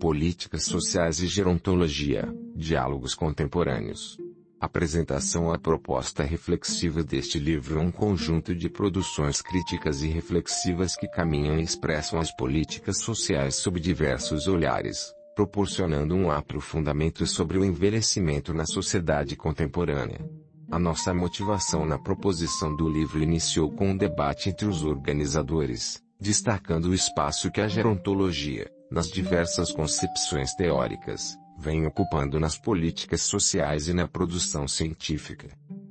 Políticas Sociais e Gerontologia, Diálogos Contemporâneos. Apresentação A proposta reflexiva deste livro é um conjunto de produções críticas e reflexivas que caminham e expressam as políticas sociais sob diversos olhares, proporcionando um aprofundamento sobre o envelhecimento na sociedade contemporânea. A nossa motivação na proposição do livro iniciou com um debate entre os organizadores, destacando o espaço que a gerontologia, nas diversas concepções teóricas, vem ocupando nas políticas sociais e na produção científica.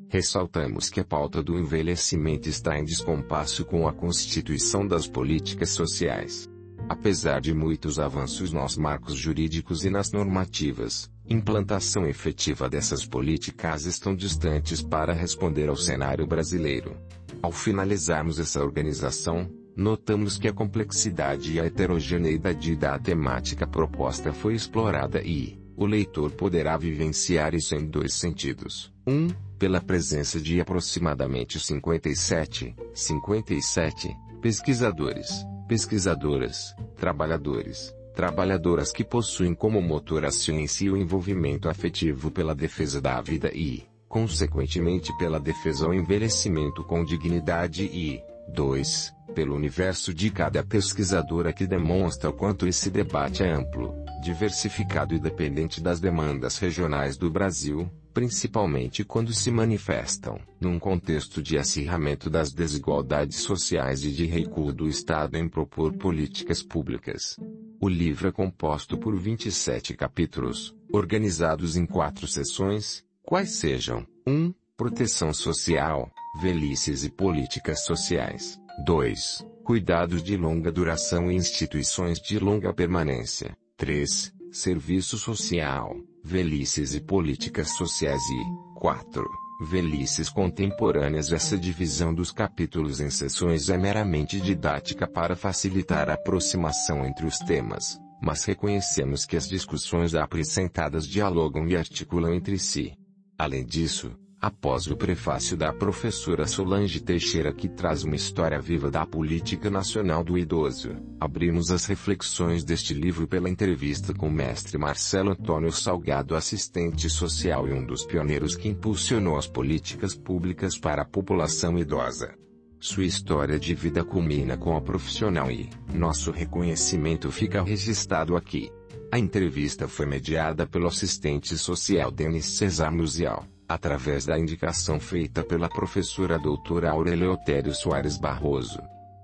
Ressaltamos que a pauta do envelhecimento está em descompasso com a constituição das políticas sociais. Apesar de muitos avanços nos marcos jurídicos e nas normativas, implantação efetiva dessas políticas estão distantes para responder ao cenário brasileiro. Ao finalizarmos essa organização, notamos que a complexidade e a heterogeneidade da temática proposta foi explorada e, o leitor poderá vivenciar isso em dois sentidos. Um, pela presença de aproximadamente 57, 57 pesquisadores, pesquisadoras, trabalhadores, trabalhadoras que possuem como motor a ciência e o envolvimento afetivo pela defesa da vida e, consequentemente pela defesa ao envelhecimento com dignidade e, 2 pelo universo de cada pesquisadora que demonstra o quanto esse debate é amplo, diversificado e dependente das demandas regionais do Brasil, principalmente quando se manifestam num contexto de acirramento das desigualdades sociais e de recuo do Estado em propor políticas públicas. O livro é composto por 27 capítulos, organizados em quatro seções, quais sejam 1. Proteção social, velhices e políticas sociais. 2. Cuidados de longa duração e instituições de longa permanência. 3. Serviço social, velhices e políticas sociais e 4. Velhices contemporâneas. Essa divisão dos capítulos em seções é meramente didática para facilitar a aproximação entre os temas, mas reconhecemos que as discussões apresentadas dialogam e articulam entre si. Além disso, Após o prefácio da professora Solange Teixeira que traz uma história viva da política nacional do idoso, abrimos as reflexões deste livro pela entrevista com o mestre Marcelo Antônio Salgado assistente social e um dos pioneiros que impulsionou as políticas públicas para a população idosa. Sua história de vida culmina com a profissional e nosso reconhecimento fica registrado aqui. A entrevista foi mediada pelo assistente social Denis Cesar Musial através da indicação feita pela professora doutora Aurelia Otério Soares Barroso.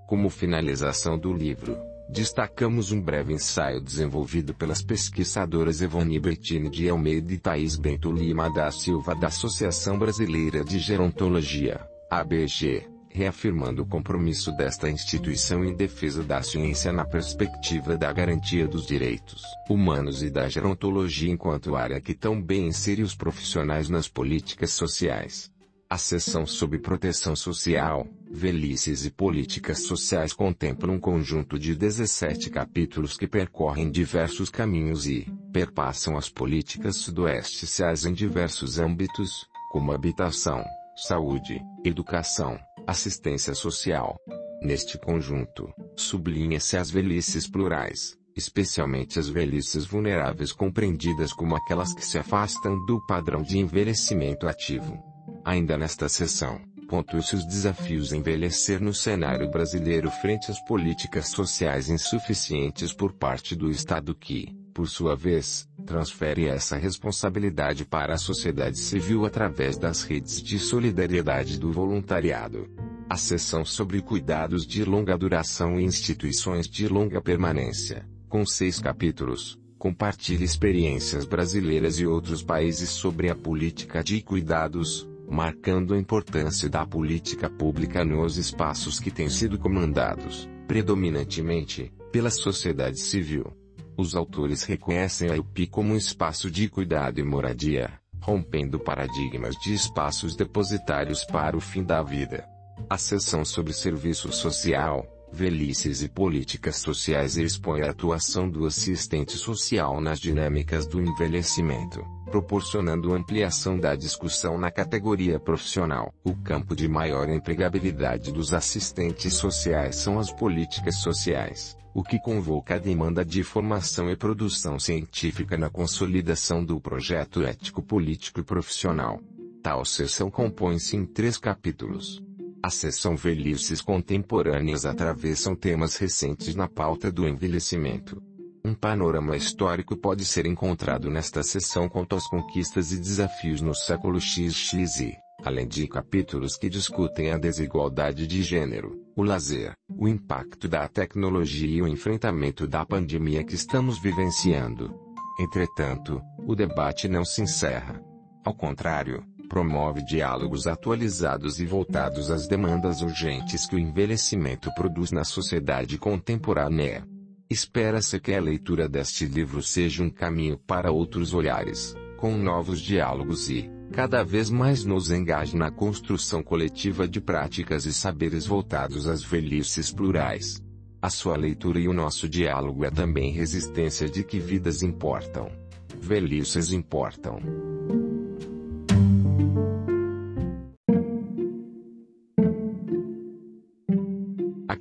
Como finalização do livro, destacamos um breve ensaio desenvolvido pelas pesquisadoras Evone Bettini de Almeida e Thaís Bento Lima da Silva da Associação Brasileira de Gerontologia, ABG, reafirmando o compromisso desta instituição em defesa da ciência na perspectiva da garantia dos direitos humanos e da gerontologia enquanto área que tão bem insere os profissionais nas políticas sociais. A seção sobre proteção social, velhices e políticas sociais contempla um conjunto de 17 capítulos que percorrem diversos caminhos e perpassam as políticas sudoeste em diversos âmbitos, como habitação, saúde, educação, assistência social. Neste conjunto, sublinha-se as velhices plurais, especialmente as velhices vulneráveis compreendidas como aquelas que se afastam do padrão de envelhecimento ativo. Ainda nesta sessão, pontua-se os desafios envelhecer no cenário brasileiro frente às políticas sociais insuficientes por parte do Estado que, por sua vez, transfere essa responsabilidade para a sociedade civil através das redes de solidariedade do voluntariado. A seção sobre cuidados de longa duração e instituições de longa permanência, com seis capítulos, compartilha experiências brasileiras e outros países sobre a política de cuidados, marcando a importância da política pública nos espaços que têm sido comandados, predominantemente, pela sociedade civil. Os autores reconhecem a UPI como um espaço de cuidado e moradia, rompendo paradigmas de espaços depositários para o fim da vida. A seção sobre serviço social, velhices e políticas sociais expõe a atuação do assistente social nas dinâmicas do envelhecimento, proporcionando ampliação da discussão na categoria profissional. O campo de maior empregabilidade dos assistentes sociais são as políticas sociais, o que convoca a demanda de formação e produção científica na consolidação do projeto ético-político e profissional. Tal sessão compõe-se em três capítulos. A seção Velhices Contemporâneas atravessam temas recentes na pauta do envelhecimento. Um panorama histórico pode ser encontrado nesta seção quanto às conquistas e desafios no século XX, além de capítulos que discutem a desigualdade de gênero, o lazer, o impacto da tecnologia e o enfrentamento da pandemia que estamos vivenciando. Entretanto, o debate não se encerra. Ao contrário, promove diálogos atualizados e voltados às demandas urgentes que o envelhecimento produz na sociedade contemporânea. Espera-se que a leitura deste livro seja um caminho para outros olhares, com novos diálogos e, cada vez mais nos engaje na construção coletiva de práticas e saberes voltados às velhices plurais. A sua leitura e o nosso diálogo é também resistência de que vidas importam. Velhices importam.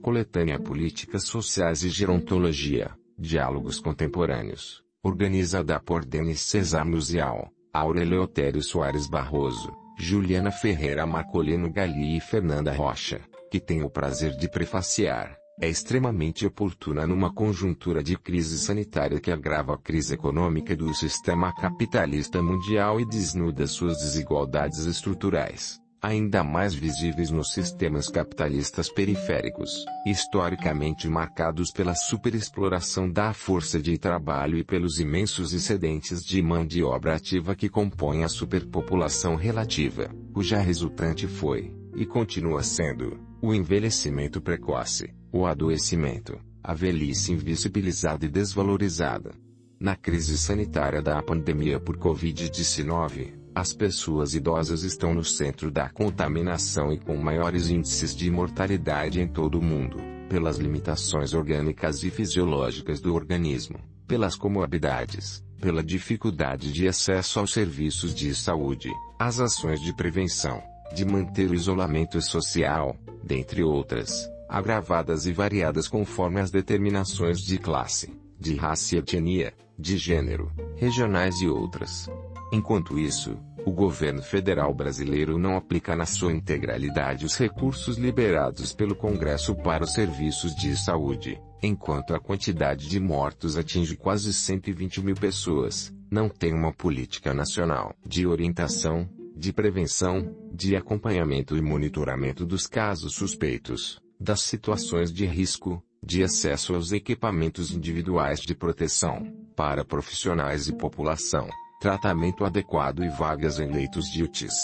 coletânea Políticas Sociais e Gerontologia, Diálogos Contemporâneos, organizada por Denis Cesar Musial, Aurelio Soares Barroso, Juliana Ferreira Marcolino Gali e Fernanda Rocha, que tem o prazer de prefaciar, é extremamente oportuna numa conjuntura de crise sanitária que agrava a crise econômica do sistema capitalista mundial e desnuda suas desigualdades estruturais ainda mais visíveis nos sistemas capitalistas periféricos, historicamente marcados pela superexploração da força de trabalho e pelos imensos excedentes de mão de obra ativa que compõem a superpopulação relativa, cuja resultante foi, e continua sendo, o envelhecimento precoce, o adoecimento, a velhice invisibilizada e desvalorizada. Na crise sanitária da pandemia por Covid-19, as pessoas idosas estão no centro da contaminação e com maiores índices de mortalidade em todo o mundo, pelas limitações orgânicas e fisiológicas do organismo, pelas comorbidades, pela dificuldade de acesso aos serviços de saúde, às ações de prevenção, de manter o isolamento social, dentre outras, agravadas e variadas conforme as determinações de classe, de raça e etnia, de gênero, regionais e outras. Enquanto isso, o governo federal brasileiro não aplica na sua integralidade os recursos liberados pelo Congresso para os serviços de saúde, enquanto a quantidade de mortos atinge quase 120 mil pessoas, não tem uma política nacional de orientação, de prevenção, de acompanhamento e monitoramento dos casos suspeitos, das situações de risco, de acesso aos equipamentos individuais de proteção, para profissionais e população tratamento adequado e vagas em leitos de UTIs.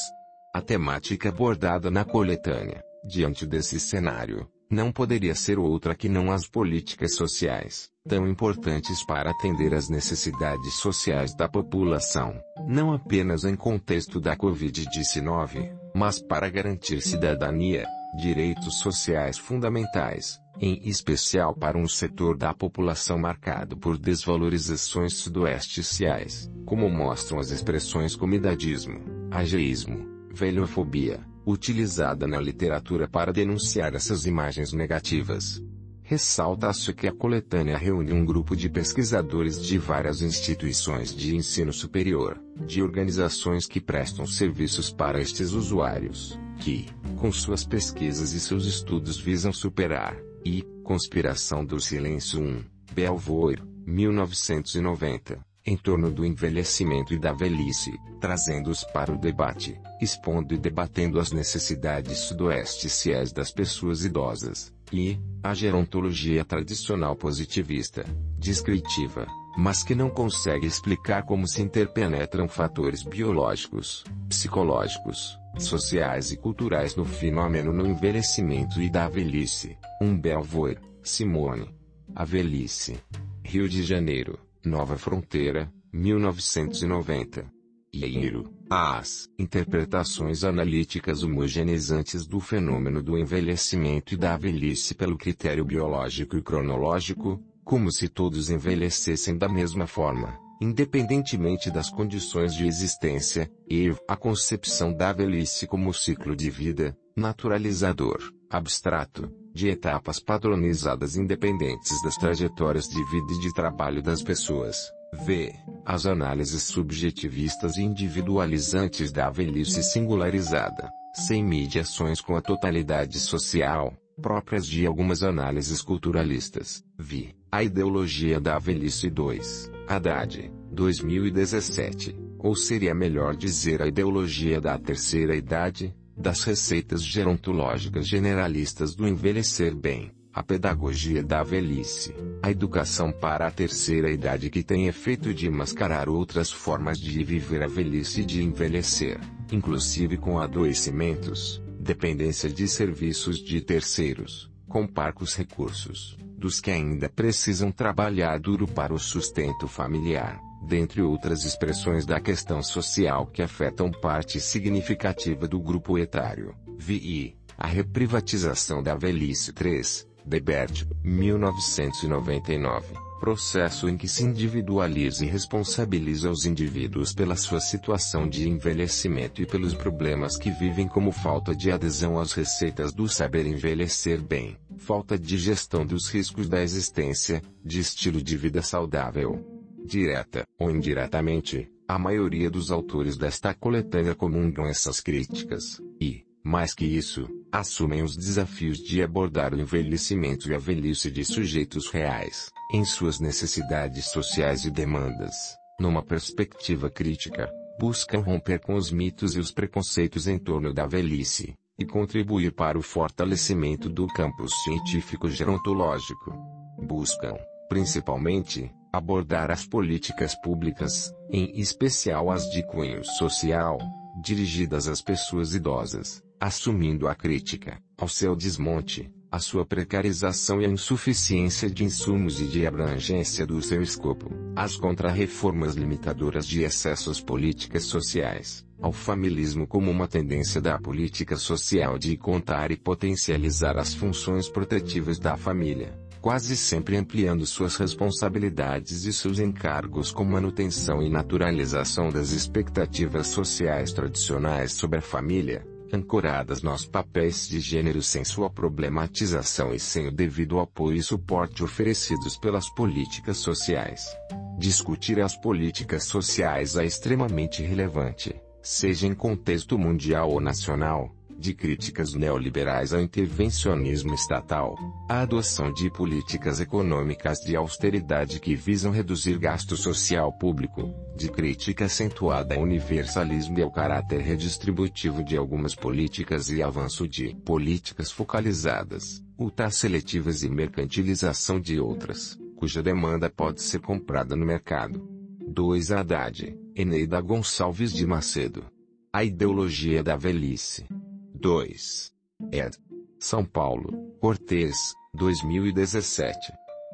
A temática abordada na coletânea, diante desse cenário, não poderia ser outra que não as políticas sociais, tão importantes para atender às necessidades sociais da população, não apenas em contexto da Covid-19, mas para garantir cidadania, direitos sociais fundamentais, em especial para um setor da população marcado por desvalorizações sudoesticiais, como mostram as expressões como idadismo, ageísmo, velhofobia, utilizada na literatura para denunciar essas imagens negativas. Ressalta-se que a coletânea reúne um grupo de pesquisadores de várias instituições de ensino superior, de organizações que prestam serviços para estes usuários, que, com suas pesquisas e seus estudos visam superar, e, Conspiração do Silêncio 1, Belvoir, 1990, em torno do envelhecimento e da velhice, trazendo-os para o debate, expondo e debatendo as necessidades sudoeste-ciais das pessoas idosas, e, a gerontologia tradicional positivista, descritiva, mas que não consegue explicar como se interpenetram fatores biológicos, psicológicos, sociais e culturais no fenômeno no envelhecimento e da velhice. Um Belvoir, Simone. A velhice. Rio de Janeiro, Nova Fronteira, 1990. Ieiro, as interpretações analíticas homogeneizantes do fenômeno do envelhecimento e da velhice pelo critério biológico e cronológico, como se todos envelhecessem da mesma forma, independentemente das condições de existência, e a concepção da velhice como ciclo de vida, naturalizador, abstrato, de etapas padronizadas independentes das trajetórias de vida e de trabalho das pessoas. V. As análises subjetivistas e individualizantes da velhice singularizada, sem mediações com a totalidade social, próprias de algumas análises culturalistas. Vi. A ideologia da velhice 2. Haddad, 2017. Ou seria melhor dizer a ideologia da terceira idade, das receitas gerontológicas generalistas do envelhecer bem a pedagogia da velhice, a educação para a terceira idade que tem efeito de mascarar outras formas de viver a velhice e de envelhecer, inclusive com adoecimentos, dependência de serviços de terceiros, com parcos recursos, dos que ainda precisam trabalhar duro para o sustento familiar, dentre outras expressões da questão social que afetam parte significativa do grupo etário, VI, a reprivatização da velhice 3, Debert, 1999. Processo em que se individualiza e responsabiliza os indivíduos pela sua situação de envelhecimento e pelos problemas que vivem como falta de adesão às receitas do saber envelhecer bem, falta de gestão dos riscos da existência, de estilo de vida saudável. Direta ou indiretamente, a maioria dos autores desta coletânea comungam essas críticas, e, mais que isso, assumem os desafios de abordar o envelhecimento e a velhice de sujeitos reais, em suas necessidades sociais e demandas. Numa perspectiva crítica, buscam romper com os mitos e os preconceitos em torno da velhice, e contribuir para o fortalecimento do campo científico gerontológico. Buscam, principalmente, abordar as políticas públicas, em especial as de cunho social, dirigidas às pessoas idosas, assumindo a crítica, ao seu desmonte, a sua precarização e a insuficiência de insumos e de abrangência do seu escopo, as contrarreformas limitadoras de excessos políticas sociais, ao familismo como uma tendência da política social de contar e potencializar as funções protetivas da família, quase sempre ampliando suas responsabilidades e seus encargos com manutenção e naturalização das expectativas sociais tradicionais sobre a família, ancoradas nos papéis de gênero sem sua problematização e sem o devido apoio e suporte oferecidos pelas políticas sociais. Discutir as políticas sociais é extremamente relevante, seja em contexto mundial ou nacional, de críticas neoliberais ao intervencionismo estatal, a adoção de políticas econômicas de austeridade que visam reduzir gasto social público, de crítica acentuada ao universalismo e ao caráter redistributivo de algumas políticas e avanço de políticas focalizadas, ultrasseletivas e mercantilização de outras, cuja demanda pode ser comprada no mercado. 2 Haddad, Eneida Gonçalves de Macedo. A ideologia da velhice. 2. Ed. São Paulo, Cortez, 2017.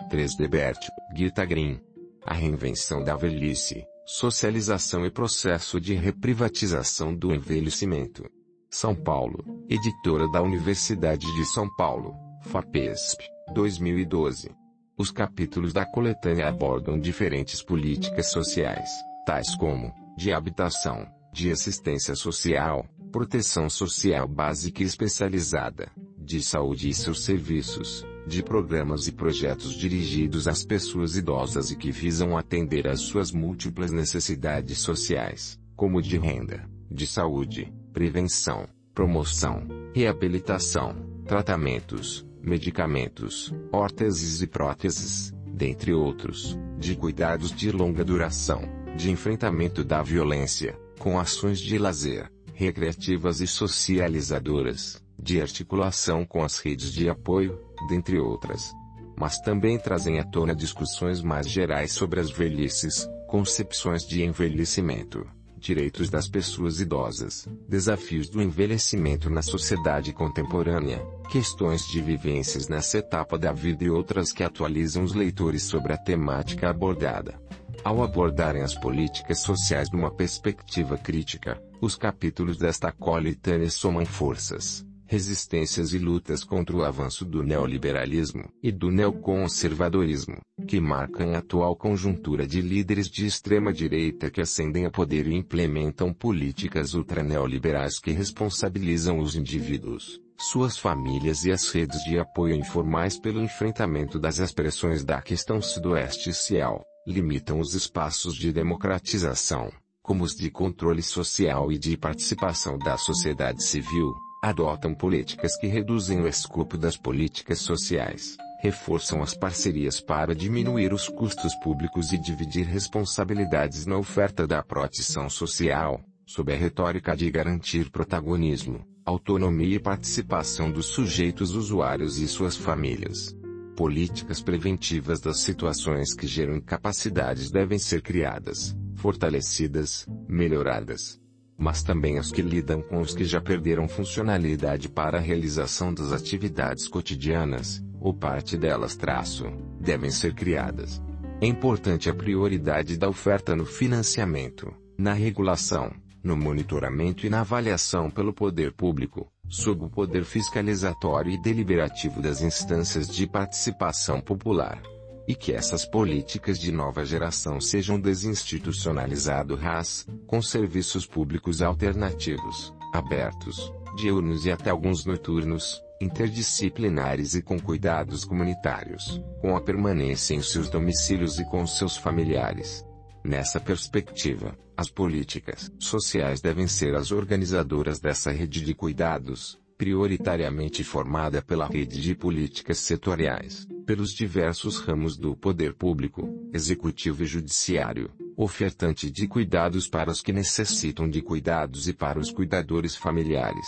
3. Debert, Gita Green. A reinvenção da velhice, socialização e processo de reprivatização do envelhecimento. São Paulo, editora da Universidade de São Paulo, FAPESP, 2012. Os capítulos da coletânea abordam diferentes políticas sociais, tais como de habitação, de assistência social, proteção social básica e especializada, de saúde e seus serviços, de programas e projetos dirigidos às pessoas idosas e que visam atender às suas múltiplas necessidades sociais, como de renda, de saúde, prevenção, promoção, reabilitação, tratamentos, medicamentos, órteses e próteses, dentre outros, de cuidados de longa duração, de enfrentamento da violência, com ações de lazer, recreativas e socializadoras, de articulação com as redes de apoio, dentre outras. Mas também trazem à tona discussões mais gerais sobre as velhices, concepções de envelhecimento, direitos das pessoas idosas, desafios do envelhecimento na sociedade contemporânea, questões de vivências nessa etapa da vida e outras que atualizam os leitores sobre a temática abordada. Ao abordarem as políticas sociais numa perspectiva crítica, os capítulos desta coletânea somam forças, resistências e lutas contra o avanço do neoliberalismo e do neoconservadorismo, que marcam a atual conjuntura de líderes de extrema direita que ascendem a poder e implementam políticas ultraneoliberais que responsabilizam os indivíduos, suas famílias e as redes de apoio informais pelo enfrentamento das expressões da questão sudoeste cial, limitam os espaços de democratização, como os de controle social e de participação da sociedade civil, adotam políticas que reduzem o escopo das políticas sociais, reforçam as parcerias para diminuir os custos públicos e dividir responsabilidades na oferta da proteção social, sob a retórica de garantir protagonismo, autonomia e participação dos sujeitos usuários e suas famílias. Políticas preventivas das situações que geram incapacidades devem ser criadas, fortalecidas, melhoradas mas também as que lidam com os que já perderam funcionalidade para a realização das atividades cotidianas, ou parte delas traço, devem ser criadas. É importante a prioridade da oferta no financiamento, na regulação, no monitoramento e na avaliação pelo poder público, sob o poder fiscalizatório e deliberativo das instâncias de participação popular e que essas políticas de nova geração sejam desinstitucionalizadas, com serviços públicos alternativos, abertos, diurnos e até alguns noturnos, interdisciplinares e com cuidados comunitários, com a permanência em seus domicílios e com seus familiares. Nessa perspectiva, as políticas sociais devem ser as organizadoras dessa rede de cuidados, prioritariamente formada pela rede de políticas setoriais, pelos diversos ramos do poder público, executivo e judiciário, ofertante de cuidados para os que necessitam de cuidados e para os cuidadores familiares.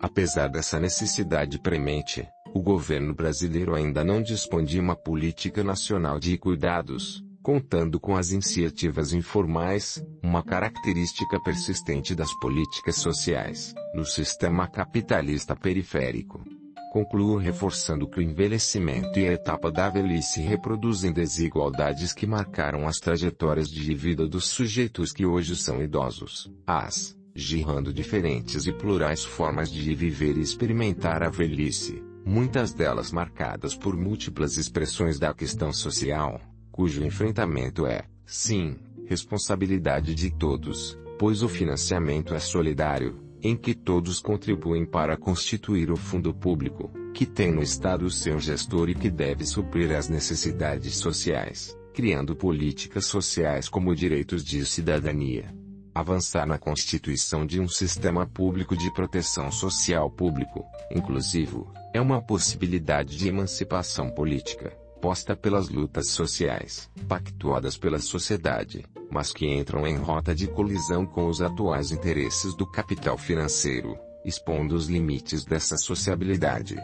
Apesar dessa necessidade premente, o governo brasileiro ainda não dispõe de uma política nacional de cuidados, contando com as iniciativas informais, uma característica persistente das políticas sociais, no sistema capitalista periférico. Concluo reforçando que o envelhecimento e a etapa da velhice reproduzem desigualdades que marcaram as trajetórias de vida dos sujeitos que hoje são idosos. As, girando diferentes e plurais formas de viver e experimentar a velhice, muitas delas marcadas por múltiplas expressões da questão social, cujo enfrentamento é, sim, responsabilidade de todos, pois o financiamento é solidário, em que todos contribuem para constituir o fundo público, que tem no Estado seu gestor e que deve suprir as necessidades sociais, criando políticas sociais como direitos de cidadania. Avançar na constituição de um sistema público de proteção social público, inclusivo, é uma possibilidade de emancipação política imposta pelas lutas sociais, pactuadas pela sociedade, mas que entram em rota de colisão com os atuais interesses do capital financeiro, expondo os limites dessa sociabilidade.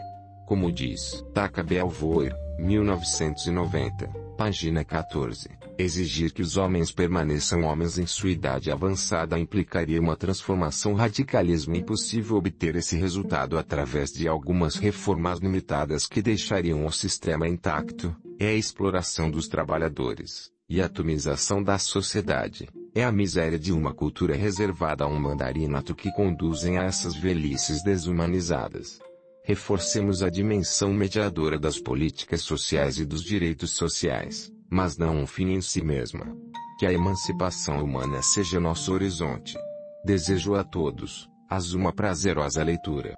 Como diz Taka Belvoir, 1990, página 14, exigir que os homens permaneçam homens em sua idade avançada implicaria uma transformação radicalismo impossível obter esse resultado através de algumas reformas limitadas que deixariam o sistema intacto, é a exploração dos trabalhadores, e a atomização da sociedade, é a miséria de uma cultura reservada a um mandarinato que conduzem a essas velhices desumanizadas. Reforcemos a dimensão mediadora das políticas sociais e dos direitos sociais, mas não um fim em si mesma. Que a emancipação humana seja nosso horizonte. Desejo a todos, as uma prazerosa leitura.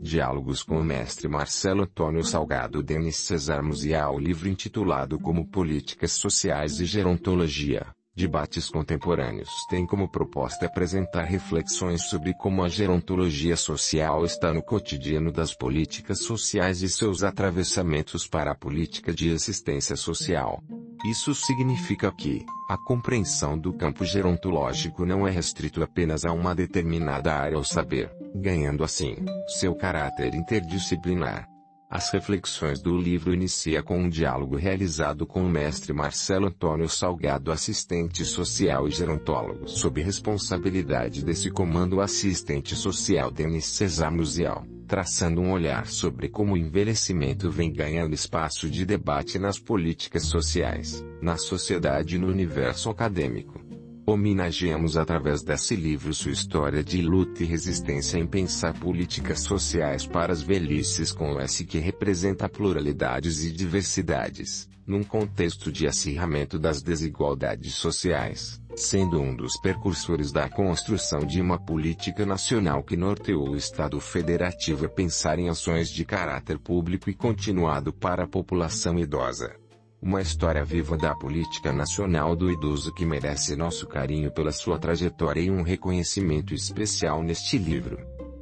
Diálogos com o mestre Marcelo Antônio Salgado Denis Cesar Musial livro intitulado Como Políticas Sociais e Gerontologia. Debates contemporâneos têm como proposta apresentar reflexões sobre como a gerontologia social está no cotidiano das políticas sociais e seus atravessamentos para a política de assistência social. Isso significa que, a compreensão do campo gerontológico não é restrito apenas a uma determinada área ou saber, ganhando assim, seu caráter interdisciplinar. As reflexões do livro inicia com um diálogo realizado com o mestre Marcelo Antônio Salgado, assistente social e gerontólogo. Sob responsabilidade desse comando, assistente social Denis Cesar Musial, traçando um olhar sobre como o envelhecimento vem ganhando espaço de debate nas políticas sociais, na sociedade e no universo acadêmico. Homenageamos através desse livro sua história de luta e resistência em pensar políticas sociais para as velhices com o S que representa pluralidades e diversidades, num contexto de acirramento das desigualdades sociais, sendo um dos percursores da construção de uma política nacional que norteou o Estado federativo a pensar em ações de caráter público e continuado para a população idosa. Uma história viva da política nacional do idoso que merece nosso carinho pela sua trajetória e um reconhecimento especial neste livro.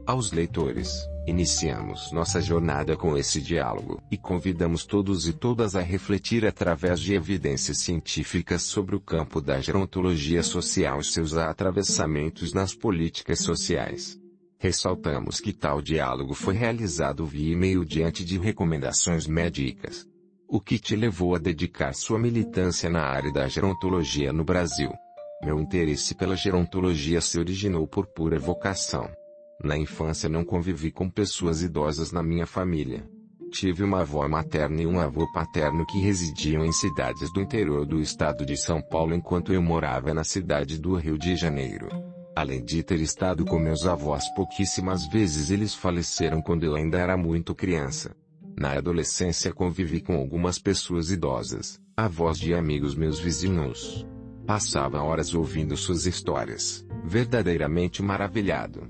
Aos leitores, iniciamos nossa jornada com esse diálogo e convidamos todos e todas a refletir através de evidências científicas sobre o campo da gerontologia social e seus atravessamentos nas políticas sociais. Ressaltamos que tal diálogo foi realizado via e-mail diante de recomendações médicas o que te levou a dedicar sua militância na área da gerontologia no Brasil? Meu interesse pela gerontologia se originou por pura vocação. Na infância não convivi com pessoas idosas na minha família. Tive uma avó materna e um avô paterno que residiam em cidades do interior do estado de São Paulo enquanto eu morava na cidade do Rio de Janeiro. Além de ter estado com meus avós pouquíssimas vezes, eles faleceram quando eu ainda era muito criança. Na adolescência convivi com algumas pessoas idosas, avós de amigos meus vizinhos. Passava horas ouvindo suas histórias, verdadeiramente maravilhado.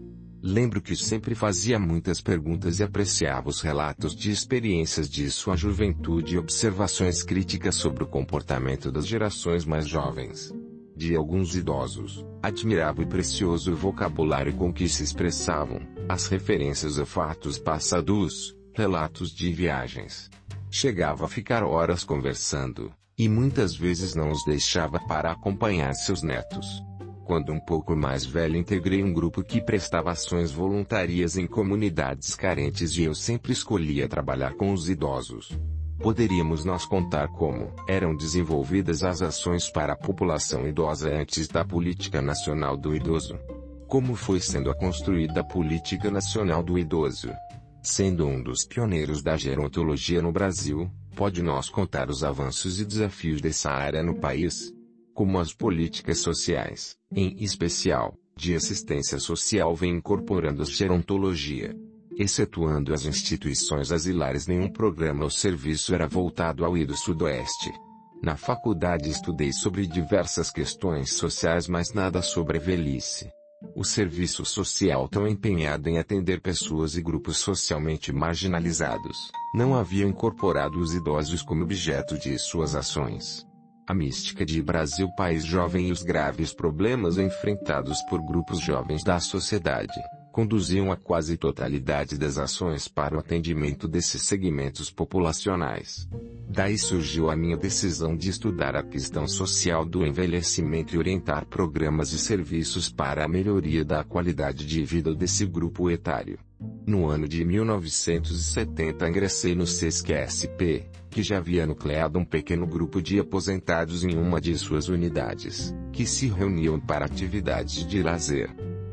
Lembro que sempre fazia muitas perguntas e apreciava os relatos de experiências de sua juventude e observações críticas sobre o comportamento das gerações mais jovens. De alguns idosos, admirava o precioso vocabulário com que se expressavam, as referências a fatos passados, relatos de viagens. Chegava a ficar horas conversando, e muitas vezes não os deixava para acompanhar seus netos. Quando um pouco mais velho integrei um grupo que prestava ações voluntárias em comunidades carentes e eu sempre escolhia trabalhar com os idosos. Poderíamos nós contar como eram desenvolvidas as ações para a população idosa antes da Política Nacional do Idoso. Como foi sendo construída a Política Nacional do Idoso, Sendo um dos pioneiros da gerontologia no Brasil, pode nos contar os avanços e desafios dessa área no país? Como as políticas sociais, em especial, de assistência social vem incorporando a gerontologia. Excetuando as instituições asilares nenhum programa ou serviço era voltado ao IDO Sudoeste. Na faculdade estudei sobre diversas questões sociais mas nada sobre velhice. O serviço social tão empenhado em atender pessoas e grupos socialmente marginalizados, não havia incorporado os idosos como objeto de suas ações. A mística de Brasil País Jovem e os graves problemas enfrentados por grupos jovens da sociedade, conduziam a quase totalidade das ações para o atendimento desses segmentos populacionais. Daí surgiu a minha decisão de estudar a questão social do envelhecimento e orientar programas e serviços para a melhoria da qualidade de vida desse grupo etário. No ano de 1970 ingressei no SESC-SP, que já havia nucleado um pequeno grupo de aposentados em uma de suas unidades, que se reuniam para atividades de lazer.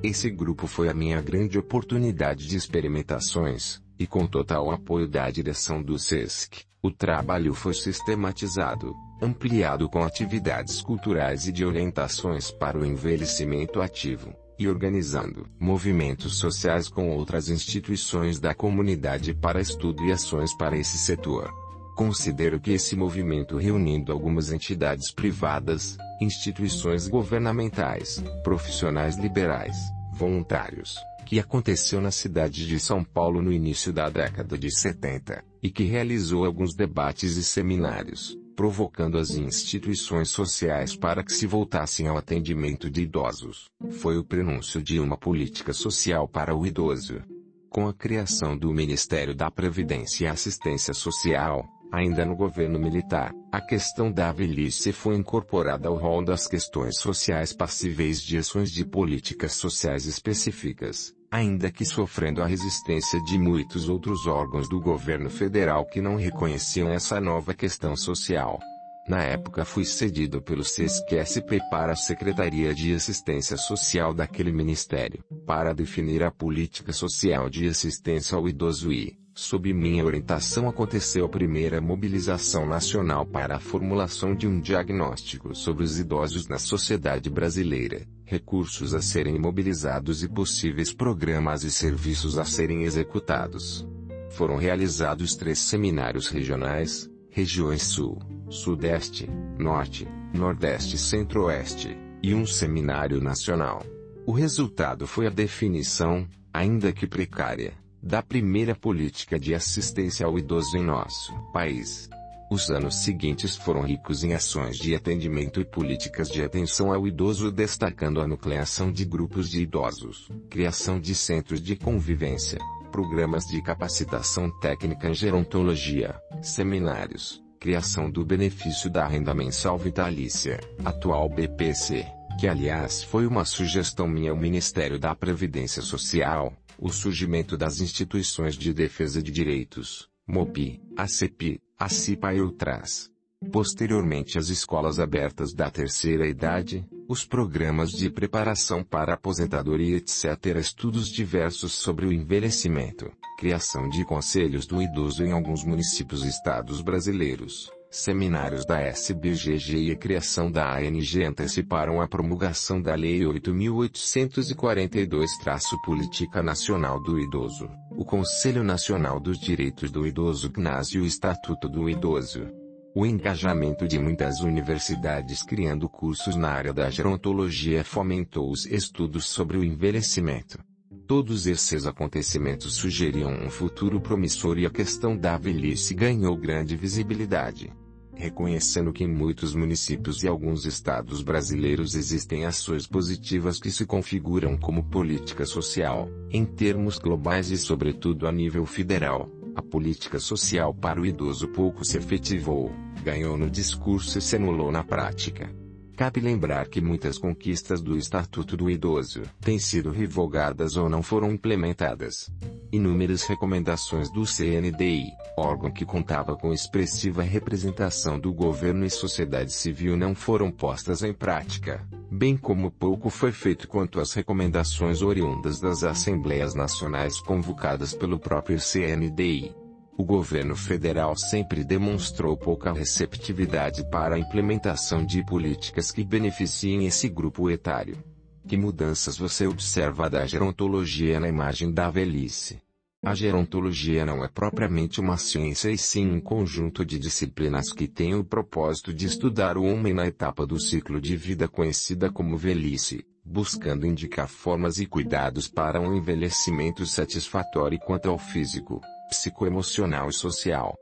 Esse grupo foi a minha grande oportunidade de experimentações, e com total apoio da direção do SESC, o trabalho foi sistematizado, ampliado com atividades culturais e de orientações para o envelhecimento ativo, e organizando movimentos sociais com outras instituições da comunidade para estudo e ações para esse setor. Considero que esse movimento reunindo algumas entidades privadas, instituições governamentais, profissionais liberais, voluntários, que aconteceu na cidade de São Paulo no início da década de 70, e que realizou alguns debates e seminários, provocando as instituições sociais para que se voltassem ao atendimento de idosos. Foi o prenúncio de uma política social para o idoso. Com a criação do Ministério da Previdência e Assistência Social, Ainda no governo militar, a questão da velhice foi incorporada ao rol das questões sociais passíveis de ações de políticas sociais específicas, ainda que sofrendo a resistência de muitos outros órgãos do governo federal que não reconheciam essa nova questão social. Na época fui cedido pelo SESC-SP para a Secretaria de Assistência Social daquele ministério, para definir a política social de assistência ao idoso e, sob minha orientação aconteceu a primeira mobilização nacional para a formulação de um diagnóstico sobre os idosos na sociedade brasileira, recursos a serem mobilizados e possíveis programas e serviços a serem executados. Foram realizados três seminários regionais, regiões Sul, Sudeste, Norte, Nordeste e Centro-Oeste, e um seminário nacional. O resultado foi a definição, ainda que precária, da primeira política de assistência ao idoso em nosso país. Os anos seguintes foram ricos em ações de atendimento e políticas de atenção ao idoso, destacando a nucleação de grupos de idosos, criação de centros de convivência, programas de capacitação técnica em gerontologia, seminários, criação do benefício da renda mensal vitalícia, atual BPC, que aliás foi uma sugestão minha ao Ministério da Previdência Social, o surgimento das instituições de defesa de direitos, MOPI, ACP, ACIPA e outras. Posteriormente as escolas abertas da terceira idade, os programas de preparação para aposentadoria etc. Estudos diversos sobre o envelhecimento, criação de conselhos do idoso em alguns municípios e estados brasileiros, seminários da SBGG e a criação da ANG anteciparam a promulgação da Lei 8.842-Política Nacional do Idoso, o Conselho Nacional dos Direitos do Idoso CNAS e o Estatuto do Idoso. O engajamento de muitas universidades criando cursos na área da gerontologia fomentou os estudos sobre o envelhecimento. Todos esses acontecimentos sugeriam um futuro promissor e a questão da velhice ganhou grande visibilidade. Reconhecendo que em muitos municípios e alguns estados brasileiros existem ações positivas que se configuram como política social, em termos globais e sobretudo a nível federal, a política social para o idoso pouco se efetivou, ganhou no discurso e se anulou na prática. Cabe lembrar que muitas conquistas do Estatuto do Idoso têm sido revogadas ou não foram implementadas. Inúmeras recomendações do CNDI, órgão que contava com expressiva representação do governo e sociedade civil não foram postas em prática, bem como pouco foi feito quanto às recomendações oriundas das Assembleias Nacionais convocadas pelo próprio CNDI. O governo federal sempre demonstrou pouca receptividade para a implementação de políticas que beneficiem esse grupo etário. Que mudanças você observa da gerontologia na imagem da velhice? A gerontologia não é propriamente uma ciência e sim um conjunto de disciplinas que tem o propósito de estudar o homem na etapa do ciclo de vida conhecida como velhice, buscando indicar formas e cuidados para um envelhecimento satisfatório quanto ao físico, psicoemocional e social.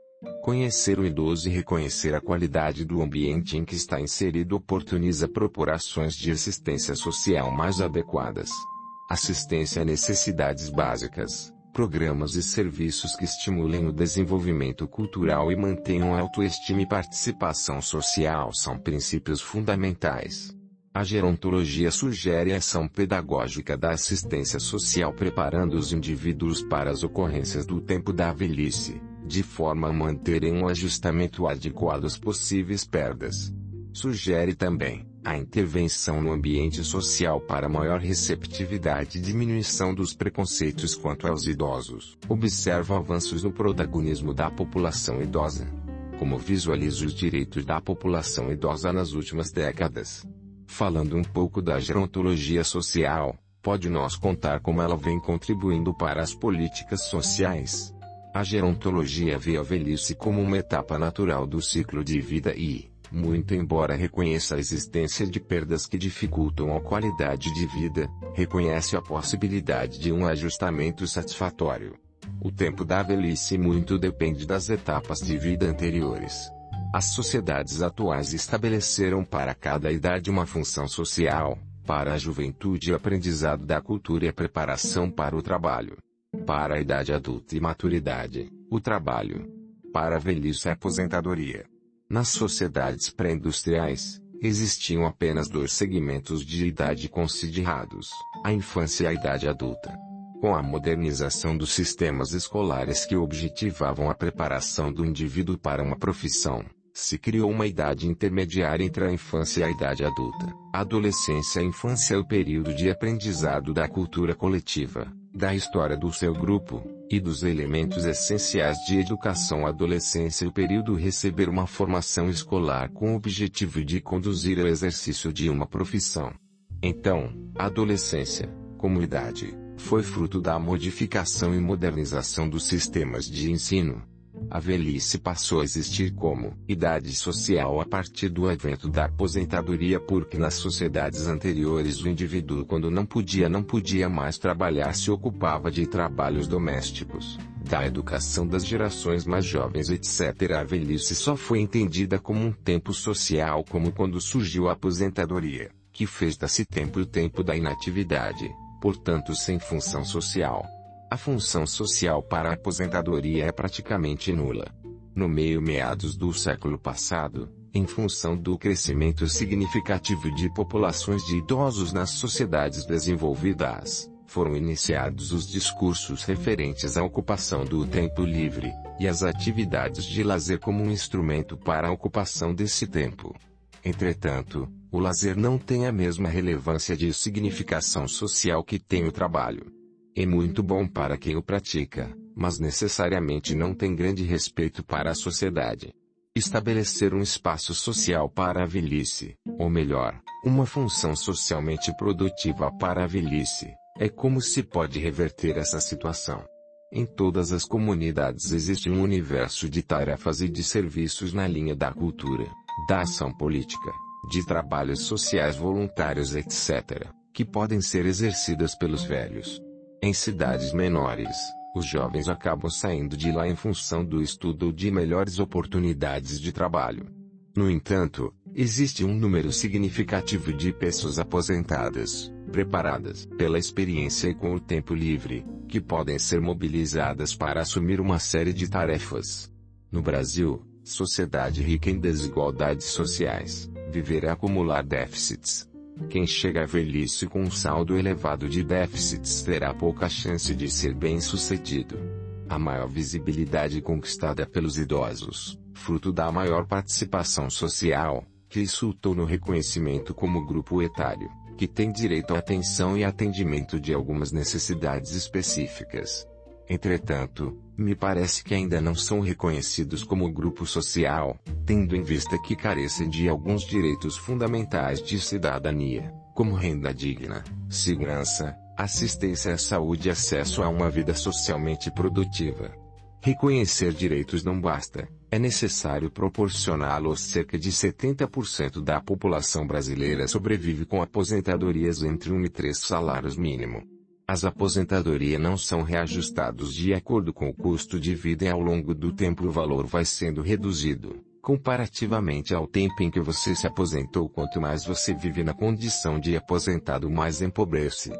Conhecer o idoso e reconhecer a qualidade do ambiente em que está inserido oportuniza propor ações de assistência social mais adequadas. Assistência a necessidades básicas, programas e serviços que estimulem o desenvolvimento cultural e mantenham a autoestima e participação social são princípios fundamentais. A gerontologia sugere a ação pedagógica da assistência social preparando os indivíduos para as ocorrências do tempo da velhice, de forma a manterem um ajustamento adequado às possíveis perdas. Sugere também a intervenção no ambiente social para maior receptividade e diminuição dos preconceitos quanto aos idosos. Observa avanços no protagonismo da população idosa. Como visualiza os direitos da população idosa nas últimas décadas. Falando um pouco da gerontologia social, pode nos contar como ela vem contribuindo para as políticas sociais. A gerontologia vê a velhice como uma etapa natural do ciclo de vida e, muito embora reconheça a existência de perdas que dificultam a qualidade de vida, reconhece a possibilidade de um ajustamento satisfatório. O tempo da velhice muito depende das etapas de vida anteriores. As sociedades atuais estabeleceram para cada idade uma função social, para a juventude aprendizado da cultura e a preparação para o trabalho. Para a idade adulta e maturidade, o trabalho. Para a velhice a aposentadoria. Nas sociedades pré-industriais, existiam apenas dois segmentos de idade considerados, a infância e a idade adulta. Com a modernização dos sistemas escolares que objetivavam a preparação do indivíduo para uma profissão, se criou uma idade intermediária entre a infância e a idade adulta. A adolescência e a infância é o período de aprendizado da cultura coletiva, da história do seu grupo, e dos elementos essenciais de educação. Adolescência é o período receber uma formação escolar com o objetivo de conduzir ao exercício de uma profissão. Então, a adolescência, como idade, foi fruto da modificação e modernização dos sistemas de ensino. A velhice passou a existir como idade social a partir do advento da aposentadoria porque nas sociedades anteriores o indivíduo quando não podia não podia mais trabalhar se ocupava de trabalhos domésticos, da educação das gerações mais jovens etc. A velhice só foi entendida como um tempo social como quando surgiu a aposentadoria, que fez desse tempo o tempo da inatividade portanto sem função social. A função social para a aposentadoria é praticamente nula. No meio meados do século passado, em função do crescimento significativo de populações de idosos nas sociedades desenvolvidas, foram iniciados os discursos referentes à ocupação do tempo livre, e as atividades de lazer como um instrumento para a ocupação desse tempo. Entretanto, o lazer não tem a mesma relevância de significação social que tem o trabalho. É muito bom para quem o pratica, mas necessariamente não tem grande respeito para a sociedade. Estabelecer um espaço social para a velhice, ou melhor, uma função socialmente produtiva para a velhice, é como se pode reverter essa situação. Em todas as comunidades existe um universo de tarefas e de serviços na linha da cultura, da ação política, de trabalhos sociais voluntários etc., que podem ser exercidas pelos velhos. Em cidades menores, os jovens acabam saindo de lá em função do estudo ou de melhores oportunidades de trabalho. No entanto, existe um número significativo de pessoas aposentadas, preparadas pela experiência e com o tempo livre, que podem ser mobilizadas para assumir uma série de tarefas. No Brasil, sociedade rica em desigualdades sociais, viver é acumular déficits. Quem chega à velhice com um saldo elevado de déficits terá pouca chance de ser bem-sucedido. A maior visibilidade conquistada pelos idosos, fruto da maior participação social, resultou no reconhecimento como grupo etário, que tem direito à atenção e atendimento de algumas necessidades específicas. Entretanto, me parece que ainda não são reconhecidos como grupo social, tendo em vista que carecem de alguns direitos fundamentais de cidadania, como renda digna, segurança, assistência à saúde e acesso a uma vida socialmente produtiva. Reconhecer direitos não basta, é necessário proporcioná-los. Cerca de 70% da população brasileira sobrevive com aposentadorias entre 1 e 3 salários mínimo. As aposentadorias não são reajustados de acordo com o custo de vida e ao longo do tempo o valor vai sendo reduzido, comparativamente ao tempo em que você se aposentou. Quanto mais você vive na condição de aposentado, mais empobrece.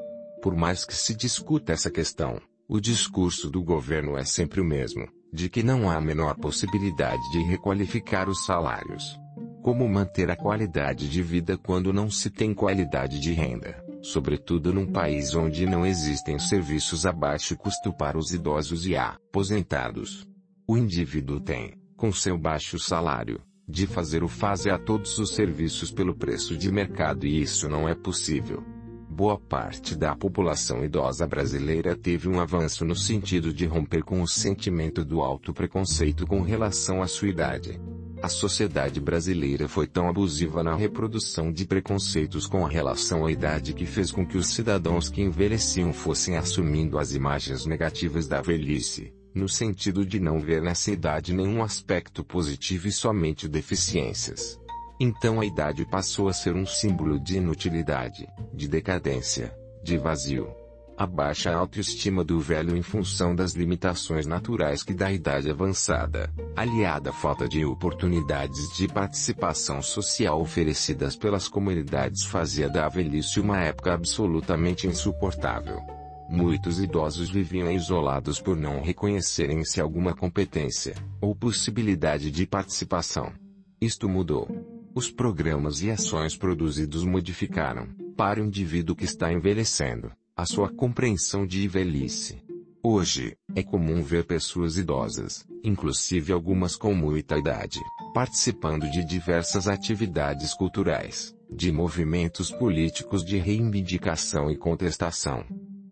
Por mais que se discuta essa questão, o discurso do governo é sempre o mesmo, de que não há a menor possibilidade de requalificar os salários. Como manter a qualidade de vida quando não se tem qualidade de renda? Sobretudo num país onde não existem serviços a baixo custo para os idosos e aposentados. O indivíduo tem, com seu baixo salário, de fazer o fazer a todos os serviços pelo preço de mercado e isso não é possível. Boa parte da população idosa brasileira teve um avanço no sentido de romper com o sentimento do alto preconceito com relação à sua idade. A sociedade brasileira foi tão abusiva na reprodução de preconceitos com relação à idade que fez com que os cidadãos que envelheciam fossem assumindo as imagens negativas da velhice, no sentido de não ver nessa idade nenhum aspecto positivo e somente deficiências. Então a idade passou a ser um símbolo de inutilidade, de decadência, de vazio. A baixa autoestima do velho em função das limitações naturais que da idade avançada, aliada à falta de oportunidades de participação social oferecidas pelas comunidades fazia da velhice uma época absolutamente insuportável. Muitos idosos viviam isolados por não reconhecerem em si alguma competência, ou possibilidade de participação. Isto mudou. Os programas e ações produzidos modificaram, para o indivíduo que está envelhecendo, a sua compreensão de velhice. Hoje, é comum ver pessoas idosas, inclusive algumas com muita idade, participando de diversas atividades culturais, de movimentos políticos de reivindicação e contestação.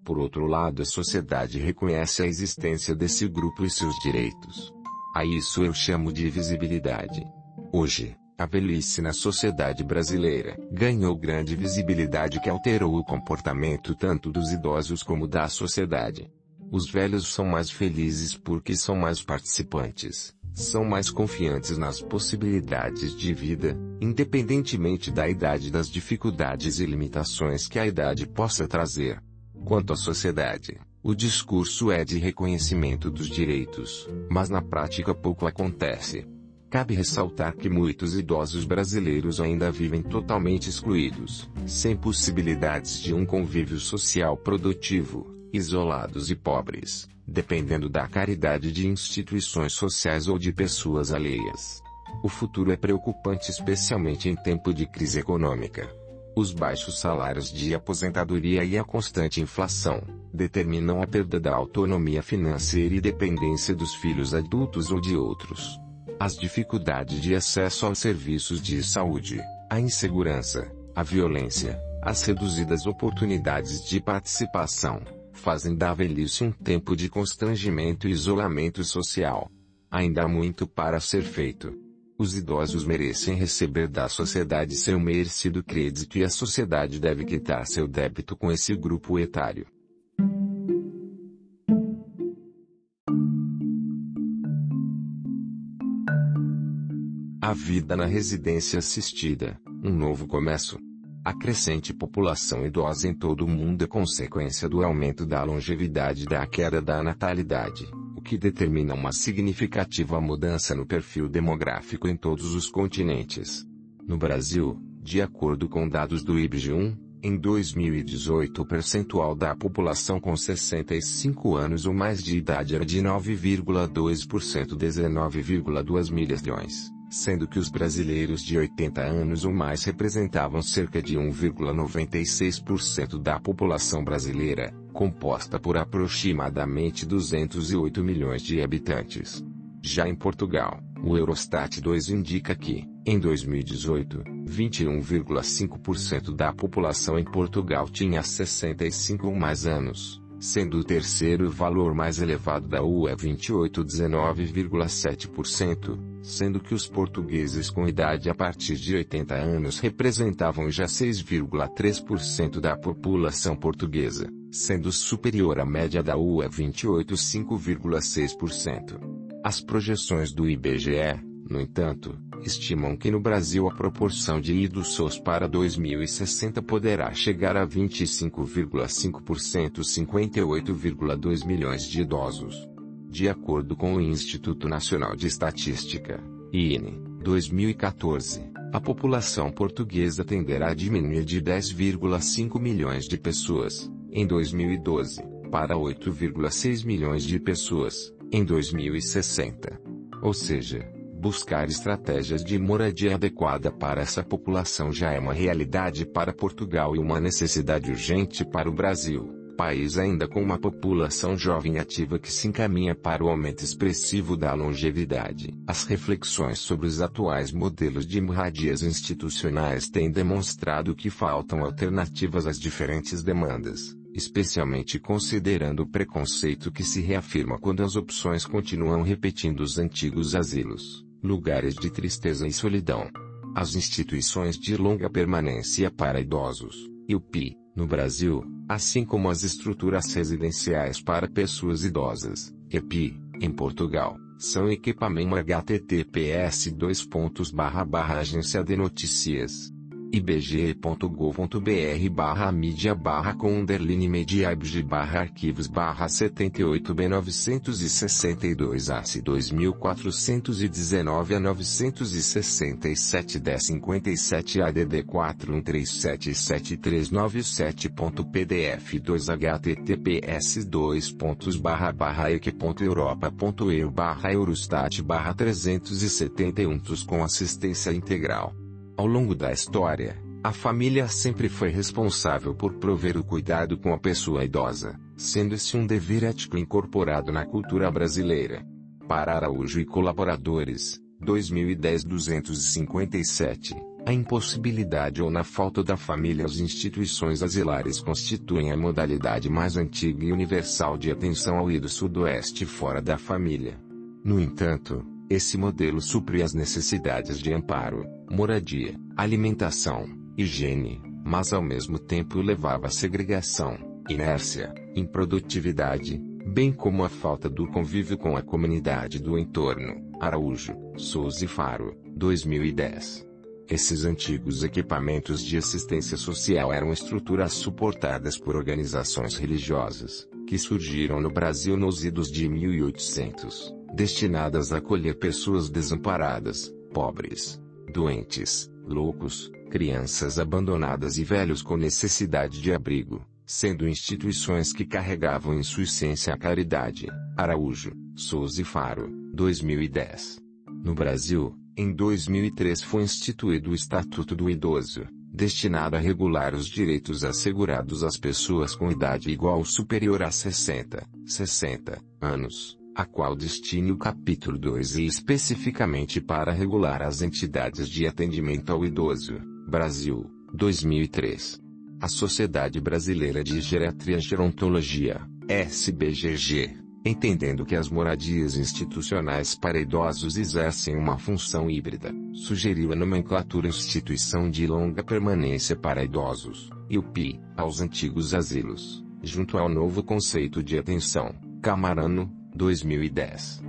Por outro lado, a sociedade reconhece a existência desse grupo e seus direitos. A isso eu chamo de visibilidade. Hoje, a velhice na sociedade brasileira ganhou grande visibilidade que alterou o comportamento tanto dos idosos como da sociedade. Os velhos são mais felizes porque são mais participantes, são mais confiantes nas possibilidades de vida, independentemente da idade das dificuldades e limitações que a idade possa trazer. Quanto à sociedade, o discurso é de reconhecimento dos direitos, mas na prática pouco acontece. Cabe ressaltar que muitos idosos brasileiros ainda vivem totalmente excluídos, sem possibilidades de um convívio social produtivo, isolados e pobres, dependendo da caridade de instituições sociais ou de pessoas alheias. O futuro é preocupante especialmente em tempo de crise econômica. Os baixos salários de aposentadoria e a constante inflação determinam a perda da autonomia financeira e dependência dos filhos adultos ou de outros. As dificuldades de acesso aos serviços de saúde, a insegurança, a violência, as reduzidas oportunidades de participação, fazem da velhice um tempo de constrangimento e isolamento social. Ainda há muito para ser feito. Os idosos merecem receber da sociedade seu merecido crédito e a sociedade deve quitar seu débito com esse grupo etário. A vida na residência assistida, um novo começo. A crescente população idosa em todo o mundo é consequência do aumento da longevidade e da queda da natalidade que determina uma significativa mudança no perfil demográfico em todos os continentes. No Brasil, de acordo com dados do IBGE, em 2018 o percentual da população com 65 anos ou mais de idade era de 9,2% 19,2 milhões, sendo que os brasileiros de 80 anos ou mais representavam cerca de 1,96% da população brasileira, composta por aproximadamente 208 milhões de habitantes. Já em Portugal, o Eurostat 2 indica que, em 2018, 21,5% da população em Portugal tinha 65 ou mais anos, sendo o terceiro valor mais elevado da UE 28 19,7%, sendo que os portugueses com idade a partir de 80 anos representavam já 6,3% da população portuguesa sendo superior à média da UE 28 5,6%. As projeções do IBGE, no entanto, estimam que no Brasil a proporção de idosos para 2060 poderá chegar a 25,5% 58,2 milhões de idosos. De acordo com o Instituto Nacional de Estatística, INE, 2014, a população portuguesa tenderá a diminuir de 10,5 milhões de pessoas, em 2012, para 8,6 milhões de pessoas, em 2060. Ou seja, buscar estratégias de moradia adequada para essa população já é uma realidade para Portugal e uma necessidade urgente para o Brasil, país ainda com uma população jovem ativa que se encaminha para o aumento expressivo da longevidade. As reflexões sobre os atuais modelos de moradias institucionais têm demonstrado que faltam alternativas às diferentes demandas especialmente considerando o preconceito que se reafirma quando as opções continuam repetindo os antigos asilos, lugares de tristeza e solidão. As instituições de longa permanência para idosos, IUP, no Brasil, assim como as estruturas residenciais para pessoas idosas, EPI, em Portugal, são equipamento https agência de notícias ibg.gov.br barra mídia barra com underline mediaibg barra arquivos barra 78b962 AC 2419 a 967 1057 ADD 41377397.pdf 2 https 2 pontos barra barra eq.europa.eu barra Eurostat barra 371 com assistência integral ao longo da história, A família sempre foi responsável por prover o cuidado com a pessoa idosa, sendo esse um dever ético incorporado na cultura brasileira. Para Araújo e colaboradores, 2010 257. A impossibilidade ou na falta da família as instituições asilares constituem a modalidade mais antiga e universal de atenção ao ido sudoeste fora da família. No entanto, esse modelo supre as necessidades de amparo, moradia, alimentação, higiene, mas ao mesmo tempo levava a segregação, inércia, improdutividade, bem como a falta do convívio com a comunidade do entorno. Araújo, Souza e Faro, 2010. Esses antigos equipamentos de assistência social eram estruturas suportadas por organizações religiosas, que surgiram no Brasil nos idos de 1800, destinadas a acolher pessoas desamparadas, pobres, doentes, loucos, crianças abandonadas e velhos com necessidade de abrigo, sendo instituições que carregavam em sua essência a caridade. Araújo, Souza e Faro, 2010. No Brasil, em 2003 foi instituído o Estatuto do Idoso, destinado a regular os direitos assegurados às pessoas com idade igual ou superior a 60, 60 anos, a qual destine o capítulo 2 e especificamente para regular as entidades de atendimento ao idoso, Brasil, 2003. A Sociedade Brasileira de Geriatria e Gerontologia, SBGG, entendendo que as moradias institucionais para idosos exercem uma função híbrida, sugeriu a nomenclatura Instituição de Longa Permanência para Idosos, IUPI, aos antigos asilos, junto ao novo conceito de atenção, Camarano, 2010.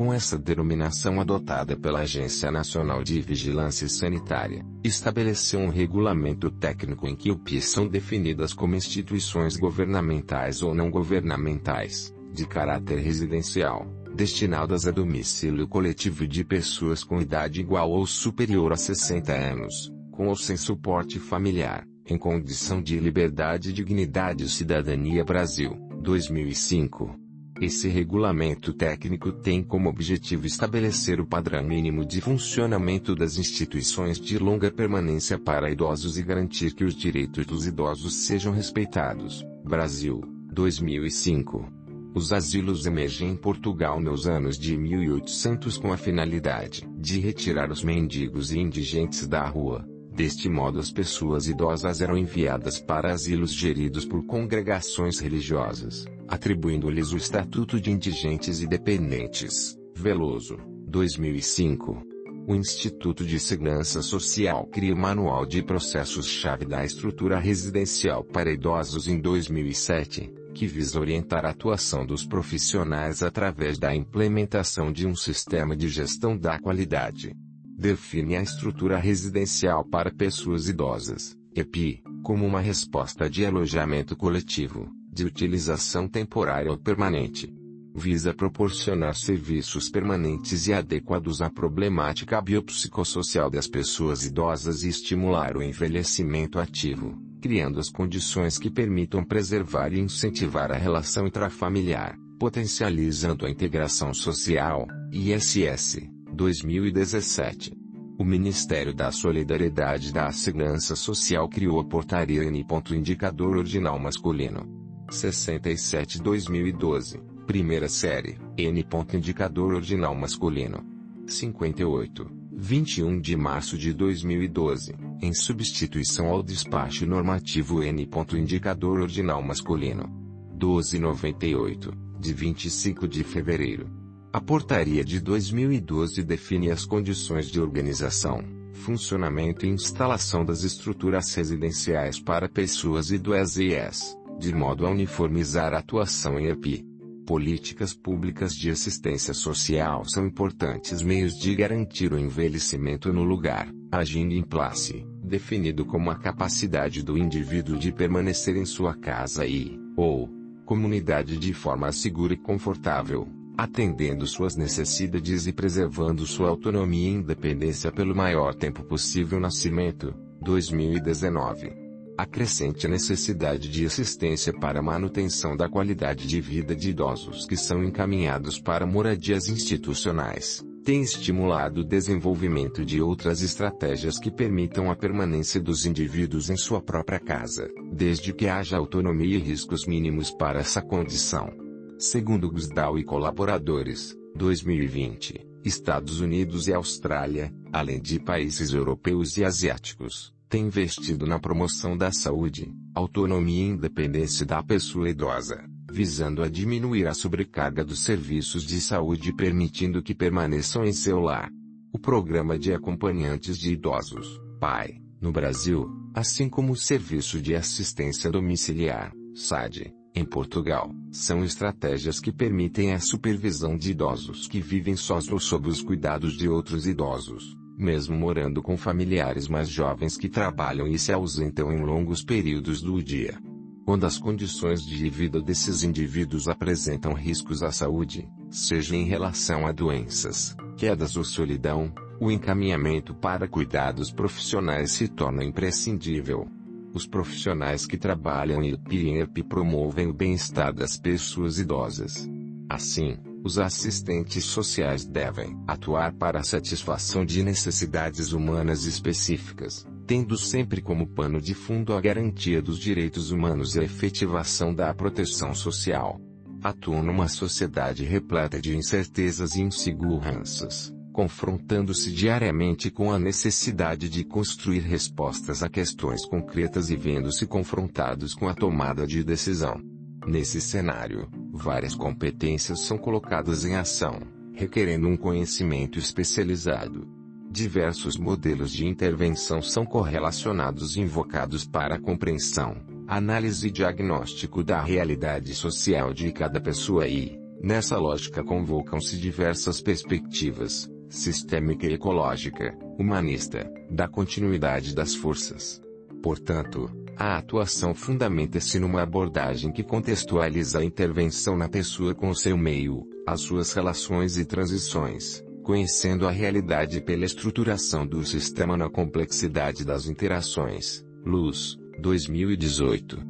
Com essa denominação adotada pela Agência Nacional de Vigilância Sanitária, estabeleceu um regulamento técnico em que UPIs são definidas como instituições governamentais ou não governamentais, de caráter residencial, destinadas a domicílio coletivo de pessoas com idade igual ou superior a 60 anos, com ou sem suporte familiar, em condição de liberdade, dignidade e cidadania Brasil, 2005. Esse regulamento técnico tem como objetivo estabelecer o padrão mínimo de funcionamento das instituições de longa permanência para idosos e garantir que os direitos dos idosos sejam respeitados. Brasil, 2005. Os asilos emergem em Portugal nos anos de 1800 com a finalidade de retirar os mendigos e indigentes da rua. Deste modo as pessoas idosas eram enviadas para asilos geridos por congregações religiosas, atribuindo-lhes o estatuto de indigentes e dependentes. Veloso, 2005. O Instituto de Segurança Social cria o Manual de Processos-Chave da Estrutura Residencial para Idosos em 2007 que visa orientar a atuação dos profissionais através da implementação de um sistema de gestão da qualidade. Define a estrutura residencial para pessoas idosas, EPI, como uma resposta de alojamento coletivo, de utilização temporária ou permanente. Visa proporcionar serviços permanentes e adequados à problemática biopsicossocial das pessoas idosas e estimular o envelhecimento ativo criando as condições que permitam preservar e incentivar a relação intrafamiliar, potencializando a integração social, ISS, 2017. O Ministério da Solidariedade e da Segurança Social criou a portaria N. Indicador Ordinal Masculino. 67-2012, primeira série, N. Indicador Ordinal Masculino. 58 21 de março de 2012, em substituição ao despacho normativo N. Indicador Ordinal Masculino. 1298, de 25 de fevereiro. A portaria de 2012 define as condições de organização, funcionamento e instalação das estruturas residenciais para pessoas idoesas, de modo a uniformizar a atuação em EPI políticas públicas de assistência social são importantes meios de garantir o envelhecimento no lugar, agindo em place, definido como a capacidade do indivíduo de permanecer em sua casa e, ou, comunidade de forma segura e confortável, atendendo suas necessidades e preservando sua autonomia e independência pelo maior tempo possível. Nascimento, 2019 a crescente necessidade de assistência para a manutenção da qualidade de vida de idosos que são encaminhados para moradias institucionais, tem estimulado o desenvolvimento de outras estratégias que permitam a permanência dos indivíduos em sua própria casa, desde que haja autonomia e riscos mínimos para essa condição. Segundo Gusdal e colaboradores, 2020, Estados Unidos e Austrália, além de países europeus e asiáticos, têm investido na promoção da saúde, autonomia e independência da pessoa idosa, visando a diminuir a sobrecarga dos serviços de saúde permitindo que permaneçam em seu lar. O Programa de Acompanhantes de Idosos, PAI, no Brasil, assim como o Serviço de Assistência Domiciliar, SAD, em Portugal, são estratégias que permitem a supervisão de idosos que vivem sós ou sob os cuidados de outros idosos, mesmo morando com familiares mais jovens que trabalham e se ausentam em longos períodos do dia. Quando as condições de vida desses indivíduos apresentam riscos à saúde, seja em relação a doenças, quedas ou solidão, o encaminhamento para cuidados profissionais se torna imprescindível. Os profissionais que trabalham em IPINEP promovem o bem-estar das pessoas idosas. Assim, os assistentes sociais devem atuar para a satisfação de necessidades humanas específicas, tendo sempre como pano de fundo a garantia dos direitos humanos e a efetivação da proteção social. Atuam numa sociedade repleta de incertezas e inseguranças, confrontando-se diariamente com a necessidade de construir respostas a questões concretas e vendo-se confrontados com a tomada de decisão. Nesse cenário, várias competências são colocadas em ação, requerendo um conhecimento especializado Diversos modelos de intervenção são correlacionados e invocados para a compreensão, análise e diagnóstico da realidade social de cada pessoa e, nessa lógica convocam-se diversas perspectivas, sistêmica e ecológica, humanista, da continuidade das forças. Portanto, a atuação fundamenta-se numa abordagem que contextualiza a intervenção na pessoa com seu meio, as suas relações e transições, conhecendo a realidade pela estruturação do sistema na complexidade das interações. Luz, 2018.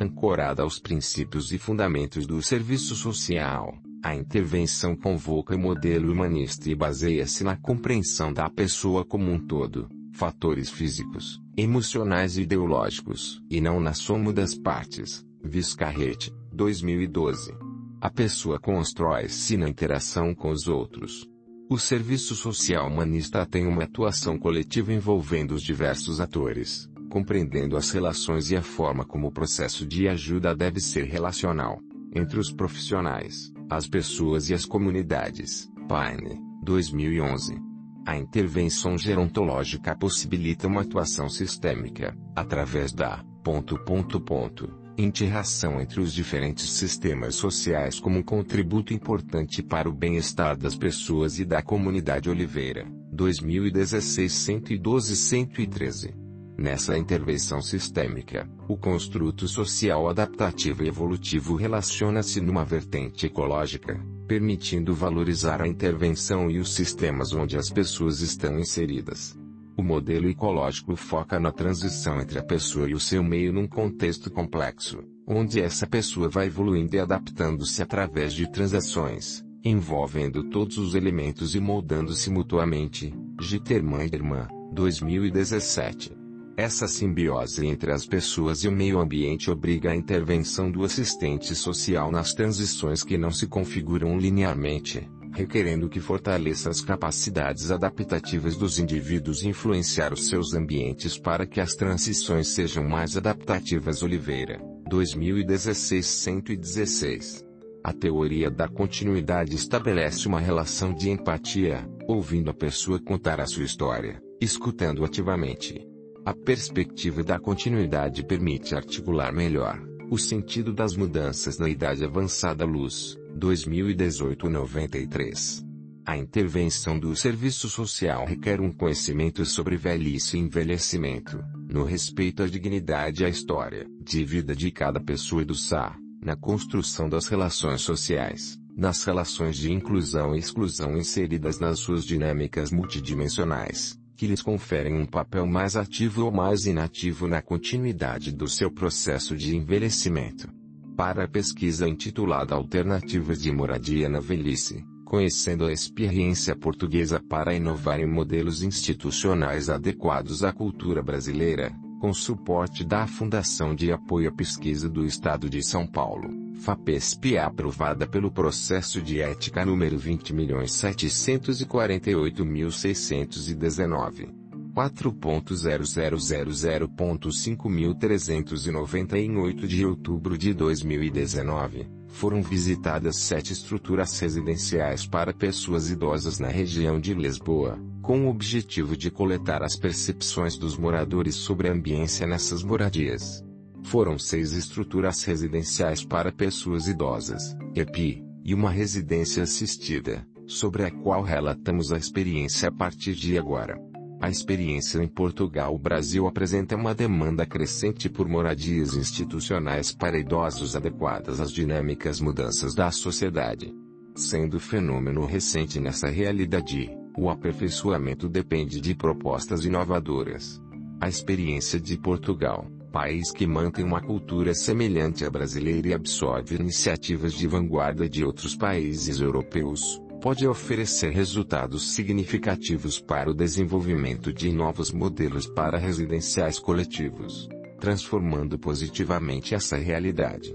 Ancorada aos princípios e fundamentos do serviço social, a intervenção convoca o modelo humanista e baseia-se na compreensão da pessoa como um todo, fatores físicos, emocionais e ideológicos, e não na soma das partes. Viscarrete, 2012. A pessoa constrói-se na interação com os outros, o serviço social humanista tem uma atuação coletiva envolvendo os diversos atores, compreendendo as relações e a forma como o processo de ajuda deve ser relacional, entre os profissionais, as pessoas e as comunidades. Paine, 2011. A intervenção gerontológica possibilita uma atuação sistêmica, através da ponto ponto ponto interração entre os diferentes sistemas sociais como um contributo importante para o bem-estar das pessoas e da comunidade Oliveira, 2016 112 113. Nessa intervenção sistêmica, o construto social adaptativo e evolutivo relaciona-se numa vertente ecológica, permitindo valorizar a intervenção e os sistemas onde as pessoas estão inseridas. O modelo ecológico foca na transição entre a pessoa e o seu meio num contexto complexo, onde essa pessoa vai evoluindo e adaptando-se através de transações, envolvendo todos os elementos e moldando-se mutuamente. Gitterman Irmã, 2017. Essa simbiose entre as pessoas e o meio ambiente obriga a intervenção do assistente social nas transições que não se configuram linearmente, requerendo que fortaleça as capacidades adaptativas dos indivíduos e influenciar os seus ambientes para que as transições sejam mais adaptativas. Oliveira, 2016 116. A teoria da continuidade estabelece uma relação de empatia, ouvindo a pessoa contar a sua história, escutando ativamente. A perspectiva da continuidade permite articular melhor o sentido das mudanças na idade avançada luz, 2018-93. A intervenção do serviço social requer um conhecimento sobre velhice e envelhecimento, no respeito à dignidade e à história de vida de cada pessoa e do SAR, na construção das relações sociais, nas relações de inclusão e exclusão inseridas nas suas dinâmicas multidimensionais, que lhes conferem um papel mais ativo ou mais inativo na continuidade do seu processo de envelhecimento. Para a pesquisa intitulada Alternativas de Moradia na Velhice, conhecendo a experiência portuguesa para inovar em modelos institucionais adequados à cultura brasileira, com suporte da Fundação de Apoio à Pesquisa do Estado de São Paulo, FAPESP aprovada pelo processo de ética número 20.748.619. 4.0000.5390 em 8 de outubro de 2019, foram visitadas sete estruturas residenciais para pessoas idosas na região de Lisboa, com o objetivo de coletar as percepções dos moradores sobre a ambiência nessas moradias. Foram seis estruturas residenciais para pessoas idosas, EPI, e uma residência assistida, sobre a qual relatamos a experiência a partir de agora. A experiência em Portugal o Brasil apresenta uma demanda crescente por moradias institucionais para idosos adequadas às dinâmicas mudanças da sociedade. Sendo fenômeno recente nessa realidade, o aperfeiçoamento depende de propostas inovadoras. A experiência de Portugal, país que mantém uma cultura semelhante à brasileira e absorve iniciativas de vanguarda de outros países europeus, pode oferecer resultados significativos para o desenvolvimento de novos modelos para residenciais coletivos, transformando positivamente essa realidade.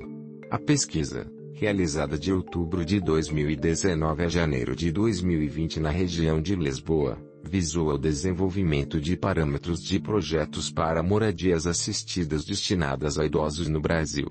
A pesquisa, realizada de outubro de 2019 a janeiro de 2020 na região de Lisboa, visou ao desenvolvimento de parâmetros de projetos para moradias assistidas destinadas a idosos no Brasil.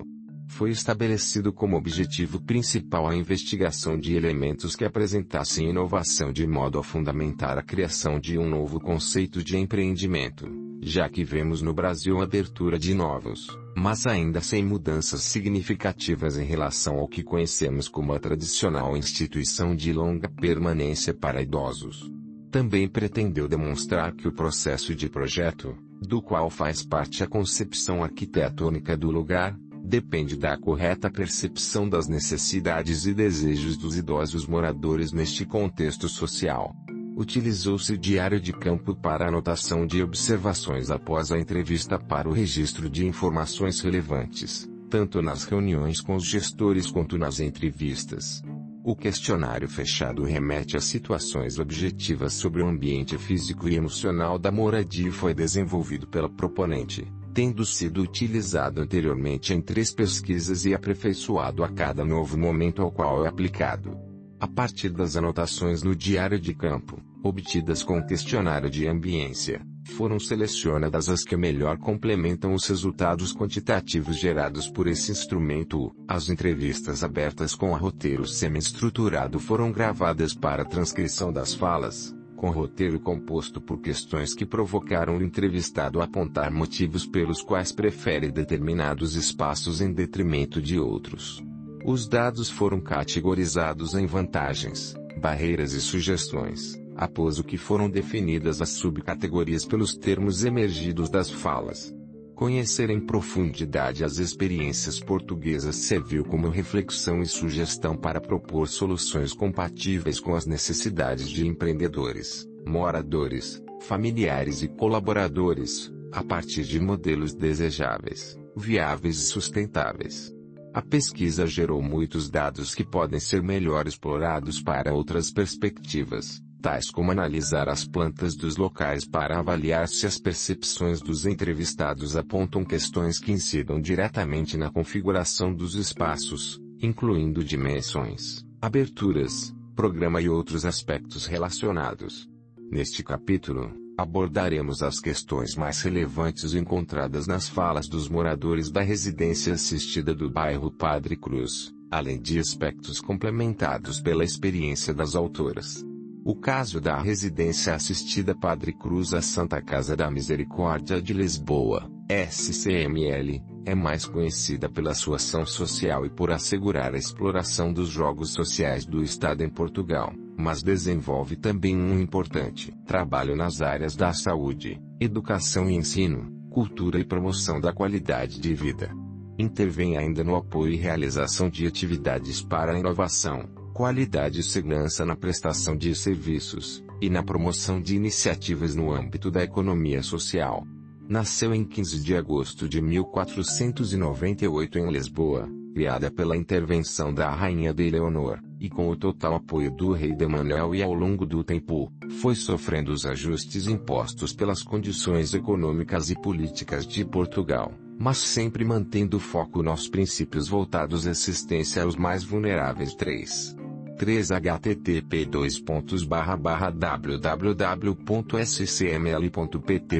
Foi estabelecido como objetivo principal a investigação de elementos que apresentassem inovação de modo a fundamentar a criação de um novo conceito de empreendimento, já que vemos no Brasil a abertura de novos, mas ainda sem mudanças significativas em relação ao que conhecemos como a tradicional instituição de longa permanência para idosos. Também pretendeu demonstrar que o processo de projeto, do qual faz parte a concepção arquitetônica do lugar, depende da correta percepção das necessidades e desejos dos idosos moradores neste contexto social. Utilizou-se o diário de campo para anotação de observações após a entrevista para o registro de informações relevantes, tanto nas reuniões com os gestores quanto nas entrevistas. O questionário fechado remete a situações objetivas sobre o ambiente físico e emocional da moradia e foi desenvolvido pela proponente, tendo sido utilizado anteriormente em três pesquisas e aperfeiçoado a cada novo momento ao qual é aplicado. A partir das anotações no diário de campo, obtidas com o questionário de ambiência, foram selecionadas as que melhor complementam os resultados quantitativos gerados por esse instrumento. As entrevistas abertas com a roteiro semi-estruturado foram gravadas para transcrição das falas, com roteiro composto por questões que provocaram o entrevistado a apontar motivos pelos quais prefere determinados espaços em detrimento de outros. Os dados foram categorizados em vantagens, barreiras e sugestões, após o que foram definidas as subcategorias pelos termos emergidos das falas. Conhecer em profundidade as experiências portuguesas serviu como reflexão e sugestão para propor soluções compatíveis com as necessidades de empreendedores, moradores, familiares e colaboradores, a partir de modelos desejáveis, viáveis e sustentáveis. A pesquisa gerou muitos dados que podem ser melhor explorados para outras perspectivas, tais como analisar as plantas dos locais para avaliar se as percepções dos entrevistados apontam questões que incidam diretamente na configuração dos espaços, incluindo dimensões, aberturas, programa e outros aspectos relacionados. Neste capítulo, abordaremos as questões mais relevantes encontradas nas falas dos moradores da residência assistida do bairro Padre Cruz, além de aspectos complementados pela experiência das autoras. O caso da residência assistida Padre Cruz a Santa Casa da Misericórdia de Lisboa, SCML, é mais conhecida pela sua ação social e por assegurar a exploração dos jogos sociais do Estado em Portugal, mas desenvolve também um importante trabalho nas áreas da saúde, educação e ensino, cultura e promoção da qualidade de vida. Intervém ainda no apoio e realização de atividades para a inovação, qualidade e segurança na prestação de serviços, e na promoção de iniciativas no âmbito da economia social. Nasceu em 15 de agosto de 1498 em Lisboa, criada pela intervenção da Rainha de Eleonor, e com o total apoio do rei de Manuel e ao longo do tempo, foi sofrendo os ajustes impostos pelas condições econômicas e políticas de Portugal, mas sempre mantendo foco nos princípios voltados à assistência aos mais vulneráveis. 3. 3 http www.scml.pt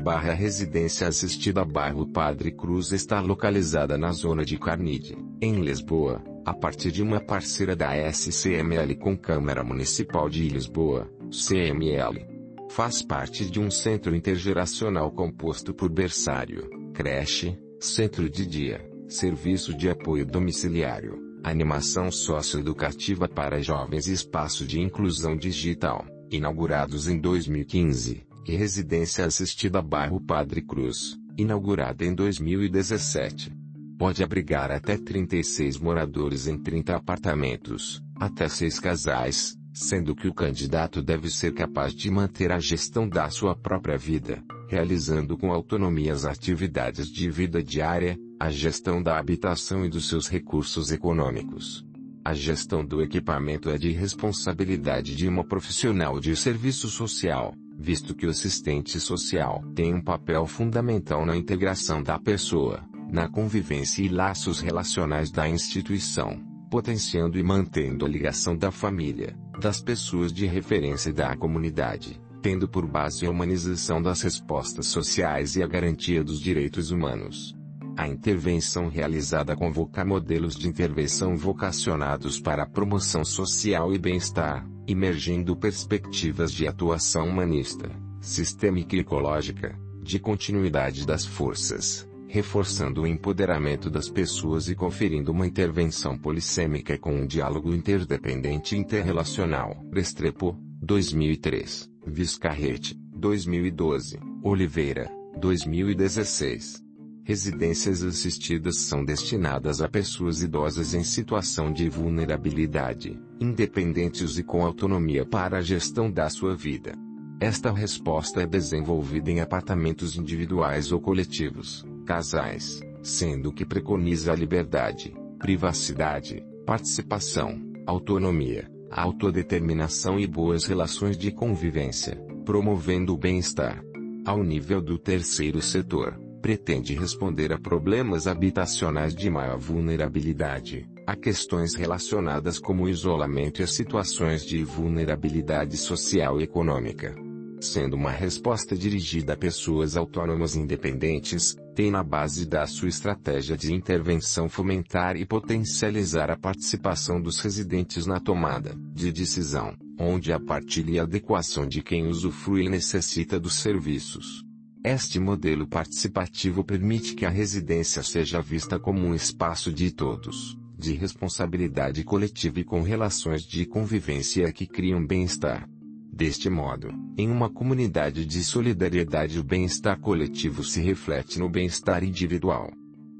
barra residência assistida bairro Padre Cruz está localizada na zona de Carnide, em Lisboa, a partir de uma parceira da SCML com Câmara Municipal de Lisboa, CML. Faz parte de um centro intergeracional composto por berçário, creche, centro de dia, serviço de apoio domiciliário, animação socioeducativa para jovens e espaço de inclusão digital, inaugurados em 2015, e residência assistida bairro Padre Cruz, inaugurada em 2017. Pode abrigar até 36 moradores em 30 apartamentos, até 6 casais, sendo que o candidato deve ser capaz de manter a gestão da sua própria vida, realizando com autonomia as atividades de vida diária, a gestão da habitação e dos seus recursos econômicos. A gestão do equipamento é de responsabilidade de uma profissional de serviço social, visto que o assistente social tem um papel fundamental na integração da pessoa, na convivência e laços relacionais da instituição, potenciando e mantendo a ligação da família, das pessoas de referência da comunidade, tendo por base a humanização das respostas sociais e a garantia dos direitos humanos. A intervenção realizada convoca modelos de intervenção vocacionados para a promoção social e bem-estar, emergindo perspectivas de atuação humanista, sistêmica e ecológica, de continuidade das forças, reforçando o empoderamento das pessoas e conferindo uma intervenção polissêmica com um diálogo interdependente e interrelacional. Restrepo, 2003, Viscarrete, 2012, Oliveira, 2016. Residências assistidas são destinadas a pessoas idosas em situação de vulnerabilidade, independentes e com autonomia para a gestão da sua vida. Esta resposta é desenvolvida em apartamentos individuais ou coletivos, casais, sendo que preconiza a liberdade, privacidade, participação, autonomia, autodeterminação e boas relações de convivência, promovendo o bem-estar. Ao nível do terceiro setor, pretende responder a problemas habitacionais de maior vulnerabilidade, a questões relacionadas como o isolamento e a situações de vulnerabilidade social e econômica. Sendo uma resposta dirigida a pessoas autônomas independentes, tem na base da sua estratégia de intervenção fomentar e potencializar a participação dos residentes na tomada de decisão, onde a partilha e adequação de quem usufrui e necessita dos serviços. Este modelo participativo permite que a residência seja vista como um espaço de todos, de responsabilidade coletiva e com relações de convivência que criam bem-estar. Deste modo, em uma comunidade de solidariedade o bem-estar coletivo se reflete no bem-estar individual.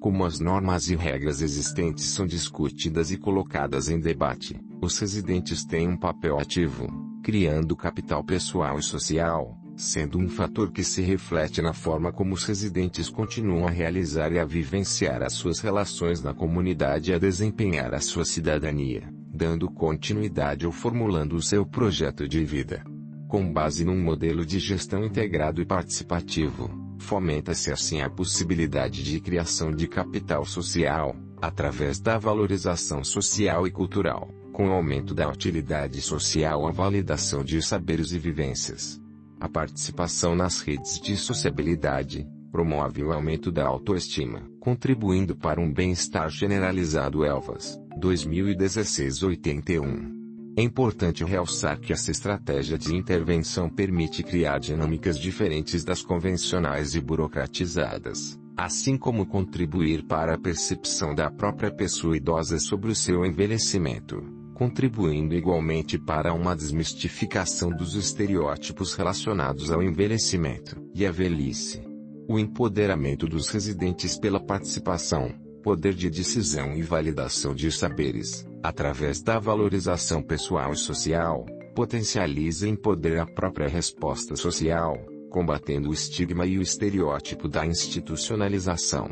Como as normas e regras existentes são discutidas e colocadas em debate, os residentes têm um papel ativo, criando capital pessoal e social, sendo um fator que se reflete na forma como os residentes continuam a realizar e a vivenciar as suas relações na comunidade e a desempenhar a sua cidadania, dando continuidade ou formulando o seu projeto de vida. Com base num modelo de gestão integrado e participativo, fomenta-se assim a possibilidade de criação de capital social, através da valorização social e cultural, com o aumento da utilidade social a validação de saberes e vivências a participação nas redes de sociabilidade promove o aumento da autoestima, contribuindo para um bem-estar generalizado. Elvas, 2016-81. É importante realçar que essa estratégia de intervenção permite criar dinâmicas diferentes das convencionais e burocratizadas, assim como contribuir para a percepção da própria pessoa idosa sobre o seu envelhecimento contribuindo igualmente para uma desmistificação dos estereótipos relacionados ao envelhecimento e à velhice. O empoderamento dos residentes pela participação, poder de decisão e validação de saberes, através da valorização pessoal e social, potencializa e empodera a própria resposta social, combatendo o estigma e o estereótipo da institucionalização.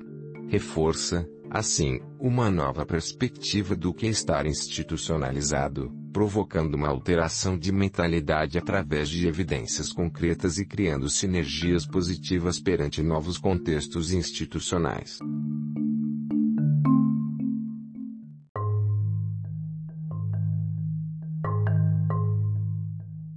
Reforça, Assim, uma nova perspectiva do que estar institucionalizado, provocando uma alteração de mentalidade através de evidências concretas e criando sinergias positivas perante novos contextos institucionais.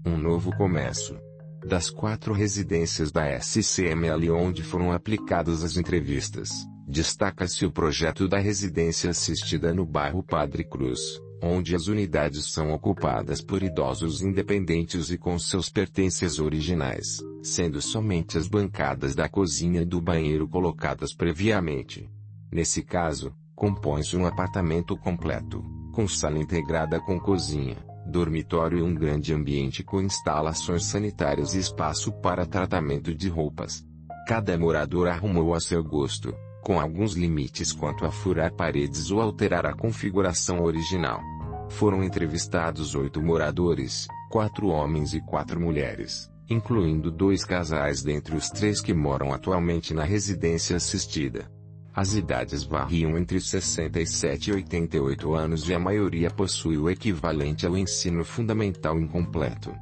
Um novo começo. Das quatro residências da SCML onde foram aplicadas as entrevistas, Destaca-se o projeto da residência assistida no bairro Padre Cruz, onde as unidades são ocupadas por idosos independentes e com seus pertences originais, sendo somente as bancadas da cozinha e do banheiro colocadas previamente. Nesse caso, compõe-se um apartamento completo, com sala integrada com cozinha, dormitório e um grande ambiente com instalações sanitárias e espaço para tratamento de roupas. Cada morador arrumou a seu gosto, com alguns limites quanto a furar paredes ou alterar a configuração original. Foram entrevistados oito moradores, quatro homens e quatro mulheres, incluindo dois casais dentre os três que moram atualmente na residência assistida. As idades variam entre 67 e 88 anos e a maioria possui o equivalente ao ensino fundamental incompleto.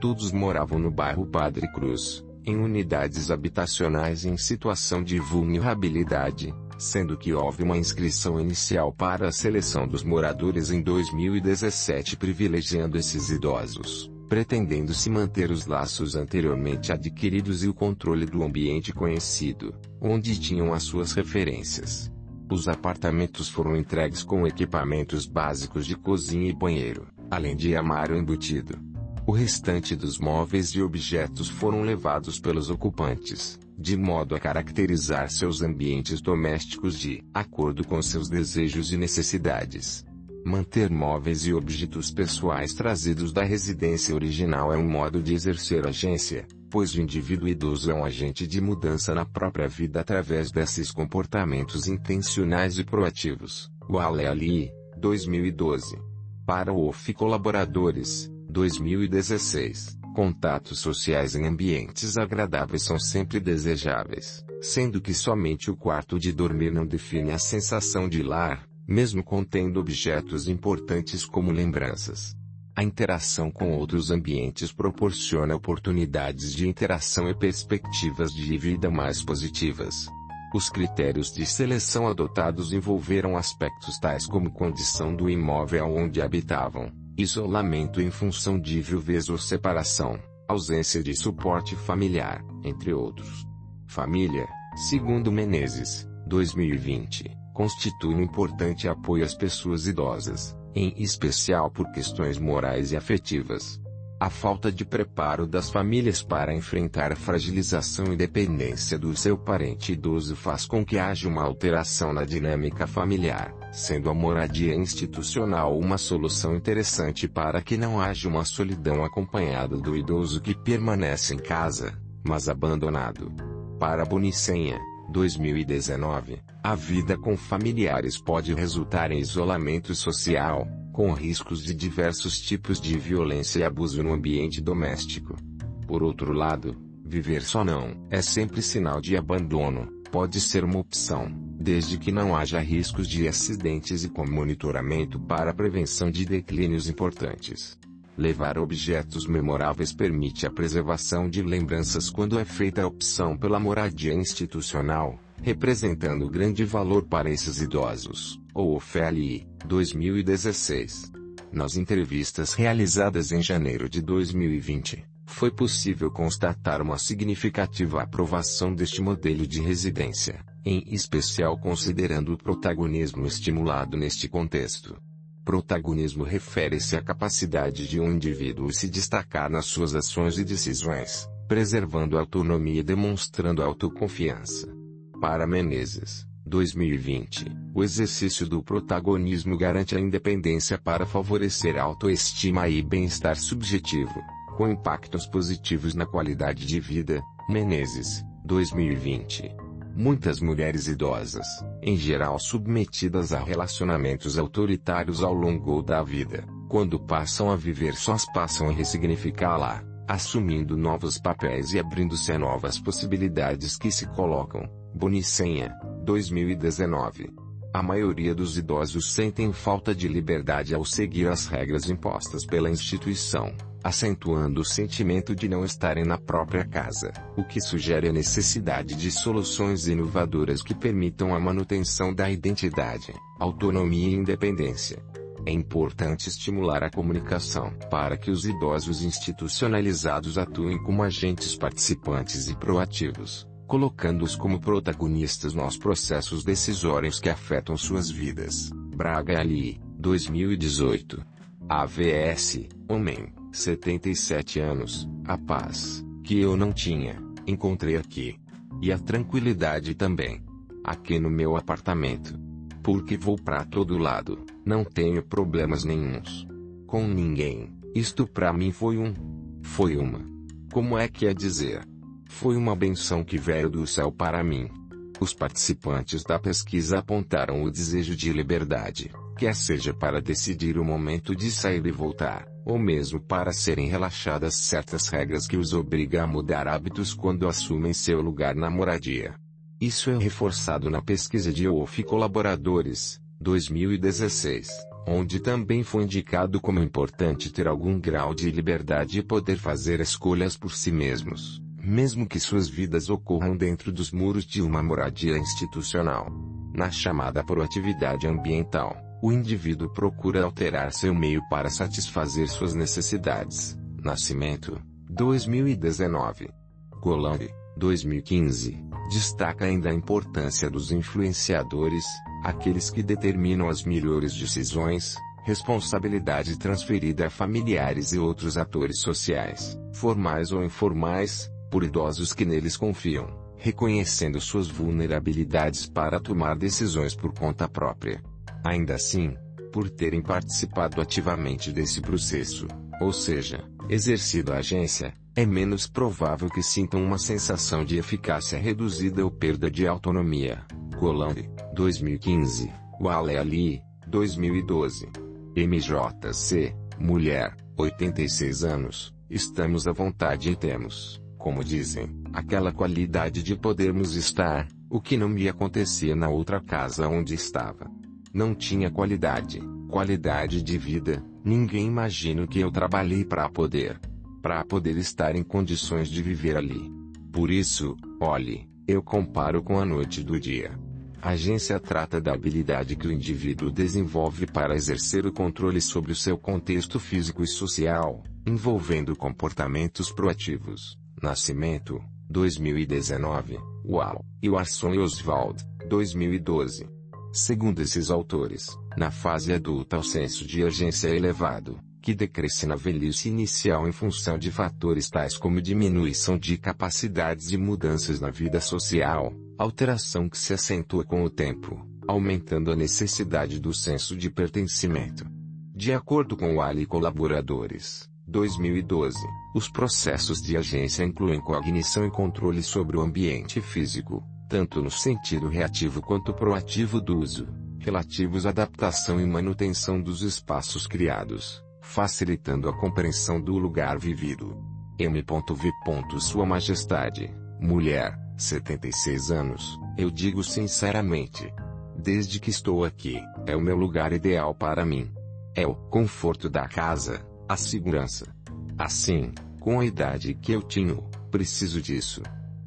Todos moravam no bairro Padre Cruz, em unidades habitacionais em situação de vulnerabilidade, sendo que houve uma inscrição inicial para a seleção dos moradores em 2017 privilegiando esses idosos, pretendendo-se manter os laços anteriormente adquiridos e o controle do ambiente conhecido, onde tinham as suas referências. Os apartamentos foram entregues com equipamentos básicos de cozinha e banheiro, além de armário embutido o restante dos móveis e objetos foram levados pelos ocupantes, de modo a caracterizar seus ambientes domésticos de acordo com seus desejos e necessidades. Manter móveis e objetos pessoais trazidos da residência original é um modo de exercer agência, pois o indivíduo idoso é um agente de mudança na própria vida através desses comportamentos intencionais e proativos. Wale Ali, 2012. Para o OFI Colaboradores, 2016. Contatos sociais em ambientes agradáveis são sempre desejáveis, sendo que somente o quarto de dormir não define a sensação de lar, mesmo contendo objetos importantes como lembranças. A interação com outros ambientes proporciona oportunidades de interação e perspectivas de vida mais positivas. Os critérios de seleção adotados envolveram aspectos tais como condição do imóvel onde habitavam, isolamento em função de viuvez ou separação, ausência de suporte familiar, entre outros. Família, segundo Menezes, 2020, constitui um importante apoio às pessoas idosas, em especial por questões morais e afetivas. A falta de preparo das famílias para enfrentar a fragilização e dependência do seu parente idoso faz com que haja uma alteração na dinâmica familiar, sendo a moradia institucional uma solução interessante para que não haja uma solidão acompanhada do idoso que permanece em casa, mas abandonado. Para Bonicenha, 2019, a vida com familiares pode resultar em isolamento social, com riscos de diversos tipos de violência e abuso no ambiente doméstico. Por outro lado, viver só não é sempre sinal de abandono, pode ser uma opção, desde que não haja riscos de acidentes e com monitoramento para prevenção de declínios importantes. Levar objetos memoráveis permite a preservação de lembranças quando é feita a opção pela moradia institucional, representando grande valor para esses idosos ou OFLI, 2016. Nas entrevistas realizadas em janeiro de 2020, foi possível constatar uma significativa aprovação deste modelo de residência, em especial considerando o protagonismo estimulado neste contexto. Protagonismo refere-se à capacidade de um indivíduo se destacar nas suas ações e decisões, preservando a autonomia e demonstrando autoconfiança. Para Menezes, 2020, o exercício do protagonismo garante a independência para favorecer a autoestima e bem-estar subjetivo, com impactos positivos na qualidade de vida. Menezes, 2020. Muitas mulheres idosas, em geral submetidas a relacionamentos autoritários ao longo da vida, quando passam a viver sós passam a ressignificá-la, assumindo novos papéis e abrindo-se a novas possibilidades que se colocam. Bonicenha, 2019. A maioria dos idosos sentem falta de liberdade ao seguir as regras impostas pela instituição, acentuando o sentimento de não estarem na própria casa, o que sugere a necessidade de soluções inovadoras que permitam a manutenção da identidade, autonomia e independência. É importante estimular a comunicação para que os idosos institucionalizados atuem como agentes participantes e proativos, colocando-os como protagonistas nos processos decisórios que afetam suas vidas. Braga Ali, 2018. AVS, Homem, 77 anos, a paz, que eu não tinha, encontrei aqui. E a tranquilidade também. Aqui no meu apartamento. Porque vou para todo lado, não tenho problemas nenhums. Com ninguém. Isto para mim foi um. Foi uma. Como é que é dizer? Foi uma benção que veio do céu para mim. Os participantes da pesquisa apontaram o desejo de liberdade, quer seja para decidir o momento de sair e voltar, ou mesmo para serem relaxadas certas regras que os obrigam a mudar hábitos quando assumem seu lugar na moradia. Isso é reforçado na pesquisa de e colaboradores, 2016, onde também foi indicado como importante ter algum grau de liberdade e poder fazer escolhas por si mesmos, mesmo que suas vidas ocorram dentro dos muros de uma moradia institucional. Na chamada proatividade ambiental, o indivíduo procura alterar seu meio para satisfazer suas necessidades. Nascimento, 2019. Colombo, 2015 destaca ainda a importância dos influenciadores, aqueles que determinam as melhores decisões, responsabilidade transferida a familiares e outros atores sociais, formais ou informais, por idosos que neles confiam, reconhecendo suas vulnerabilidades para tomar decisões por conta própria. Ainda assim, por terem participado ativamente desse processo, ou seja, exercido a agência, é menos provável que sintam uma sensação de eficácia reduzida ou perda de autonomia. Colombo, 2015. Wale Ali, 2012. MJC, mulher, 86 anos. Estamos à vontade e temos, como dizem, aquela qualidade de podermos estar, o que não me acontecia na outra casa onde estava. Não tinha qualidade, qualidade de vida, ninguém imagina que eu trabalhei para poder para poder estar em condições de viver ali. Por isso, olhe, eu comparo com a noite do dia. A agência trata da habilidade que o indivíduo desenvolve para exercer o controle sobre o seu contexto físico e social, envolvendo comportamentos proativos. Nascimento, 2019, Uau, e Warson e Oswald, 2012. Segundo esses autores, na fase adulta o senso de urgência é elevado, que decresce na velhice inicial em função de fatores tais como diminuição de capacidades e mudanças na vida social, alteração que se acentua com o tempo, aumentando a necessidade do senso de pertencimento. De acordo com o Ali colaboradores, 2012, os processos de agência incluem cognição e controle sobre o ambiente físico, tanto no sentido reativo quanto proativo do uso, relativos à adaptação e manutenção dos espaços criados, facilitando a compreensão do lugar vivido. M.V. Sua Majestade, mulher, 76 anos, eu digo sinceramente. Desde que estou aqui, é o meu lugar ideal para mim. É o conforto da casa, a segurança. Assim, com a idade que eu tinha, preciso disso.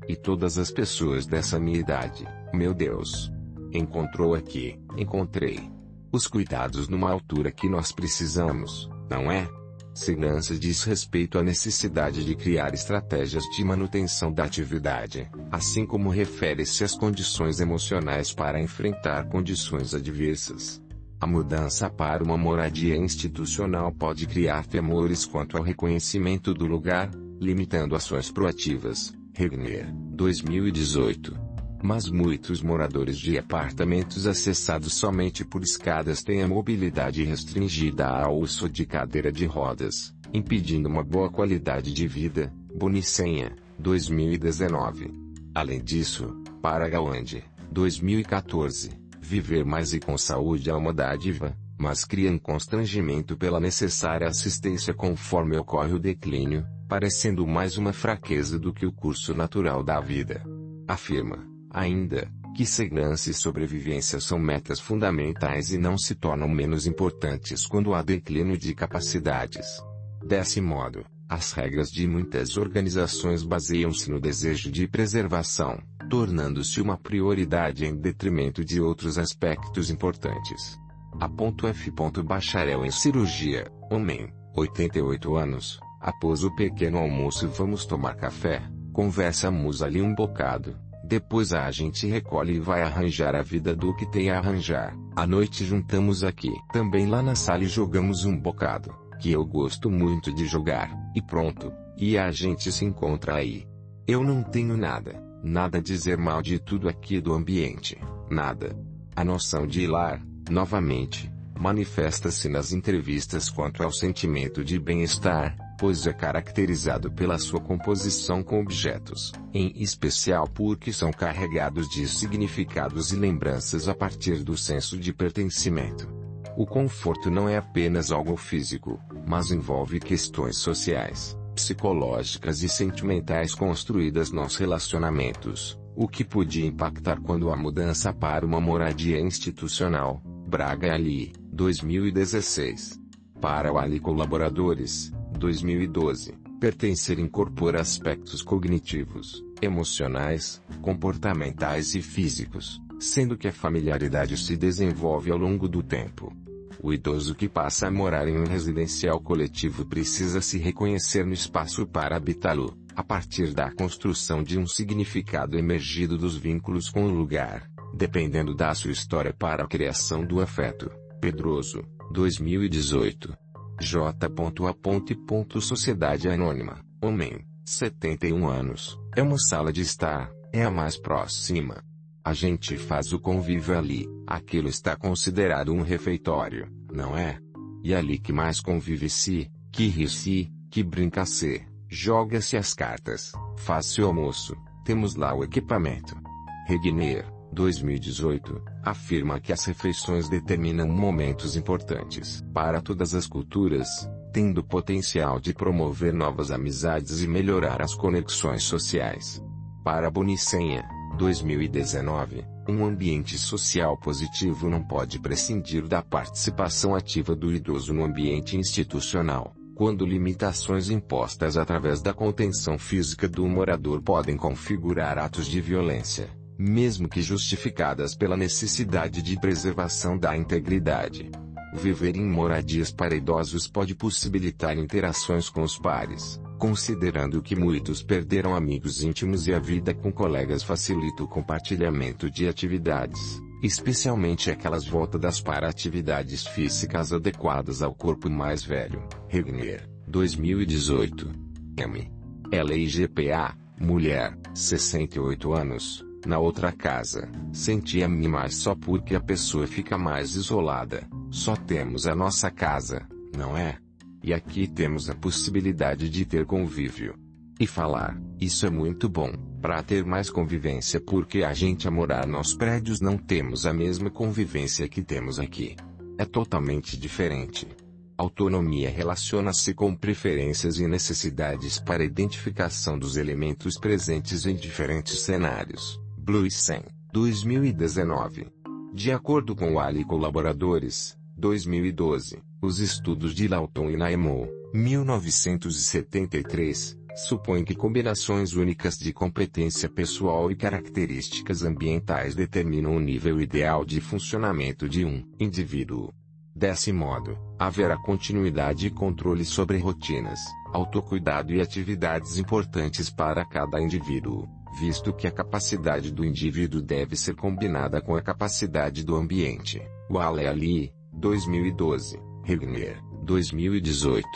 E todas as pessoas dessa minha idade, meu Deus. Encontrou aqui, encontrei. Os cuidados numa altura que nós precisamos não é? Segurança diz respeito à necessidade de criar estratégias de manutenção da atividade, assim como refere-se às condições emocionais para enfrentar condições adversas. A mudança para uma moradia institucional pode criar temores quanto ao reconhecimento do lugar, limitando ações proativas. Regner, 2018 mas muitos moradores de apartamentos acessados somente por escadas têm a mobilidade restringida ao uso de cadeira de rodas, impedindo uma boa qualidade de vida. Bonicenha, 2019. Além disso, para Gawande, 2014, viver mais e com saúde é uma dádiva, mas cria um constrangimento pela necessária assistência conforme ocorre o declínio, parecendo mais uma fraqueza do que o curso natural da vida. Afirma. Ainda, que segurança e sobrevivência são metas fundamentais e não se tornam menos importantes quando há declínio de capacidades. Desse modo, as regras de muitas organizações baseiam-se no desejo de preservação, tornando-se uma prioridade em detrimento de outros aspectos importantes. A F. Bacharel em cirurgia, homem, 88 anos, após o pequeno almoço vamos tomar café, conversamos ali um bocado, depois a gente recolhe e vai arranjar a vida do que tem a arranjar. À noite juntamos aqui. Também lá na sala e jogamos um bocado, que eu gosto muito de jogar, e pronto, e a gente se encontra aí. Eu não tenho nada, nada a dizer mal de tudo aqui do ambiente, nada. A noção de lar, novamente, manifesta-se nas entrevistas quanto ao sentimento de bem-estar, pois é caracterizado pela sua composição com objetos, em especial porque são carregados de significados e lembranças a partir do senso de pertencimento. O conforto não é apenas algo físico, mas envolve questões sociais, psicológicas e sentimentais construídas nos relacionamentos, o que podia impactar quando a mudança para uma moradia institucional. Braga Ali, 2016. Para o Ali Colaboradores, 2012, pertencer incorpora aspectos cognitivos, emocionais, comportamentais e físicos, sendo que a familiaridade se desenvolve ao longo do tempo. O idoso que passa a morar em um residencial coletivo precisa se reconhecer no espaço para habitá-lo, a partir da construção de um significado emergido dos vínculos com o lugar, dependendo da sua história para a criação do afeto. Pedroso, 2018. J.A. Sociedade Anônima, homem, 71 anos, é uma sala de estar, é a mais próxima. A gente faz o convívio ali, aquilo está considerado um refeitório, não é? E ali que mais convive-se, que ri-se, que brinca-se, joga-se as cartas, faz-se o almoço, temos lá o equipamento. Regner, 2018, afirma que as refeições determinam momentos importantes para todas as culturas, tendo potencial de promover novas amizades e melhorar as conexões sociais. Para Bonicenha, 2019, um ambiente social positivo não pode prescindir da participação ativa do idoso no ambiente institucional, quando limitações impostas através da contenção física do morador podem configurar atos de violência mesmo que justificadas pela necessidade de preservação da integridade. Viver em moradias para idosos pode possibilitar interações com os pares, considerando que muitos perderam amigos íntimos e a vida com colegas facilita o compartilhamento de atividades, especialmente aquelas voltadas para atividades físicas adequadas ao corpo mais velho. Regner, 2018. M. LIGPA, mulher, 68 anos, na outra casa, sentia-me mais só porque a pessoa fica mais isolada. Só temos a nossa casa, não é? E aqui temos a possibilidade de ter convívio. E falar, isso é muito bom, para ter mais convivência porque a gente a morar nos prédios não temos a mesma convivência que temos aqui. É totalmente diferente. Autonomia relaciona-se com preferências e necessidades para identificação dos elementos presentes em diferentes cenários. Blue 100, 2019. De acordo com o Ali Colaboradores, 2012, os estudos de Lawton e Naemo, 1973, supõem que combinações únicas de competência pessoal e características ambientais determinam o nível ideal de funcionamento de um indivíduo. Desse modo, haverá continuidade e controle sobre rotinas, autocuidado e atividades importantes para cada indivíduo visto que a capacidade do indivíduo deve ser combinada com a capacidade do ambiente. Wale Ali, 2012, Regner, 2018.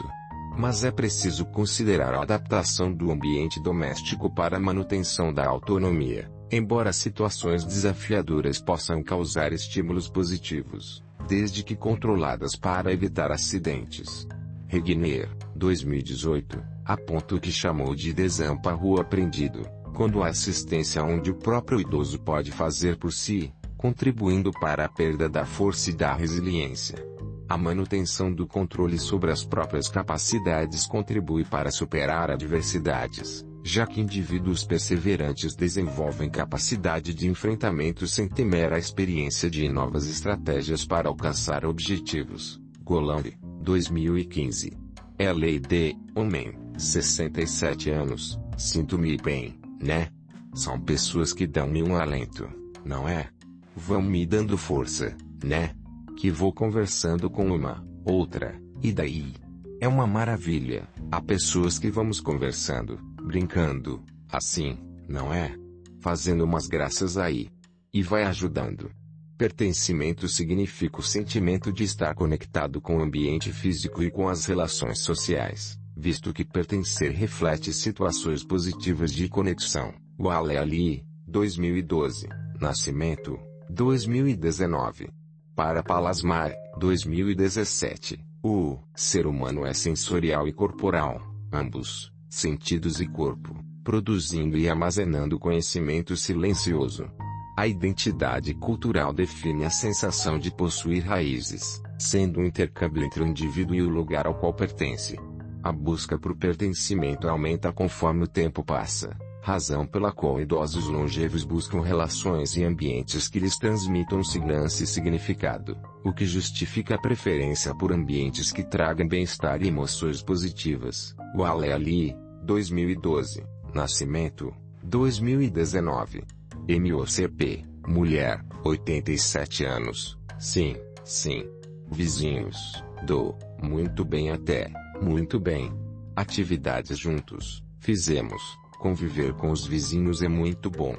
Mas é preciso considerar a adaptação do ambiente doméstico para a manutenção da autonomia, embora situações desafiadoras possam causar estímulos positivos, desde que controladas para evitar acidentes. Regner, 2018, aponta o que chamou de desamparo aprendido quando a assistência onde o próprio idoso pode fazer por si, contribuindo para a perda da força e da resiliência. A manutenção do controle sobre as próprias capacidades contribui para superar adversidades, já que indivíduos perseverantes desenvolvem capacidade de enfrentamento sem temer a experiência de novas estratégias para alcançar objetivos. Golambi, 2015. É a lei de, homem, 67 anos, sinto-me bem, né? São pessoas que dão-me um alento, não é? Vão me dando força, né? Que vou conversando com uma, outra, e daí? É uma maravilha. Há pessoas que vamos conversando, brincando, assim, não é? Fazendo umas graças aí. E vai ajudando. Pertencimento significa o sentimento de estar conectado com o ambiente físico e com as relações sociais, visto que pertencer reflete situações positivas de conexão. Wale Ali, 2012. Nascimento, 2019. Para Palasmar, 2017. O ser humano é sensorial e corporal, ambos, sentidos e corpo, produzindo e armazenando conhecimento silencioso. A identidade cultural define a sensação de possuir raízes, sendo um intercâmbio entre o indivíduo e o lugar ao qual pertence. A busca por pertencimento aumenta conforme o tempo passa, razão pela qual idosos longevos buscam relações e ambientes que lhes transmitam segurança e significado, o que justifica a preferência por ambientes que tragam bem-estar e emoções positivas. Wale Ali, 2012. Nascimento, 2019. MOCP, mulher, 87 anos. Sim, sim. Vizinhos, do, muito bem até, muito bem. Atividades juntos, fizemos, conviver com os vizinhos é muito bom.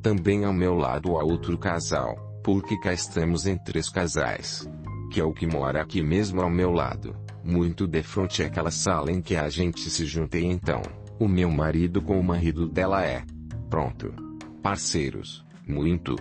Também ao meu lado há outro casal, porque cá estamos em três casais. Que é o que mora aqui mesmo ao meu lado muito de frente àquela sala em que a gente se junta e então, o meu marido com o marido dela é. Pronto. Parceiros. Muito.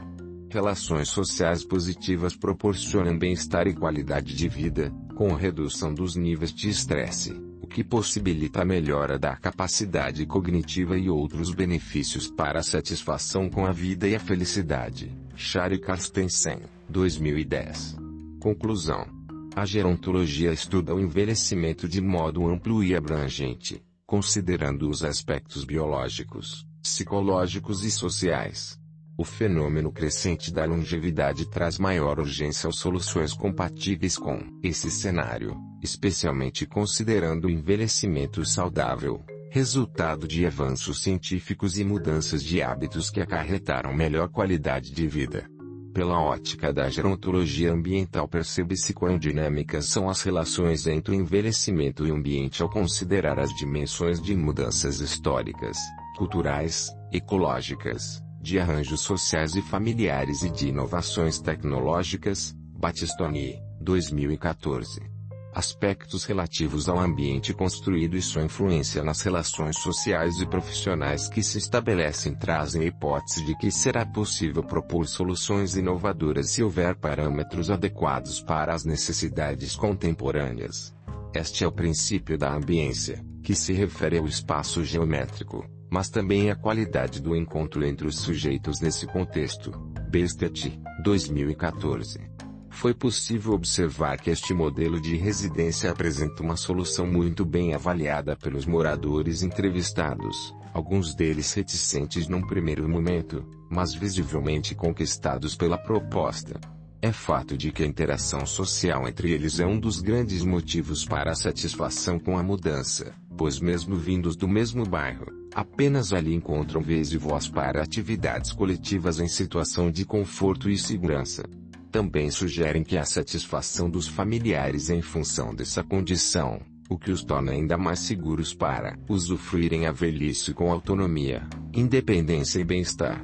Relações sociais positivas proporcionam bem-estar e qualidade de vida, com redução dos níveis de estresse, que possibilita a melhora da capacidade cognitiva e outros benefícios para a satisfação com a vida e a felicidade. Shari Carstensen, 2010. Conclusão. A gerontologia estuda o envelhecimento de modo amplo e abrangente, considerando os aspectos biológicos, psicológicos e sociais. O fenômeno crescente da longevidade traz maior urgência às soluções compatíveis com esse cenário, especialmente considerando o envelhecimento saudável, resultado de avanços científicos e mudanças de hábitos que acarretaram melhor qualidade de vida. Pela ótica da gerontologia ambiental percebe-se quão dinâmicas são as relações entre o envelhecimento e o ambiente ao considerar as dimensões de mudanças históricas, culturais, ecológicas, de arranjos sociais e familiares e de inovações tecnológicas, Battistoni, 2014 aspectos relativos ao ambiente construído e sua influência nas relações sociais e profissionais que se estabelecem trazem a hipótese de que será possível propor soluções inovadoras se houver parâmetros adequados para as necessidades contemporâneas. Este é o princípio da ambiência, que se refere ao espaço geométrico, mas também à qualidade do encontro entre os sujeitos nesse contexto. Bestet, 2014 foi possível observar que este modelo de residência apresenta uma solução muito bem avaliada pelos moradores entrevistados, alguns deles reticentes num primeiro momento, mas visivelmente conquistados pela proposta. É fato de que a interação social entre eles é um dos grandes motivos para a satisfação com a mudança, pois mesmo vindos do mesmo bairro, apenas ali encontram vez e voz para atividades coletivas em situação de conforto e segurança também sugerem que a satisfação dos familiares em função dessa condição, o que os torna ainda mais seguros para usufruírem a velhice com autonomia, independência e bem-estar.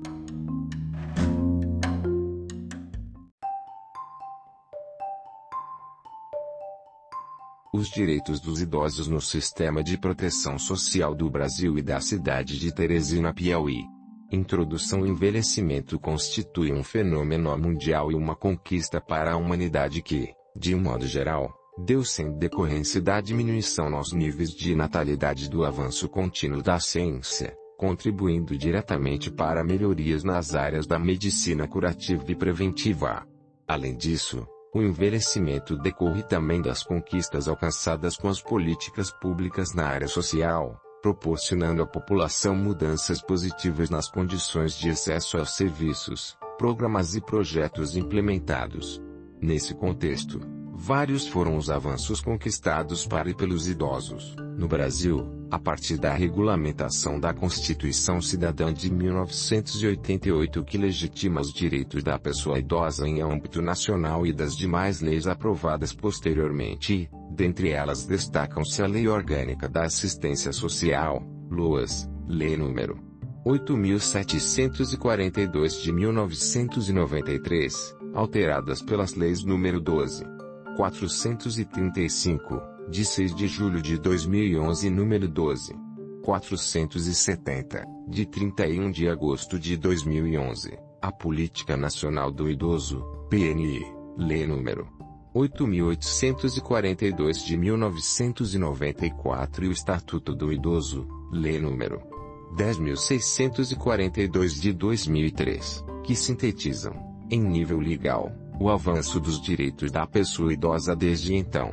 Os direitos dos idosos no sistema de proteção social do Brasil e da cidade de Teresina, Piauí. Introdução ao envelhecimento constitui um fenômeno mundial e uma conquista para a humanidade que, de um modo geral, deu-se decorrência da diminuição nos níveis de natalidade do avanço contínuo da ciência, contribuindo diretamente para melhorias nas áreas da medicina curativa e preventiva. Além disso, o envelhecimento decorre também das conquistas alcançadas com as políticas públicas na área social, proporcionando à população mudanças positivas nas condições de acesso aos serviços, programas e projetos implementados. Nesse contexto, vários foram os avanços conquistados para e pelos idosos. No Brasil, a partir da regulamentação da Constituição Cidadã de 1988 que legitima os direitos da pessoa idosa em âmbito nacional e das demais leis aprovadas posteriormente, dentre elas destacam-se a Lei Orgânica da Assistência Social, LOAS, Lei número 8.742 de 1993, alteradas pelas leis número 12. 435, de 6 de julho de 2011 número 12. 470, de 31 de agosto de 2011, a Política Nacional do Idoso, PNI, Lei número 8.842 de 1994 e o Estatuto do Idoso, Lei número 10.642 de 2003, que sintetizam, em nível legal, o avanço dos direitos da pessoa idosa desde então.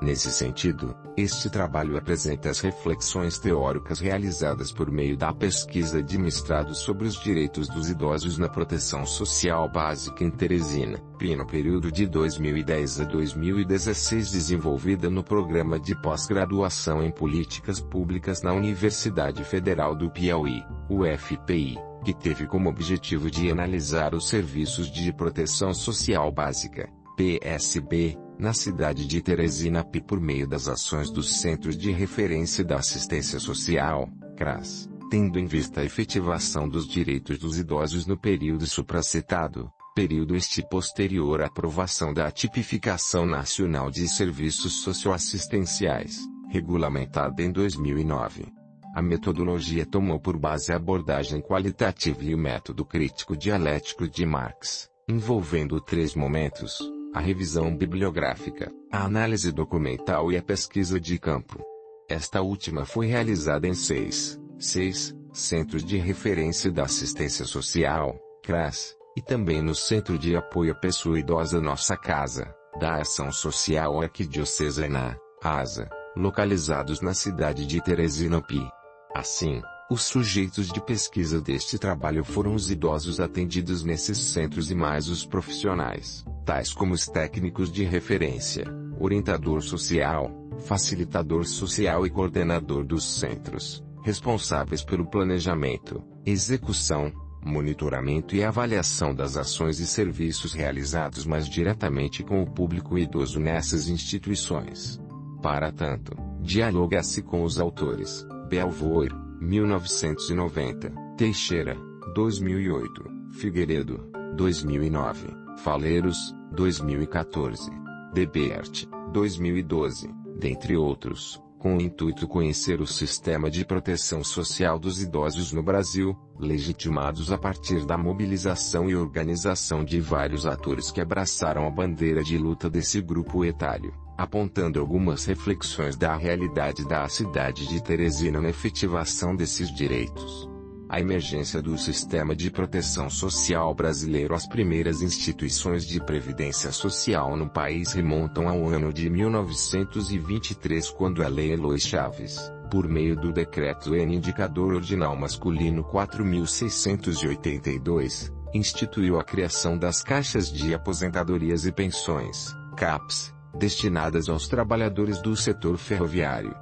Nesse sentido, este trabalho apresenta as reflexões teóricas realizadas por meio da pesquisa de mestrado sobre os direitos dos idosos na proteção social básica em Teresina, no período de 2010 a 2016 desenvolvida no programa de pós-graduação em políticas públicas na Universidade Federal do Piauí, UFPI, que teve como objetivo de analisar os serviços de proteção social básica, PSB, na cidade de Teresina P por meio das ações dos Centros de Referência da Assistência Social, CRAS, tendo em vista a efetivação dos direitos dos idosos no período supracitado, período este posterior à aprovação da Tipificação Nacional de Serviços Socioassistenciais, regulamentada em 2009. A metodologia tomou por base a abordagem qualitativa e o método crítico dialético de Marx, envolvendo três momentos a revisão bibliográfica, a análise documental e a pesquisa de campo. Esta última foi realizada em seis, seis Centros de Referência da Assistência Social, CRAS, e também no Centro de Apoio à Pessoa Idosa Nossa Casa, da Ação Social Arquidiocesana, ASA, localizados na cidade de Teresinopi. Assim, os sujeitos de pesquisa deste trabalho foram os idosos atendidos nesses centros e mais os profissionais, tais como os técnicos de referência, orientador social, facilitador social e coordenador dos centros, responsáveis pelo planejamento, execução, monitoramento e avaliação das ações e serviços realizados mais diretamente com o público idoso nessas instituições. Para tanto, dialoga-se com os autores, Belvoir, 1990, Teixeira, 2008, Figueiredo, 2009, Faleiros, 2014, Debert, 2012, dentre outros, com o intuito conhecer o sistema de proteção social dos idosos no Brasil, legitimados a partir da mobilização e organização de vários atores que abraçaram a bandeira de luta desse grupo etário apontando algumas reflexões da realidade da cidade de Teresina na efetivação desses direitos. A emergência do sistema de proteção social brasileiro As primeiras instituições de previdência social no país remontam ao ano de 1923 quando a Lei Eloy Chaves, por meio do Decreto N Indicador Ordinal Masculino 4682, instituiu a criação das Caixas de Aposentadorias e Pensões, CAPS, destinadas aos trabalhadores do setor ferroviário.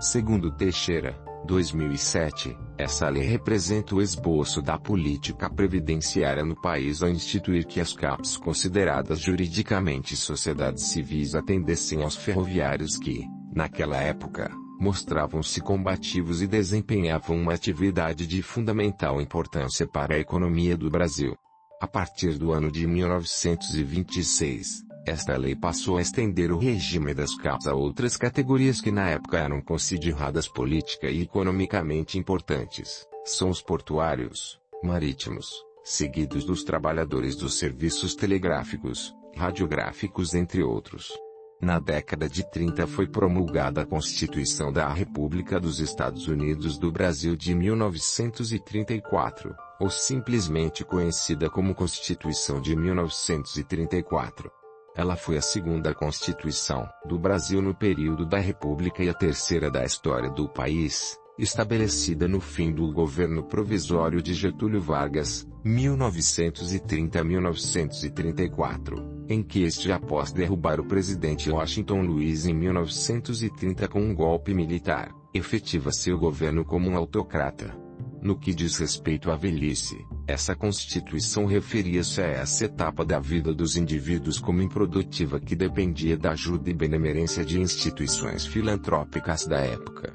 Segundo Teixeira, 2007, essa lei representa o esboço da política previdenciária no país ao instituir que as CAPs consideradas juridicamente sociedades civis atendessem aos ferroviários que, naquela época, mostravam-se combativos e desempenhavam uma atividade de fundamental importância para a economia do Brasil. A partir do ano de 1926, esta lei passou a estender o regime das CAPs a outras categorias que na época eram consideradas política e economicamente importantes. São os portuários, marítimos, seguidos dos trabalhadores dos serviços telegráficos, radiográficos entre outros. Na década de 30 foi promulgada a Constituição da República dos Estados Unidos do Brasil de 1934, ou simplesmente conhecida como Constituição de 1934. Ela foi a segunda Constituição do Brasil no período da República e a terceira da história do país, estabelecida no fim do governo provisório de Getúlio Vargas, 1930-1934, em que este após derrubar o presidente Washington Luiz em 1930 com um golpe militar, efetiva seu governo como um autocrata. No que diz respeito à velhice, essa Constituição referia-se a essa etapa da vida dos indivíduos como improdutiva que dependia da ajuda e benemerência de instituições filantrópicas da época.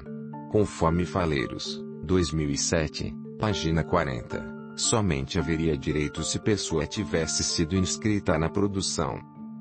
Conforme Faleiros, 2007, página 40, somente haveria direito se pessoa tivesse sido inscrita na produção.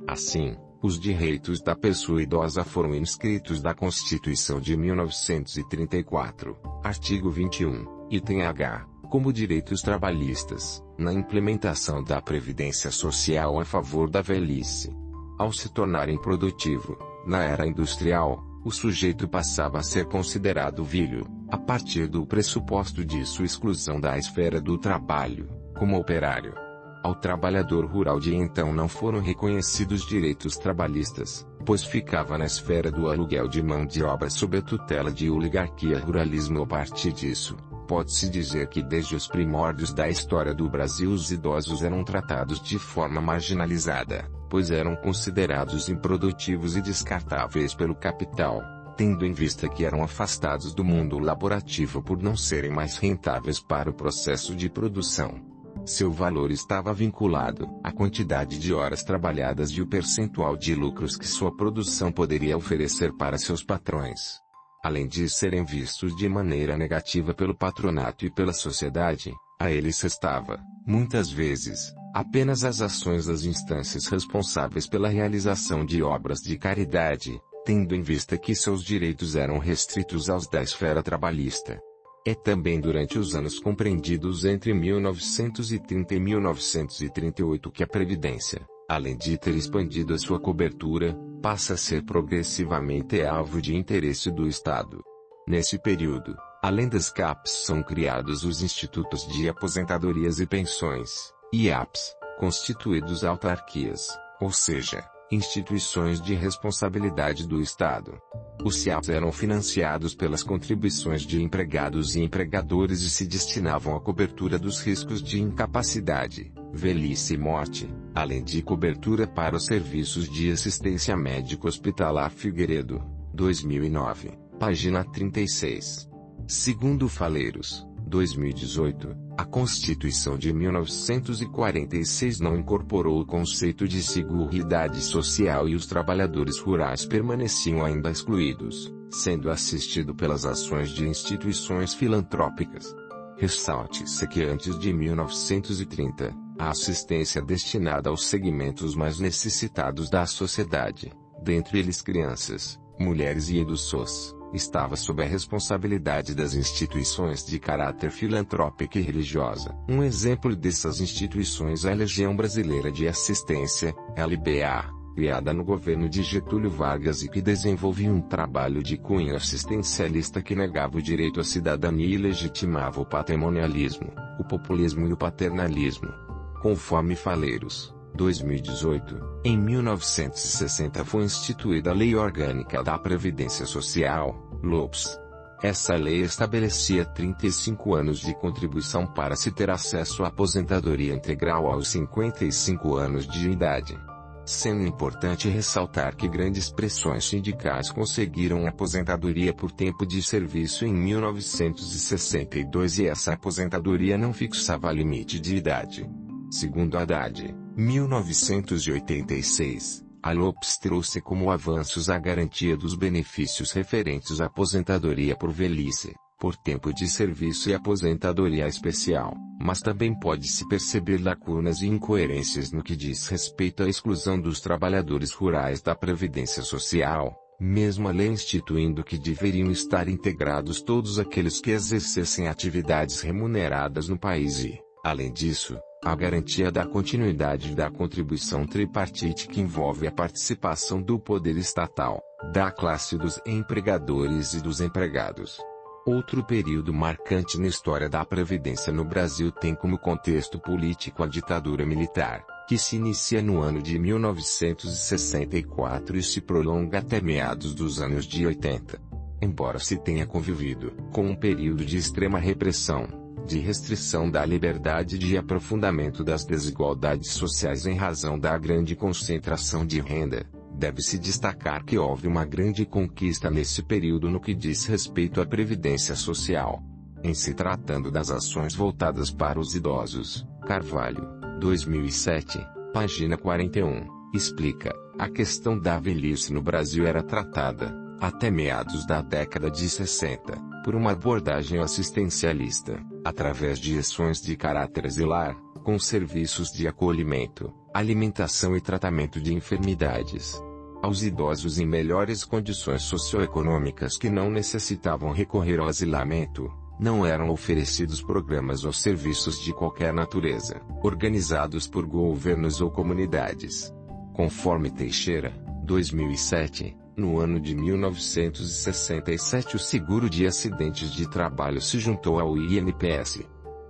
Assim, os direitos da pessoa idosa foram inscritos da Constituição de 1934, artigo 21, item H, como direitos trabalhistas, na implementação da Previdência Social a favor da velhice. Ao se tornar improdutivo, na era industrial, o sujeito passava a ser considerado vilho, a partir do pressuposto de sua exclusão da esfera do trabalho, como operário. Ao trabalhador rural de então não foram reconhecidos direitos trabalhistas, pois ficava na esfera do aluguel de mão de obra sob a tutela de oligarquia ruralismo a partir disso. Pode-se dizer que desde os primórdios da história do Brasil os idosos eram tratados de forma marginalizada pois eram considerados improdutivos e descartáveis pelo capital, tendo em vista que eram afastados do mundo laborativo por não serem mais rentáveis para o processo de produção. Seu valor estava vinculado à quantidade de horas trabalhadas e o percentual de lucros que sua produção poderia oferecer para seus patrões. Além de serem vistos de maneira negativa pelo patronato e pela sociedade, a eles restava, muitas vezes, apenas as ações das instâncias responsáveis pela realização de obras de caridade, tendo em vista que seus direitos eram restritos aos da esfera trabalhista. É também durante os anos compreendidos entre 1930 e 1938 que a Previdência, além de ter expandido a sua cobertura, passa a ser progressivamente alvo de interesse do Estado. Nesse período, além das CAPs são criados os Institutos de Aposentadorias e Pensões, IAPs, constituídos autarquias, ou seja, instituições de responsabilidade do Estado. Os CIAPs eram financiados pelas contribuições de empregados e empregadores e se destinavam à cobertura dos riscos de incapacidade, velhice e morte, além de cobertura para os serviços de assistência médico hospitalar Figueiredo, 2009, página 36. Segundo Faleiros, 2018, a Constituição de 1946 não incorporou o conceito de seguridade social e os trabalhadores rurais permaneciam ainda excluídos, sendo assistido pelas ações de instituições filantrópicas. Ressalte-se que antes de 1930, a assistência destinada aos segmentos mais necessitados da sociedade, dentre eles crianças, mulheres e idosos, estava sob a responsabilidade das instituições de caráter filantrópico e religiosa. Um exemplo dessas instituições é a Legião Brasileira de Assistência, LBA, criada no governo de Getúlio Vargas e que desenvolvia um trabalho de cunho assistencialista que negava o direito à cidadania e legitimava o patrimonialismo, o populismo e o paternalismo. Conforme Faleiros, 2018, em 1960 foi instituída a Lei Orgânica da Previdência Social, LOPS. Essa lei estabelecia 35 anos de contribuição para se ter acesso à aposentadoria integral aos 55 anos de idade. Sendo importante ressaltar que grandes pressões sindicais conseguiram aposentadoria por tempo de serviço em 1962 e essa aposentadoria não fixava limite de idade. Segundo Haddad, 1986, a Lopes trouxe como avanços a garantia dos benefícios referentes à aposentadoria por velhice, por tempo de serviço e aposentadoria especial, mas também pode-se perceber lacunas e incoerências no que diz respeito à exclusão dos trabalhadores rurais da Previdência Social, mesmo a lei instituindo que deveriam estar integrados todos aqueles que exercessem atividades remuneradas no país e, além disso, a garantia da continuidade da contribuição tripartite que envolve a participação do poder estatal, da classe dos empregadores e dos empregados. Outro período marcante na história da Previdência no Brasil tem como contexto político a ditadura militar, que se inicia no ano de 1964 e se prolonga até meados dos anos de 80. embora se tenha convivido com um período de extrema repressão, de restrição da liberdade e de aprofundamento das desigualdades sociais em razão da grande concentração de renda, deve-se destacar que houve uma grande conquista nesse período no que diz respeito à previdência social. Em se tratando das ações voltadas para os idosos, Carvalho, 2007, página 41, explica: a questão da velhice no Brasil era tratada, até meados da década de 60, por uma abordagem assistencialista, através de ações de caráter asilar, com serviços de acolhimento, alimentação e tratamento de enfermidades. Aos idosos em melhores condições socioeconômicas que não necessitavam recorrer ao asilamento, não eram oferecidos programas ou serviços de qualquer natureza, organizados por governos ou comunidades. Conforme Teixeira, 2007, no ano de 1967 o seguro de acidentes de trabalho se juntou ao INPS.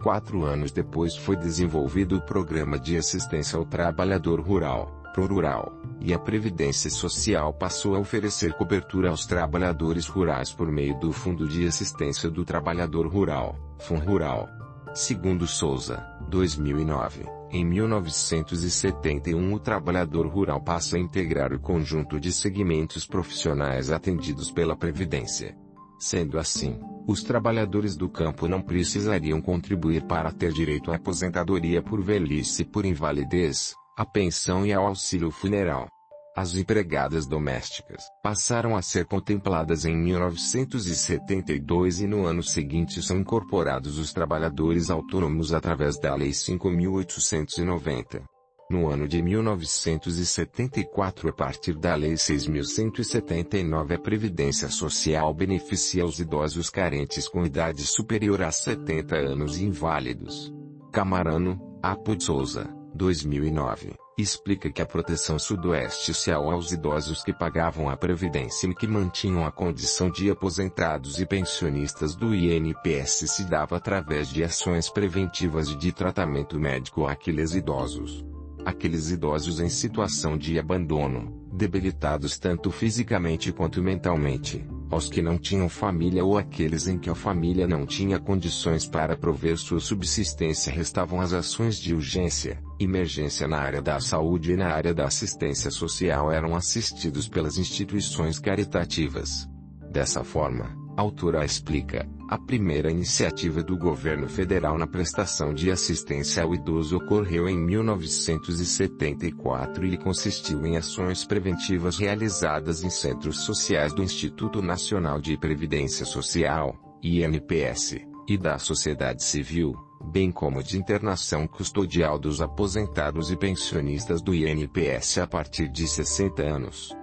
Quatro anos depois foi desenvolvido o Programa de Assistência ao Trabalhador Rural, ProRural, e a Previdência Social passou a oferecer cobertura aos trabalhadores rurais por meio do Fundo de Assistência do Trabalhador Rural, FUNRural. Segundo Souza, 2009, em 1971 o trabalhador rural passa a integrar o conjunto de segmentos profissionais atendidos pela Previdência. Sendo assim, os trabalhadores do campo não precisariam contribuir para ter direito à aposentadoria por velhice e por invalidez, a pensão e ao auxílio funeral. As empregadas domésticas passaram a ser contempladas em 1972 e no ano seguinte são incorporados os trabalhadores autônomos através da Lei 5.890. No ano de 1974 a partir da Lei 6.179 a Previdência Social beneficia os idosos carentes com idade superior a 70 anos e inválidos. Camarano, Apo de Souza 2009, explica que a proteção sudoeste social aos idosos que pagavam a previdência e que mantinham a condição de aposentados e pensionistas do INPS se dava através de ações preventivas e de tratamento médico àqueles idosos. Aqueles idosos em situação de abandono, debilitados tanto fisicamente quanto mentalmente, aos que não tinham família ou aqueles em que a família não tinha condições para prover sua subsistência restavam as ações de urgência, emergência na área da saúde e na área da assistência social eram assistidos pelas instituições caritativas. Dessa forma, autora explica, a primeira iniciativa do governo federal na prestação de assistência ao idoso ocorreu em 1974 e consistiu em ações preventivas realizadas em centros sociais do Instituto Nacional de Previdência Social, INPS, e da sociedade civil, bem como de internação custodial dos aposentados e pensionistas do INPS a partir de 60 anos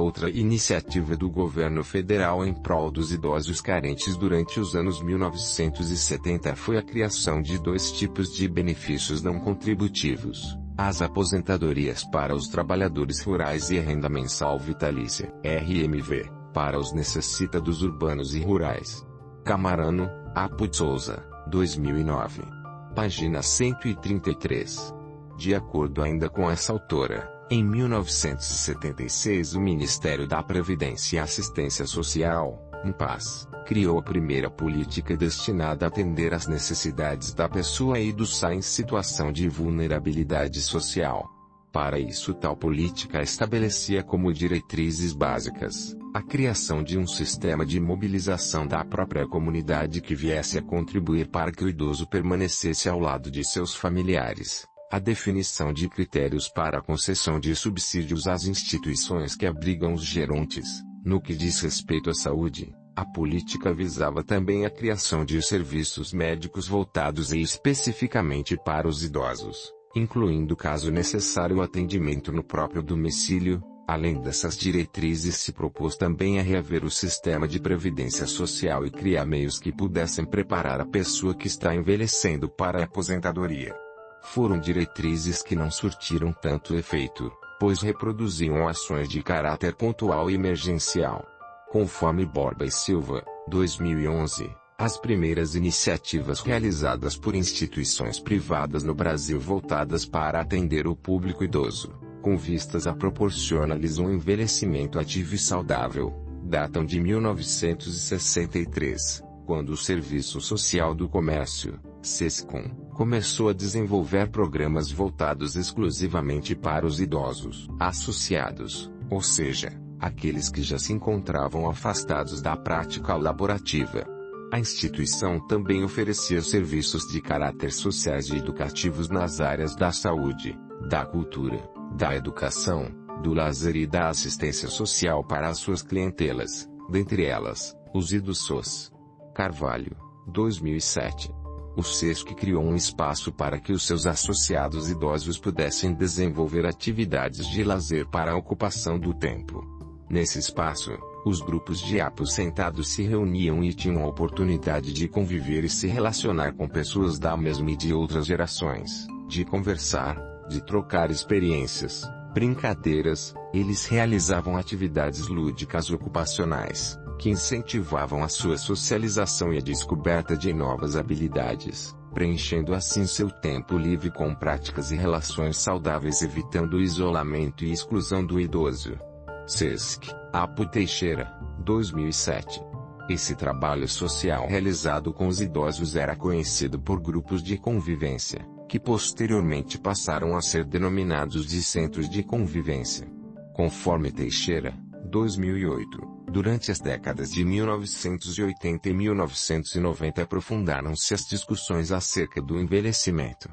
outra iniciativa do governo federal em prol dos idosos carentes durante os anos 1970 foi a criação de dois tipos de benefícios não contributivos. As aposentadorias para os trabalhadores rurais e a renda mensal vitalícia, RMV, para os necessitados urbanos e rurais. Camarano, Apo Souza, 2009. Página 133. De acordo ainda com essa autora, em 1976 o Ministério da Previdência e Assistência Social, MPAS, criou a primeira política destinada a atender às necessidades da pessoa idosa em situação de vulnerabilidade social. Para isso tal política estabelecia como diretrizes básicas, a criação de um sistema de mobilização da própria comunidade que viesse a contribuir para que o idoso permanecesse ao lado de seus familiares a definição de critérios para a concessão de subsídios às instituições que abrigam os gerontes. No que diz respeito à saúde, a política visava também a criação de serviços médicos voltados e especificamente para os idosos, incluindo caso necessário o atendimento no próprio domicílio. Além dessas diretrizes, se propôs também a reaver o sistema de previdência social e criar meios que pudessem preparar a pessoa que está envelhecendo para a aposentadoria foram diretrizes que não surtiram tanto efeito, pois reproduziam ações de caráter pontual e emergencial. Conforme Borba e Silva, 2011, as primeiras iniciativas realizadas por instituições privadas no Brasil voltadas para atender o público idoso, com vistas a proporcionar-lhes um envelhecimento ativo e saudável, datam de 1963, quando o Serviço Social do Comércio, SESCOM, começou a desenvolver programas voltados exclusivamente para os idosos associados, ou seja, aqueles que já se encontravam afastados da prática laborativa. A instituição também oferecia serviços de caráter sociais e educativos nas áreas da saúde, da cultura, da educação, do lazer e da assistência social para as suas clientelas, dentre elas, os idosos. Carvalho, 2007. O SESC criou um espaço para que os seus associados idosos pudessem desenvolver atividades de lazer para a ocupação do tempo. Nesse espaço, os grupos de aposentados se reuniam e tinham a oportunidade de conviver e se relacionar com pessoas da mesma e de outras gerações, de conversar, de trocar experiências, brincadeiras, eles realizavam atividades lúdicas ocupacionais, que incentivavam a sua socialização e a descoberta de novas habilidades, preenchendo assim seu tempo livre com práticas e relações saudáveis evitando o isolamento e exclusão do idoso. SESC, Apo Teixeira, 2007. Esse trabalho social realizado com os idosos era conhecido por grupos de convivência, que posteriormente passaram a ser denominados de centros de convivência. Conforme Teixeira, 2008. Durante as décadas de 1980 e 1990 aprofundaram-se as discussões acerca do envelhecimento.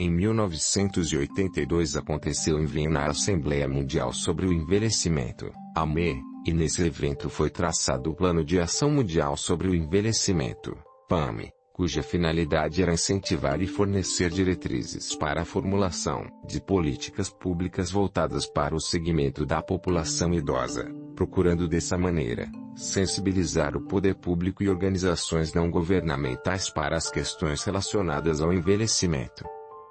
Em 1982 aconteceu em Viena a Assembleia Mundial sobre o Envelhecimento, AME, e nesse evento foi traçado o Plano de Ação Mundial sobre o Envelhecimento, PAME, cuja finalidade era incentivar e fornecer diretrizes para a formulação de políticas públicas voltadas para o segmento da população idosa, procurando dessa maneira sensibilizar o poder público e organizações não governamentais para as questões relacionadas ao envelhecimento.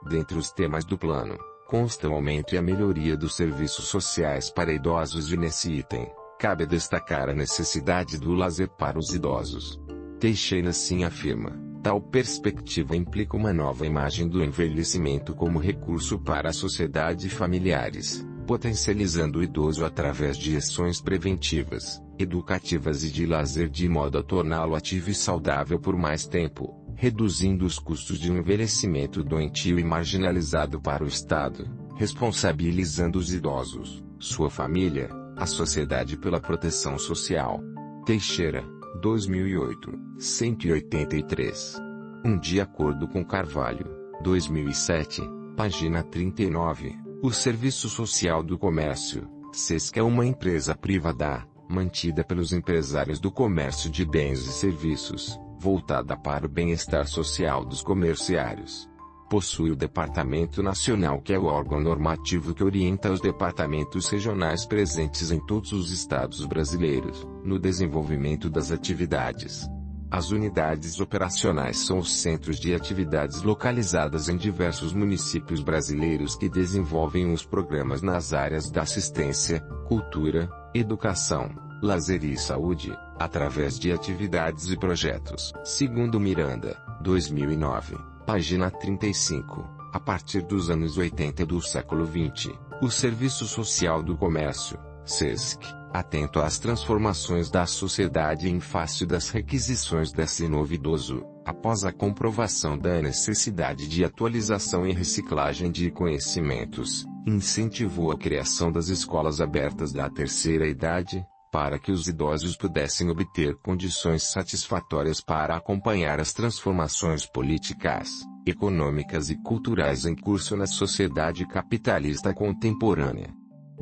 Dentre os temas do plano, consta o aumento e a melhoria dos serviços sociais para idosos e nesse item, cabe destacar a necessidade do lazer para os idosos. Teixeira assim afirma, tal perspectiva implica uma nova imagem do envelhecimento como recurso para a sociedade e familiares, potencializando o idoso através de ações preventivas, educativas e de lazer de modo a torná-lo ativo e saudável por mais tempo, reduzindo os custos de um envelhecimento doentio e marginalizado para o Estado, responsabilizando os idosos, sua família, a sociedade pela proteção social. Teixeira, 2008, 183. Um de acordo com Carvalho, 2007, página 39. O Serviço Social do Comércio, SESC é uma empresa privada, mantida pelos empresários do comércio de bens e serviços, voltada para o bem-estar social dos comerciários. Possui o Departamento Nacional que é o órgão normativo que orienta os departamentos regionais presentes em todos os estados brasileiros, no desenvolvimento das atividades, as unidades operacionais são os centros de atividades localizadas em diversos municípios brasileiros que desenvolvem os programas nas áreas da assistência, cultura, educação, lazer e saúde, através de atividades e projetos. Segundo Miranda, 2009, página 35, a partir dos anos 80 do século 20, o Serviço Social do Comércio, SESC, atento às transformações da sociedade em face das requisições desse novo idoso, após a comprovação da necessidade de atualização e reciclagem de conhecimentos, incentivou a criação das escolas abertas da terceira idade, para que os idosos pudessem obter condições satisfatórias para acompanhar as transformações políticas, econômicas e culturais em curso na sociedade capitalista contemporânea.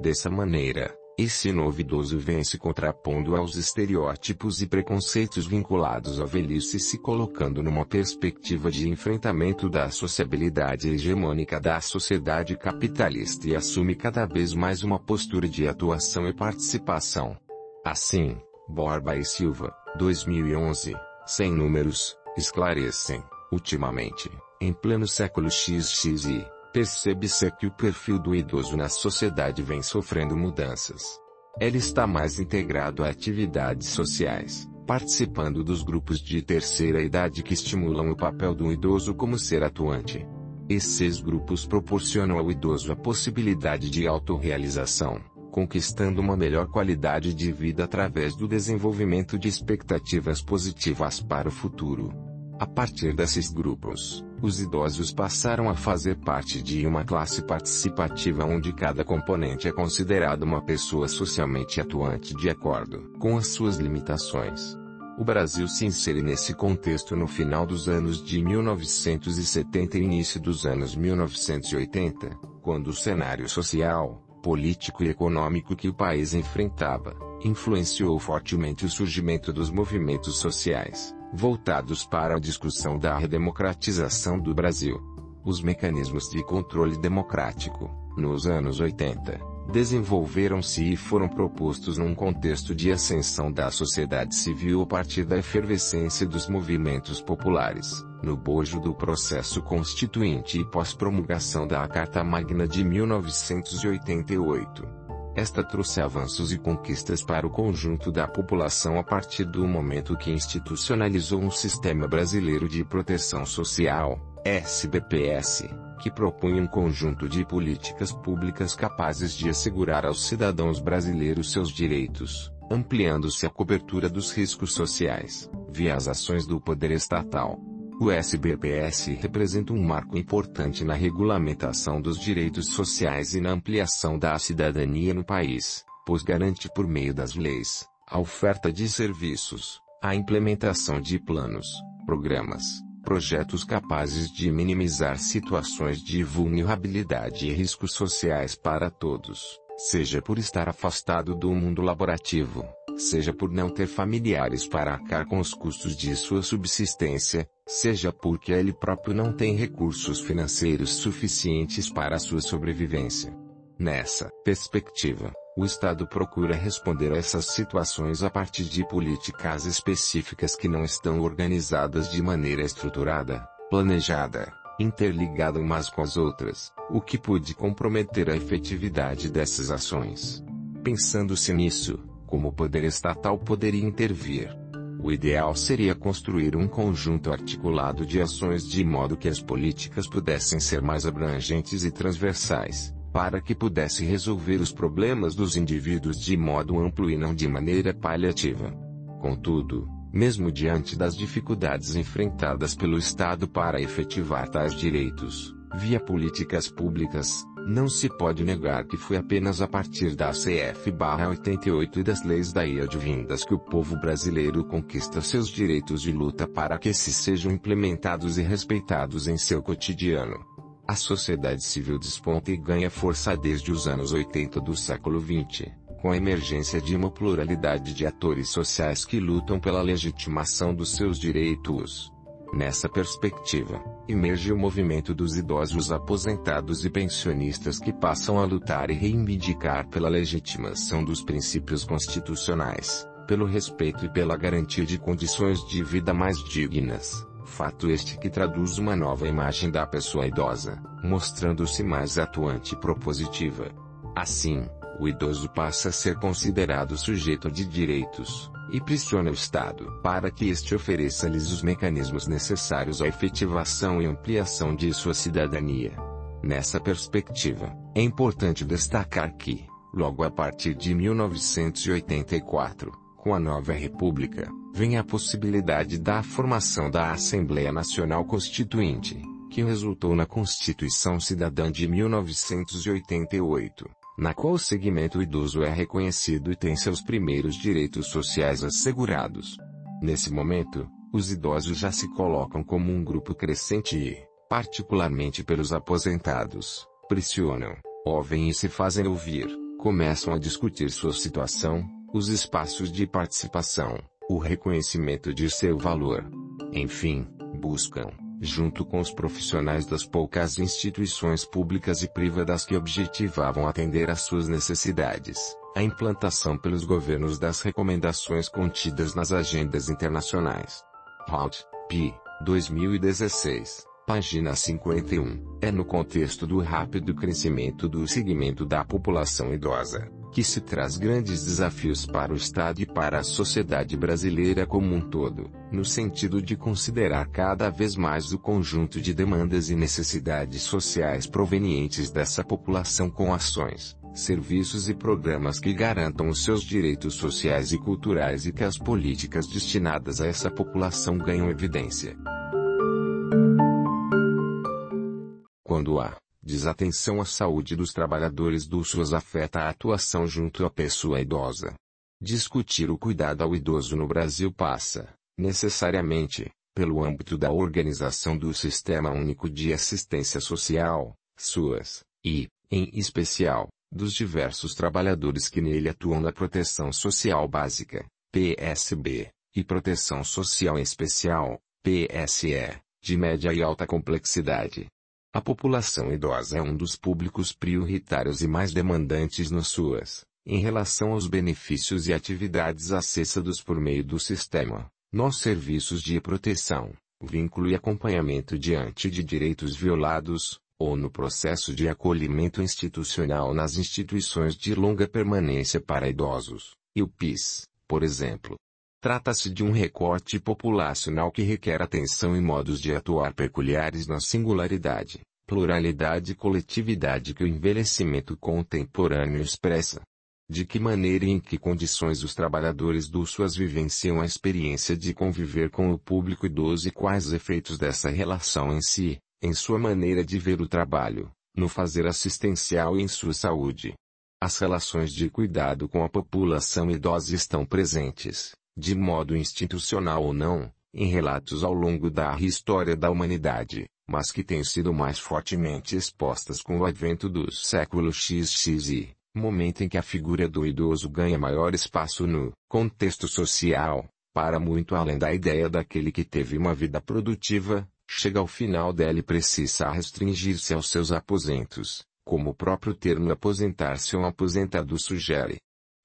Dessa maneira, esse novo idoso vem se contrapondo aos estereótipos e preconceitos vinculados à velhice se colocando numa perspectiva de enfrentamento da sociabilidade hegemônica da sociedade capitalista e assume cada vez mais uma postura de atuação e participação. Assim, Borba e Silva, 2011, sem números, esclarecem, ultimamente, em pleno século XXI, Percebe-se que o perfil do idoso na sociedade vem sofrendo mudanças. Ele está mais integrado a atividades sociais, participando dos grupos de terceira idade que estimulam o papel do idoso como ser atuante. Esses grupos proporcionam ao idoso a possibilidade de autorrealização, conquistando uma melhor qualidade de vida através do desenvolvimento de expectativas positivas para o futuro. A partir desses grupos, os idosos passaram a fazer parte de uma classe participativa onde cada componente é considerado uma pessoa socialmente atuante de acordo com as suas limitações. O Brasil se insere nesse contexto no final dos anos de 1970 e início dos anos 1980, quando o cenário social, político e econômico que o país enfrentava, influenciou fortemente o surgimento dos movimentos sociais, voltados para a discussão da redemocratização do Brasil. Os mecanismos de controle democrático, nos anos 80, desenvolveram-se e foram propostos num contexto de ascensão da sociedade civil a partir da efervescência dos movimentos populares, no bojo do processo constituinte e pós-promulgação da Carta Magna de 1988. Esta trouxe avanços e conquistas para o conjunto da população a partir do momento que institucionalizou um sistema brasileiro de proteção social, SBPS, que propunha um conjunto de políticas públicas capazes de assegurar aos cidadãos brasileiros seus direitos, ampliando-se a cobertura dos riscos sociais, via as ações do poder estatal. O SBPS representa um marco importante na regulamentação dos direitos sociais e na ampliação da cidadania no país, pois garante por meio das leis, a oferta de serviços, a implementação de planos, programas, projetos capazes de minimizar situações de vulnerabilidade e riscos sociais para todos, seja por estar afastado do mundo laborativo, seja por não ter familiares para arcar com os custos de sua subsistência, seja porque ele próprio não tem recursos financeiros suficientes para a sua sobrevivência. Nessa perspectiva, o Estado procura responder a essas situações a partir de políticas específicas que não estão organizadas de maneira estruturada, planejada, interligada umas com as outras, o que pode comprometer a efetividade dessas ações. Pensando-se nisso, como o poder estatal poderia intervir? O ideal seria construir um conjunto articulado de ações de modo que as políticas pudessem ser mais abrangentes e transversais, para que pudesse resolver os problemas dos indivíduos de modo amplo e não de maneira paliativa. Contudo, mesmo diante das dificuldades enfrentadas pelo Estado para efetivar tais direitos, via políticas públicas, não se pode negar que foi apenas a partir da CF-88 e das leis daí advindas que o povo brasileiro conquista seus direitos de luta para que esses sejam implementados e respeitados em seu cotidiano. A sociedade civil desponta e ganha força desde os anos 80 do século XX, com a emergência de uma pluralidade de atores sociais que lutam pela legitimação dos seus direitos. Nessa perspectiva, emerge o movimento dos idosos aposentados e pensionistas que passam a lutar e reivindicar pela legitimação dos princípios constitucionais, pelo respeito e pela garantia de condições de vida mais dignas. Fato este que traduz uma nova imagem da pessoa idosa, mostrando-se mais atuante e propositiva. Assim, o idoso passa a ser considerado sujeito de direitos, e pressiona o Estado para que este ofereça-lhes os mecanismos necessários à efetivação e ampliação de sua cidadania. Nessa perspectiva, é importante destacar que, logo a partir de 1984, com a nova República, vem a possibilidade da formação da Assembleia Nacional Constituinte, que resultou na Constituição Cidadã de 1988 na qual o segmento idoso é reconhecido e tem seus primeiros direitos sociais assegurados. Nesse momento, os idosos já se colocam como um grupo crescente e, particularmente pelos aposentados, pressionam, ouvem e se fazem ouvir, começam a discutir sua situação, os espaços de participação, o reconhecimento de seu valor. Enfim, buscam, junto com os profissionais das poucas instituições públicas e privadas que objetivavam atender às suas necessidades, a implantação pelos governos das recomendações contidas nas agendas internacionais. Halt, P. 2016, página 51, é no contexto do rápido crescimento do segmento da população idosa que se traz grandes desafios para o Estado e para a sociedade brasileira como um todo, no sentido de considerar cada vez mais o conjunto de demandas e necessidades sociais provenientes dessa população com ações, serviços e programas que garantam os seus direitos sociais e culturais e que as políticas destinadas a essa população ganham evidência. Quando há desatenção à saúde dos trabalhadores do SUS afeta a atuação junto à pessoa idosa. Discutir o cuidado ao idoso no Brasil passa, necessariamente, pelo âmbito da organização do Sistema Único de Assistência Social, SUAS, e, em especial, dos diversos trabalhadores que nele atuam na Proteção Social Básica, PSB, e Proteção Social Especial, PSE, de média e alta complexidade. A população idosa é um dos públicos prioritários e mais demandantes no SUAS, em relação aos benefícios e atividades acessados por meio do sistema, nos serviços de proteção, vínculo e acompanhamento diante de direitos violados, ou no processo de acolhimento institucional nas instituições de longa permanência para idosos, e o PIS, por exemplo. Trata-se de um recorte populacional que requer atenção e modos de atuar peculiares na singularidade, pluralidade e coletividade que o envelhecimento contemporâneo expressa. De que maneira e em que condições os trabalhadores do SUAS vivenciam a experiência de conviver com o público idoso e quais os efeitos dessa relação em si, em sua maneira de ver o trabalho, no fazer assistencial e em sua saúde. As relações de cuidado com a população idosa estão presentes, de modo institucional ou não, em relatos ao longo da história da humanidade, mas que têm sido mais fortemente expostas com o advento do século XXI, momento em que a figura do idoso ganha maior espaço no contexto social, para muito além da ideia daquele que teve uma vida produtiva, chega ao final dela e precisa restringir-se aos seus aposentos, como o próprio termo aposentar-se ou aposentado sugere.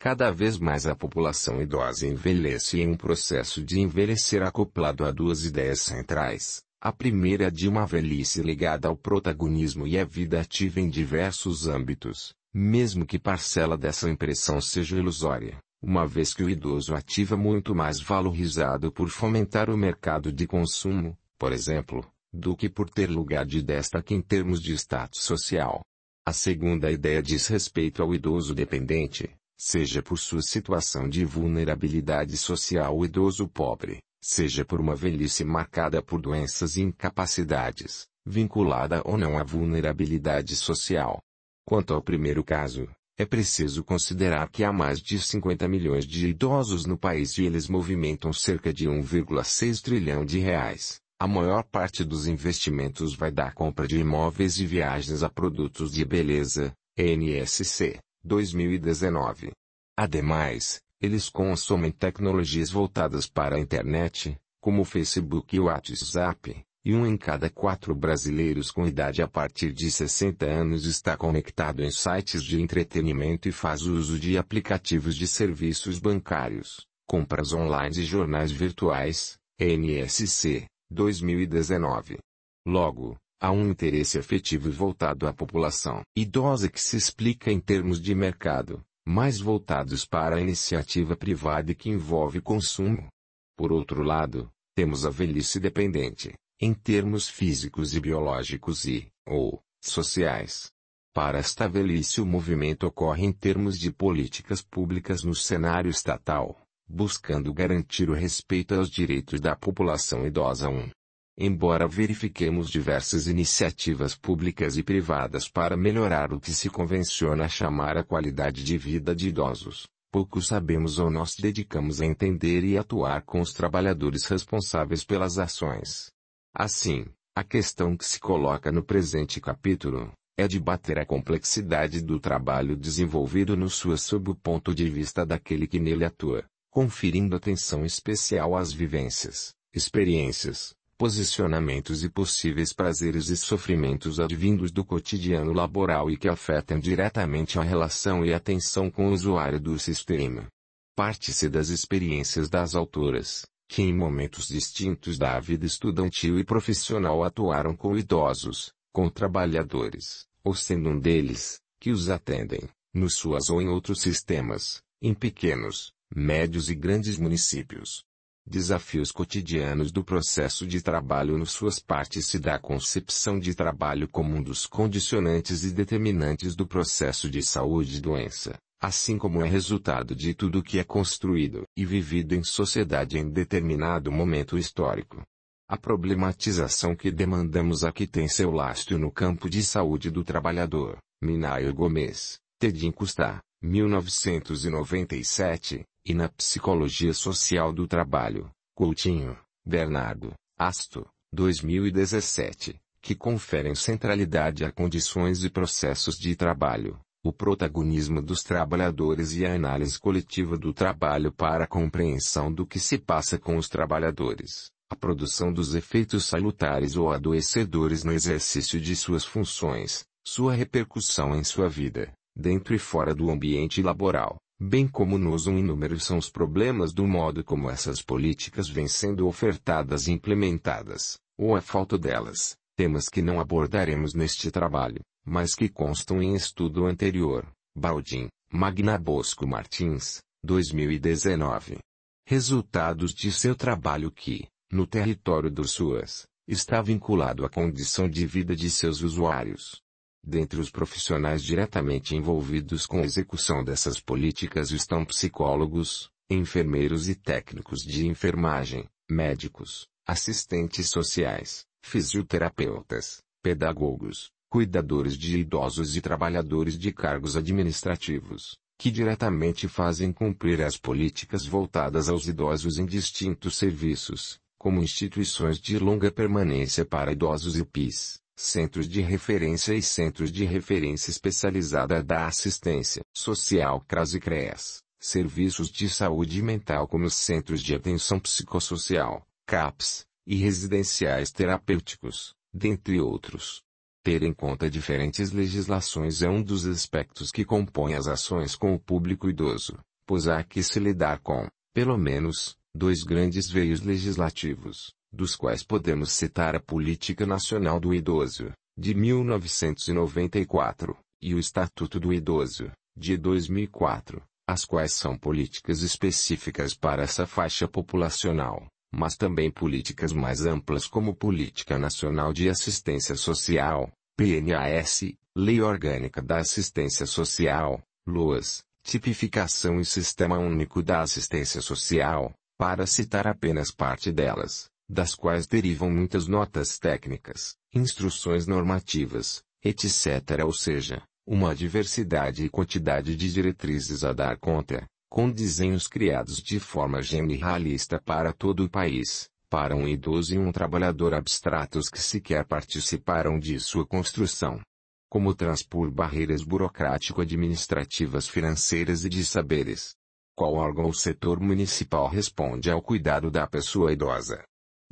Cada vez mais a população idosa envelhece em um processo de envelhecer acoplado a duas ideias centrais. A primeira é de uma velhice ligada ao protagonismo e à vida ativa em diversos âmbitos, mesmo que parcela dessa impressão seja ilusória, uma vez que o idoso ativa muito mais valorizado por fomentar o mercado de consumo, por exemplo, do que por ter lugar de destaque em termos de status social. A segunda ideia diz respeito ao idoso dependente, seja por sua situação de vulnerabilidade social idoso pobre, seja por uma velhice marcada por doenças e incapacidades, vinculada ou não à vulnerabilidade social. Quanto ao primeiro caso, é preciso considerar que há mais de 50 milhões de idosos no país e eles movimentam cerca de 1,6 trilhão de reais. A maior parte dos investimentos vai da compra de imóveis e viagens a produtos de beleza, NSC, 2019. Ademais, eles consomem tecnologias voltadas para a internet, como o Facebook e o WhatsApp, e um em cada quatro brasileiros com idade a partir de 60 anos está conectado em sites de entretenimento e faz uso de aplicativos de serviços bancários, compras online e jornais virtuais, NSC. 2019. Logo, há um interesse efetivo voltado à população idosa que se explica em termos de mercado, mais voltados para a iniciativa privada que envolve consumo. Por outro lado, temos a velhice dependente, em termos físicos e biológicos e, ou, sociais. Para esta velhice o movimento ocorre em termos de políticas públicas no cenário estatal, buscando garantir o respeito aos direitos da população idosa 1. Embora verifiquemos diversas iniciativas públicas e privadas para melhorar o que se convenciona chamar a qualidade de vida de idosos, pouco sabemos ou nós dedicamos a entender e atuar com os trabalhadores responsáveis pelas ações. Assim, a questão que se coloca no presente capítulo é debater a complexidade do trabalho desenvolvido no SUAS sob o ponto de vista daquele que nele atua conferindo atenção especial às vivências, experiências, posicionamentos e possíveis prazeres e sofrimentos advindos do cotidiano laboral e que afetam diretamente a relação e atenção com o usuário do sistema. Parte-se das experiências das autoras, que em momentos distintos da vida estudantil e profissional atuaram com idosos, com trabalhadores, ou sendo um deles, que os atendem, nos suas ou em outros sistemas, em pequenos, médios e grandes municípios. Desafios cotidianos do processo de trabalho nos suas partes se dá a concepção de trabalho como um dos condicionantes e determinantes do processo de saúde e doença, assim como é resultado de tudo que é construído e vivido em sociedade em determinado momento histórico. A problematização que demandamos aqui tem seu lastro no campo de saúde do trabalhador, Minayo Gomes, Tedim Custa, 1997, e na Psicologia Social do Trabalho, Coutinho, Bernardo, Asto, 2017, que conferem centralidade a condições e processos de trabalho, o protagonismo dos trabalhadores e a análise coletiva do trabalho para a compreensão do que se passa com os trabalhadores, a produção dos efeitos salutares ou adoecedores no exercício de suas funções, sua repercussão em sua vida, dentro e fora do ambiente laboral, bem como nos um inúmeros são os problemas do modo como essas políticas vêm sendo ofertadas e implementadas, ou a falta delas, temas que não abordaremos neste trabalho, mas que constam em estudo anterior, Baldin, Magna Bosco Martins, 2019. Resultados de seu trabalho que, no território do SUAS, está vinculado à condição de vida de seus usuários. Dentre os profissionais diretamente envolvidos com a execução dessas políticas estão psicólogos, enfermeiros e técnicos de enfermagem, médicos, assistentes sociais, fisioterapeutas, pedagogos, cuidadores de idosos e trabalhadores de cargos administrativos, que diretamente fazem cumprir as políticas voltadas aos idosos em distintos serviços, como instituições de longa permanência para idosos e PIS, centros de referência e centros de referência especializada da assistência social CRAS e CREAS, serviços de saúde mental como centros de atenção psicossocial, CAPS, e residenciais terapêuticos, dentre outros. Ter em conta diferentes legislações é um dos aspectos que compõem as ações com o público idoso, pois há que se lidar com, pelo menos, dois grandes veios legislativos, dos quais podemos citar a Política Nacional do Idoso, de 1994, e o Estatuto do Idoso, de 2004, as quais são políticas específicas para essa faixa populacional, mas também políticas mais amplas como Política Nacional de Assistência Social, PNAS, Lei Orgânica da Assistência Social, LOAS, Tipificação e Sistema Único da Assistência Social, para citar apenas parte delas das quais derivam muitas notas técnicas, instruções normativas, etc. Ou seja, uma diversidade e quantidade de diretrizes a dar conta, com desenhos criados de forma generalista para todo o país, para um idoso e um trabalhador abstratos que sequer participaram de sua construção. Como transpor barreiras burocrático-administrativas financeiras e de saberes. Qual órgão ou setor municipal responde ao cuidado da pessoa idosa?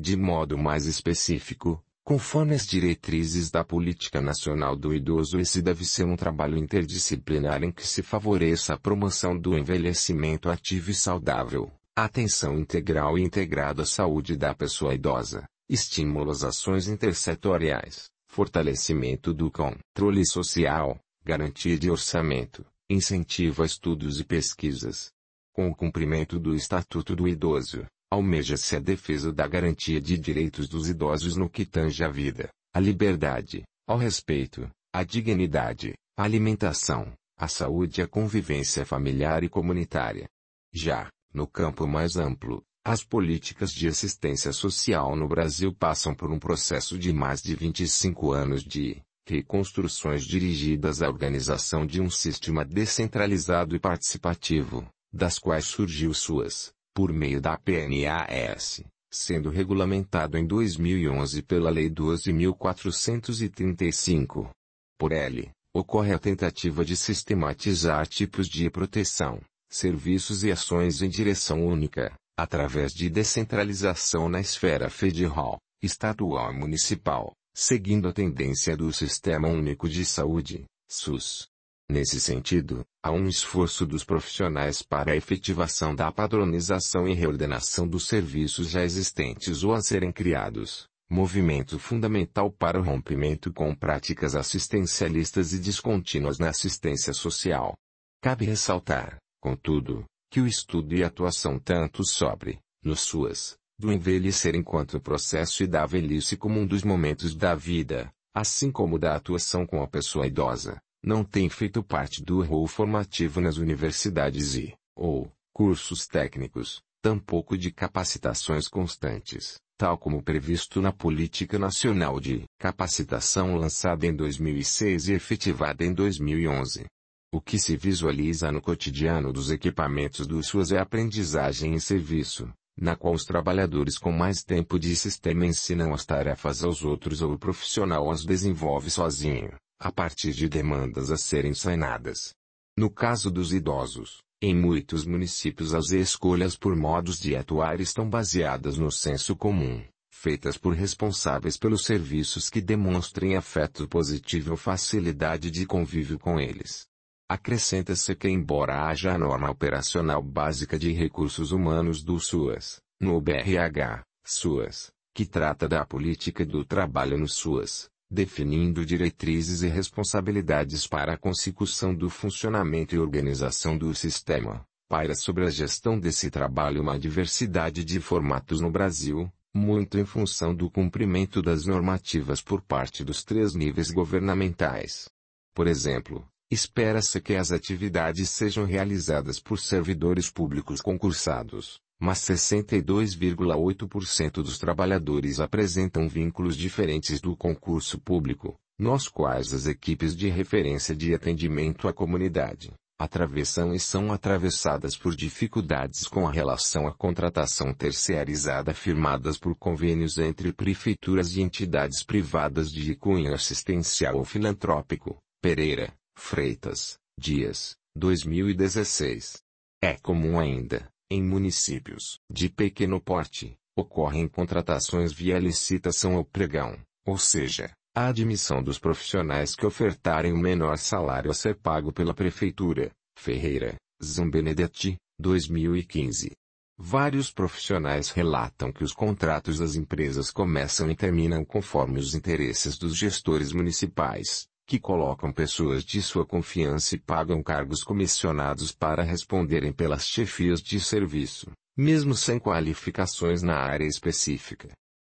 De modo mais específico, conforme as diretrizes da Política Nacional do Idoso esse deve ser um trabalho interdisciplinar em que se favoreça a promoção do envelhecimento ativo e saudável, atenção integral e integrada à saúde da pessoa idosa, estímulo às ações intersetoriais, fortalecimento do controle social, garantia de orçamento, incentivo a estudos e pesquisas. Com o cumprimento do Estatuto do Idoso, Almeja-se a defesa da garantia de direitos dos idosos no que tange à vida, à liberdade, ao respeito, à dignidade, à alimentação, à saúde e à convivência familiar e comunitária. Já, no campo mais amplo, as políticas de assistência social no Brasil passam por um processo de mais de 25 anos de reconstruções dirigidas à organização de um sistema descentralizado e participativo, das quais surgiu suas por meio da PNAS, sendo regulamentado em 2011 pela Lei 12.435. Por L, ocorre a tentativa de sistematizar tipos de proteção, serviços e ações em direção única, através de descentralização na esfera federal, estadual e municipal, seguindo a tendência do Sistema Único de Saúde, SUS. Nesse sentido, há um esforço dos profissionais para a efetivação da padronização e reordenação dos serviços já existentes ou a serem criados, movimento fundamental para o rompimento com práticas assistencialistas e descontínuas na assistência social. Cabe ressaltar, contudo, que o estudo e atuação tanto sobre no SUAS, do envelhecer enquanto processo e da velhice como um dos momentos da vida, assim como da atuação com a pessoa idosa, não tem feito parte do rol formativo nas universidades e, ou, cursos técnicos, tampouco de capacitações constantes, tal como previsto na Política Nacional de Capacitação lançada em 2006 e efetivada em 2011. O que se visualiza no cotidiano dos equipamentos do SUAS é aprendizagem e serviço, na qual os trabalhadores com mais tempo de sistema ensinam as tarefas aos outros ou o profissional as desenvolve sozinho, a partir de demandas a serem sanadas. No caso dos idosos, em muitos municípios as escolhas por modos de atuar estão baseadas no senso comum, feitas por responsáveis pelos serviços que demonstrem afeto positivo ou facilidade de convívio com eles. Acrescenta-se que embora haja a norma operacional básica de recursos humanos do SUAS, no BRH, SUAS, que trata da política do trabalho no SUAS, definindo diretrizes e responsabilidades para a consecução do funcionamento e organização do sistema, paira sobre a gestão desse trabalho uma diversidade de formatos no Brasil, muito em função do cumprimento das normativas por parte dos três níveis governamentais. Por exemplo, espera-se que as atividades sejam realizadas por servidores públicos concursados, mas 62,8% dos trabalhadores apresentam vínculos diferentes do concurso público, nos quais as equipes de referência de atendimento à comunidade atravessam e são atravessadas por dificuldades com a relação à contratação terceirizada firmadas por convênios entre prefeituras e entidades privadas de cunho assistencial ou filantrópico. Pereira, Freitas, Dias, 2016. É comum ainda, em municípios de pequeno porte, ocorrem contratações via licitação ou pregão, ou seja, a admissão dos profissionais que ofertarem o menor salário a ser pago pela Prefeitura. Ferreira, Zambenedetti, 2015. Vários profissionais relatam que os contratos das empresas começam e terminam conforme os interesses dos gestores municipais, que colocam pessoas de sua confiança e pagam cargos comissionados para responderem pelas chefias de serviço, mesmo sem qualificações na área específica.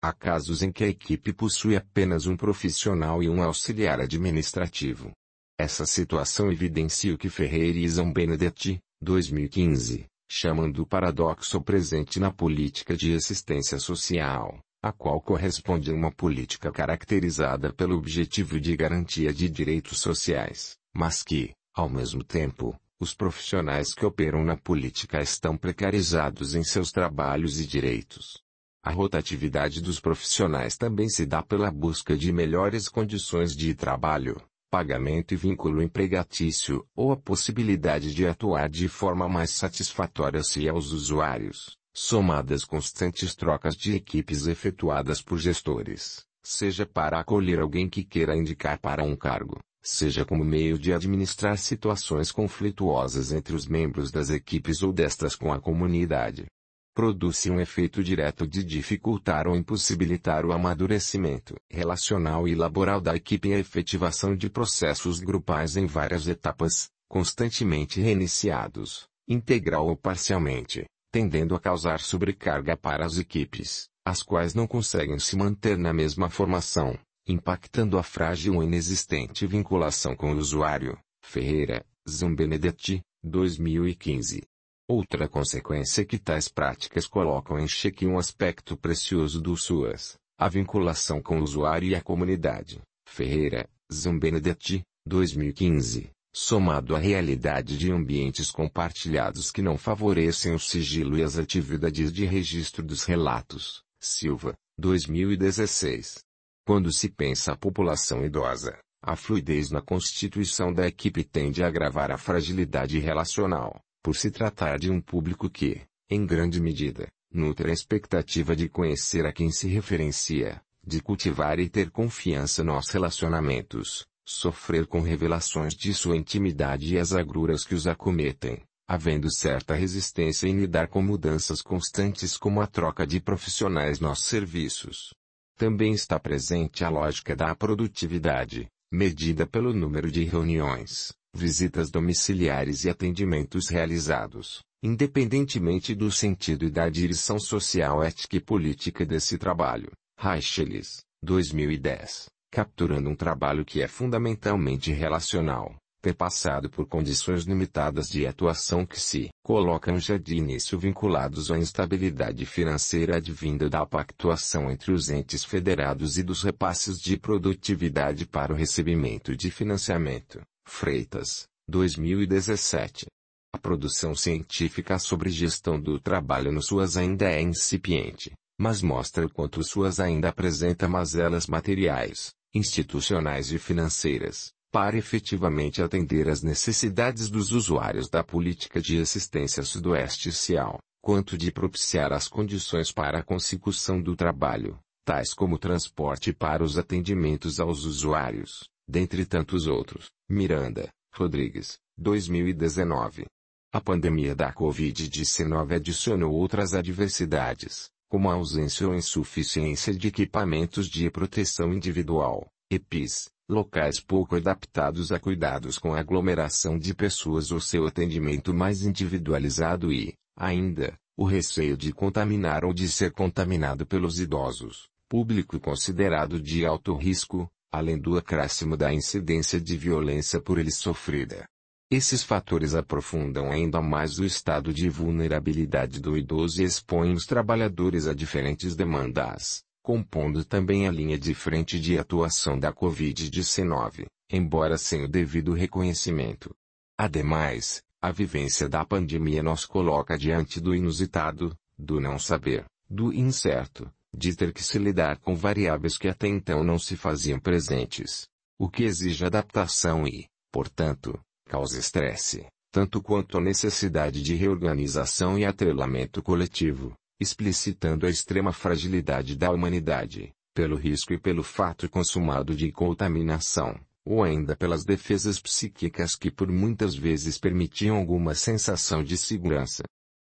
Há casos em que a equipe possui apenas um profissional e um auxiliar administrativo. Essa situação evidencia o que Ferreira e Zambenedetti, 2015, chamam do paradoxo presente na política de assistência social a qual corresponde uma política caracterizada pelo objetivo de garantia de direitos sociais, mas que, ao mesmo tempo, os profissionais que operam na política estão precarizados em seus trabalhos e direitos. A rotatividade dos profissionais também se dá pela busca de melhores condições de trabalho, pagamento e vínculo empregatício, ou a possibilidade de atuar de forma mais satisfatória se aos usuários somadas constantes trocas de equipes efetuadas por gestores, seja para acolher alguém que queira indicar para um cargo, seja como meio de administrar situações conflituosas entre os membros das equipes ou destas com a comunidade. Produz-se um efeito direto de dificultar ou impossibilitar o amadurecimento relacional e laboral da equipe e a efetivação de processos grupais em várias etapas, constantemente reiniciados, integral ou parcialmente tendendo a causar sobrecarga para as equipes, as quais não conseguem se manter na mesma formação, impactando a frágil ou inexistente vinculação com o usuário. Ferreira, Zambenedetti, 2015. Outra consequência que tais práticas colocam em xeque um aspecto precioso do SUAS, a vinculação com o usuário e a comunidade. Ferreira, Zambenedetti, 2015 somado à realidade de ambientes compartilhados que não favorecem o sigilo e as atividades de registro dos relatos. Silva, 2016. Quando se pensa a população idosa, a fluidez na constituição da equipe tende a agravar a fragilidade relacional, por se tratar de um público que, em grande medida, nutre a expectativa de conhecer a quem se referencia, de cultivar e ter confiança nos relacionamentos, sofrer com revelações de sua intimidade e as agruras que os acometem, havendo certa resistência em lidar com mudanças constantes como a troca de profissionais nos serviços. Também está presente a lógica da produtividade, medida pelo número de reuniões, visitas domiciliares e atendimentos realizados, independentemente do sentido e da direção social ética e política desse trabalho. Reicheles, 2010, capturando um trabalho que é fundamentalmente relacional, ter passado por condições limitadas de atuação que se colocam já de início vinculados à instabilidade financeira advinda da pactuação entre os entes federados e dos repasses de produtividade para o recebimento de financiamento. Freitas, 2017. A produção científica sobre gestão do trabalho no SUAS ainda é incipiente, mas mostra o quanto o SUAS ainda apresenta mazelas materiais, institucionais e financeiras, para efetivamente atender às necessidades dos usuários da política de assistência sudoeste social, quanto de propiciar as condições para a consecução do trabalho, tais como transporte para os atendimentos aos usuários, dentre tantos outros. Miranda, Rodrigues, 2019. A pandemia da Covid-19 adicionou outras adversidades, como a ausência ou insuficiência de equipamentos de proteção individual, EPIs, locais pouco adaptados a cuidados com aglomeração de pessoas ou seu atendimento mais individualizado e, ainda, o receio de contaminar ou de ser contaminado pelos idosos, público considerado de alto risco, além do acréscimo da incidência de violência por eles sofrida. Esses fatores aprofundam ainda mais o estado de vulnerabilidade do idoso e expõem os trabalhadores a diferentes demandas, compondo também a linha de frente de atuação da Covid-19, embora sem o devido reconhecimento. Ademais, a vivência da pandemia nos coloca diante do inusitado, do não saber, do incerto, de ter que se lidar com variáveis que até então não se faziam presentes, o que exige adaptação e, portanto, causa estresse, tanto quanto a necessidade de reorganização e atrelamento coletivo, explicitando a extrema fragilidade da humanidade, pelo risco e pelo fato consumado de contaminação, ou ainda pelas defesas psíquicas que por muitas vezes permitiam alguma sensação de segurança.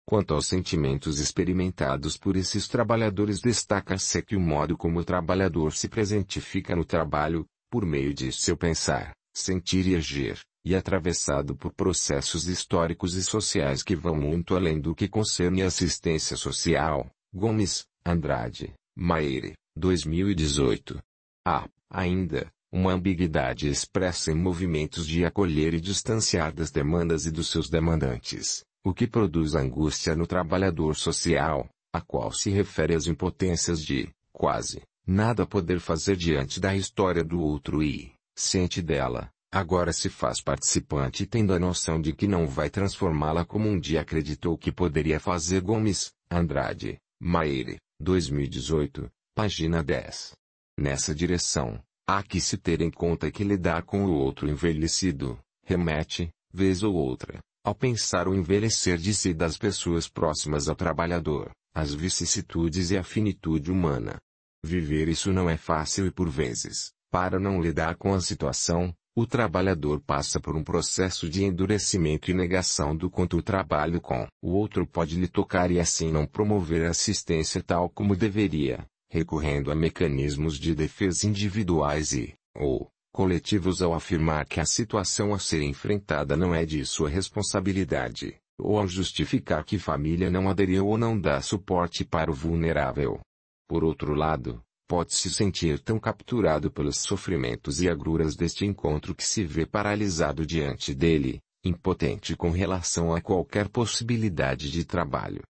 Quanto aos sentimentos experimentados por esses trabalhadores destaca-se que o modo como o trabalhador se presentifica no trabalho, por meio de seu pensar, sentir e agir, e atravessado por processos históricos e sociais que vão muito além do que concerne assistência social. Gomes, Andrade, Maire, 2018. Há, ainda, uma ambiguidade expressa em movimentos de acolher e distanciar das demandas e dos seus demandantes, o que produz angústia no trabalhador social, a qual se refere às impotências de, quase, nada poder fazer diante da história do outro e, ciente dela, Agora se faz participante tendo a noção de que não vai transformá-la como um dia acreditou que poderia fazer Gomes, Andrade, Maire, 2018, página 10. Nessa direção, há que se ter em conta que lidar com o outro envelhecido, remete, vez ou outra, ao pensar o envelhecer de si das pessoas próximas ao trabalhador, as vicissitudes e a finitude humana. Viver isso não é fácil e por vezes, para não lidar com a situação, o trabalhador passa por um processo de endurecimento e negação do quanto o trabalho com o outro pode lhe tocar e assim não promover assistência tal como deveria, recorrendo a mecanismos de defesa individuais e, ou, coletivos ao afirmar que a situação a ser enfrentada não é de sua responsabilidade, ou ao justificar que família não aderiu ou não dá suporte para o vulnerável. Por outro lado, pode se sentir tão capturado pelos sofrimentos e agruras deste encontro que se vê paralisado diante dele, impotente com relação a qualquer possibilidade de trabalho.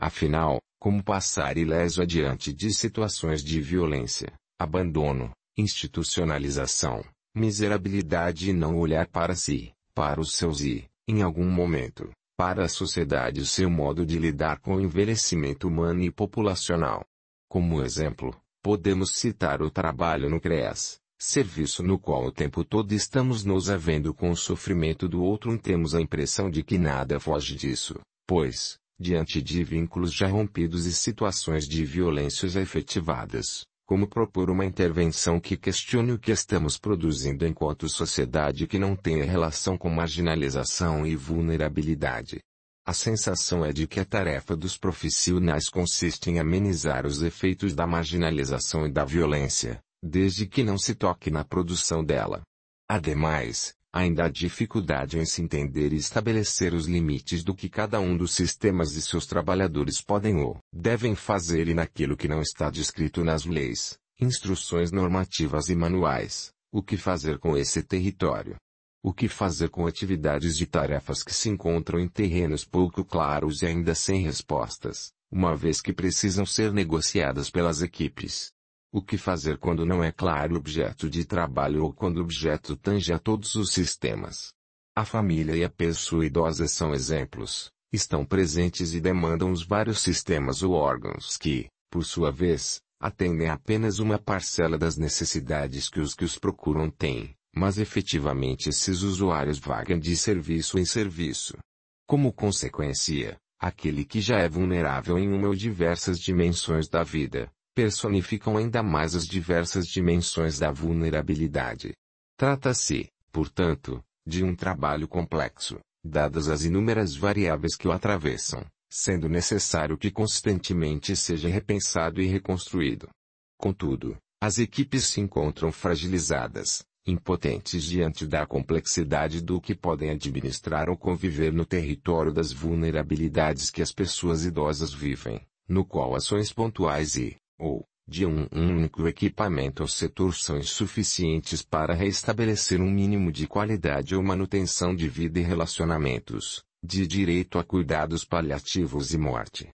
Afinal, como passar ileso adiante de situações de violência, abandono, institucionalização, miserabilidade e não olhar para si, para os seus e, em algum momento, para a sociedade e seu modo de lidar com o envelhecimento humano e populacional. Como exemplo, Podemos citar o trabalho no CREAS, serviço no qual o tempo todo estamos nos havendo com o sofrimento do outro e temos a impressão de que nada foge disso, pois, diante de vínculos já rompidos e situações de violências efetivadas, como propor uma intervenção que questione o que estamos produzindo enquanto sociedade que não tenha relação com marginalização e vulnerabilidade. A sensação é de que a tarefa dos profissionais consiste em amenizar os efeitos da marginalização e da violência, desde que não se toque na produção dela. Ademais, ainda há dificuldade em se entender e estabelecer os limites do que cada um dos sistemas e seus trabalhadores podem ou devem fazer e naquilo que não está descrito nas leis, instruções normativas e manuais, o que fazer com esse território. O que fazer com atividades e tarefas que se encontram em terrenos pouco claros e ainda sem respostas, uma vez que precisam ser negociadas pelas equipes. O que fazer quando não é claro o objeto de trabalho ou quando o objeto tange a todos os sistemas? A família e a pessoa idosa são exemplos. Estão presentes e demandam os vários sistemas ou órgãos que, por sua vez, atendem apenas uma parcela das necessidades que os que os procuram têm, mas efetivamente esses usuários vagam de serviço em serviço. Como consequência, aquele que já é vulnerável em uma ou diversas dimensões da vida, personificam ainda mais as diversas dimensões da vulnerabilidade. Trata-se, portanto, de um trabalho complexo, dadas as inúmeras variáveis que o atravessam, sendo necessário que constantemente seja repensado e reconstruído. Contudo, as equipes se encontram fragilizadas, impotentes diante da complexidade do que podem administrar ou conviver no território das vulnerabilidades que as pessoas idosas vivem, no qual ações pontuais e, ou, de um único equipamento ou setor são insuficientes para restabelecer um mínimo de qualidade ou manutenção de vida e relacionamentos, de direito a cuidados paliativos e morte.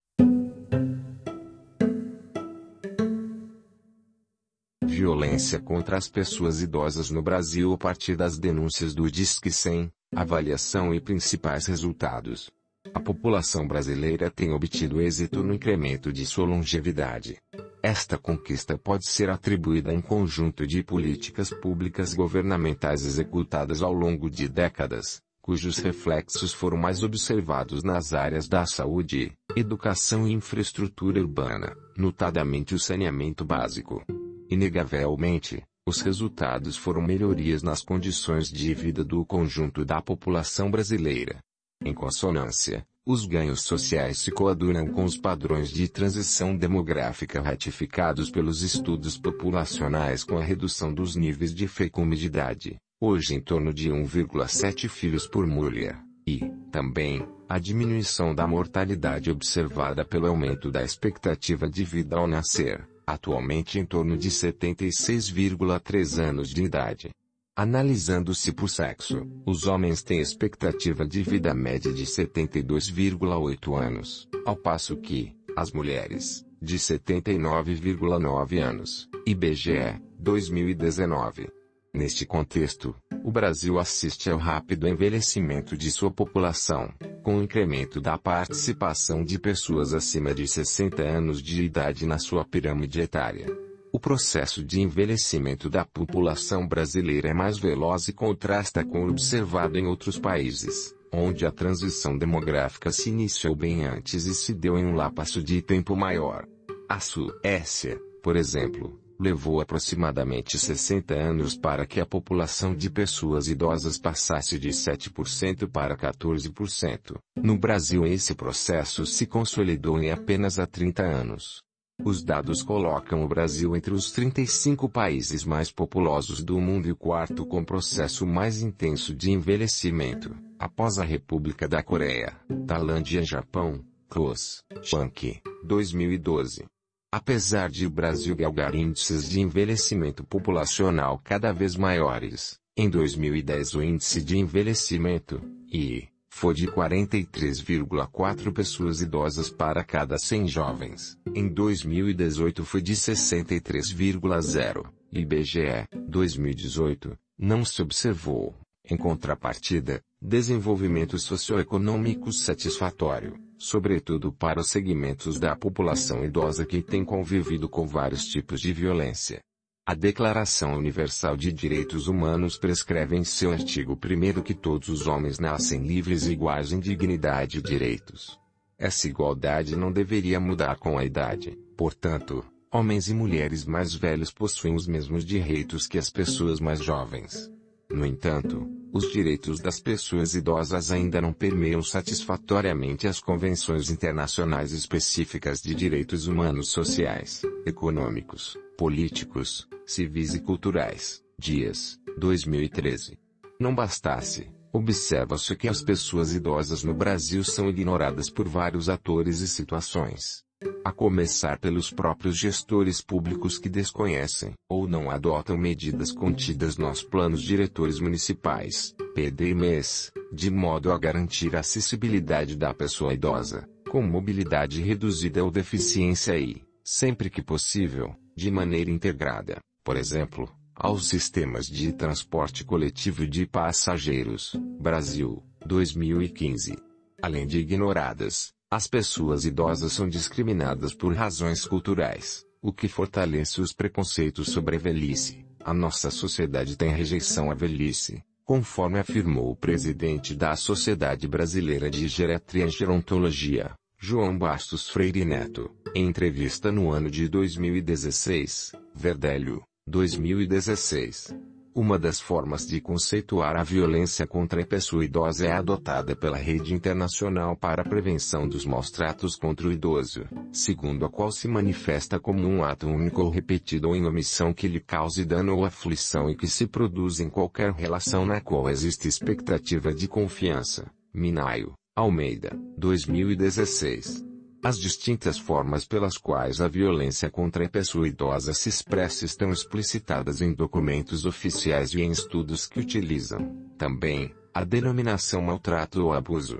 Violência contra as pessoas idosas no Brasil a partir das denúncias do Disque 100, avaliação e principais resultados. A população brasileira tem obtido êxito no incremento de sua longevidade. Esta conquista pode ser atribuída a um conjunto de políticas públicas governamentais executadas ao longo de décadas, cujos reflexos foram mais observados nas áreas da saúde, educação e infraestrutura urbana, notadamente o saneamento básico. Inegavelmente, os resultados foram melhorias nas condições de vida do conjunto da população brasileira. Em consonância, os ganhos sociais se coadunam com os padrões de transição demográfica ratificados pelos estudos populacionais com a redução dos níveis de fecundidade, hoje em torno de 1,7 filhos por mulher, e, também, a diminuição da mortalidade observada pelo aumento da expectativa de vida ao nascer, atualmente em torno de 76,3 anos de idade. Analisando-se por sexo, os homens têm expectativa de vida média de 72,8 anos, ao passo que, as mulheres, de 79,9 anos, IBGE, 2019. Neste contexto, o Brasil assiste ao rápido envelhecimento de sua população, com o incremento da participação de pessoas acima de 60 anos de idade na sua pirâmide etária. O processo de envelhecimento da população brasileira é mais veloz e contrasta com o observado em outros países, onde a transição demográfica se iniciou bem antes e se deu em um lapso de tempo maior. A Suécia, por exemplo, levou aproximadamente 60 anos para que a população de pessoas idosas passasse de 7% para 14%. No Brasil esse processo se consolidou em apenas há 30 anos. Os dados colocam o Brasil entre os 35 países mais populosos do mundo e o quarto com processo mais intenso de envelhecimento, após a República da Coreia, Tailândia e Japão, CLOS, Chunk, 2012. Apesar de o Brasil galgar índices de envelhecimento populacional cada vez maiores, em 2010 o índice de envelhecimento, I, foi de 43,4 pessoas idosas para cada 100 jovens. Em 2018 foi de 63,0. IBGE, 2018, não se observou, em contrapartida, desenvolvimento socioeconômico satisfatório, sobretudo para os segmentos da população idosa que tem convivido com vários tipos de violência. A Declaração Universal de Direitos Humanos prescreve em seu artigo 1 que todos os homens nascem livres e iguais em dignidade e direitos. Essa igualdade não deveria mudar com a idade, portanto, homens e mulheres mais velhos possuem os mesmos direitos que as pessoas mais jovens. No entanto, os direitos das pessoas idosas ainda não permeiam satisfatoriamente as convenções internacionais específicas de direitos humanos sociais, econômicos, políticos, civis e culturais. Dias, 2013. Não bastasse, observa-se que as pessoas idosas no Brasil são ignoradas por vários atores e situações. A começar pelos próprios gestores públicos que desconhecem ou não adotam medidas contidas nos planos diretores municipais, PD MES, de modo a garantir a acessibilidade da pessoa idosa, com mobilidade reduzida ou deficiência e, sempre que possível, de maneira integrada, por exemplo, aos sistemas de transporte coletivo de passageiros, Brasil, 2015. Além de ignoradas, as pessoas idosas são discriminadas por razões culturais, o que fortalece os preconceitos sobre a velhice. A nossa sociedade tem rejeição à velhice, conforme afirmou o presidente da Sociedade Brasileira de Geriatria e Gerontologia, João Bastos Freire Neto, em entrevista no ano de 2016, Verdélio, 2016. Uma das formas de conceituar a violência contra a pessoa idosa é adotada pela Rede Internacional para a Prevenção dos Maus Tratos contra o Idoso, segundo a qual se manifesta como um ato único ou repetido ou em omissão que lhe cause dano ou aflição e que se produz em qualquer relação na qual existe expectativa de confiança. Minaio, Almeida, 2016. As distintas formas pelas quais a violência contra a pessoa idosa se expressa estão explicitadas em documentos oficiais e em estudos que utilizam, também, a denominação maltrato ou abuso.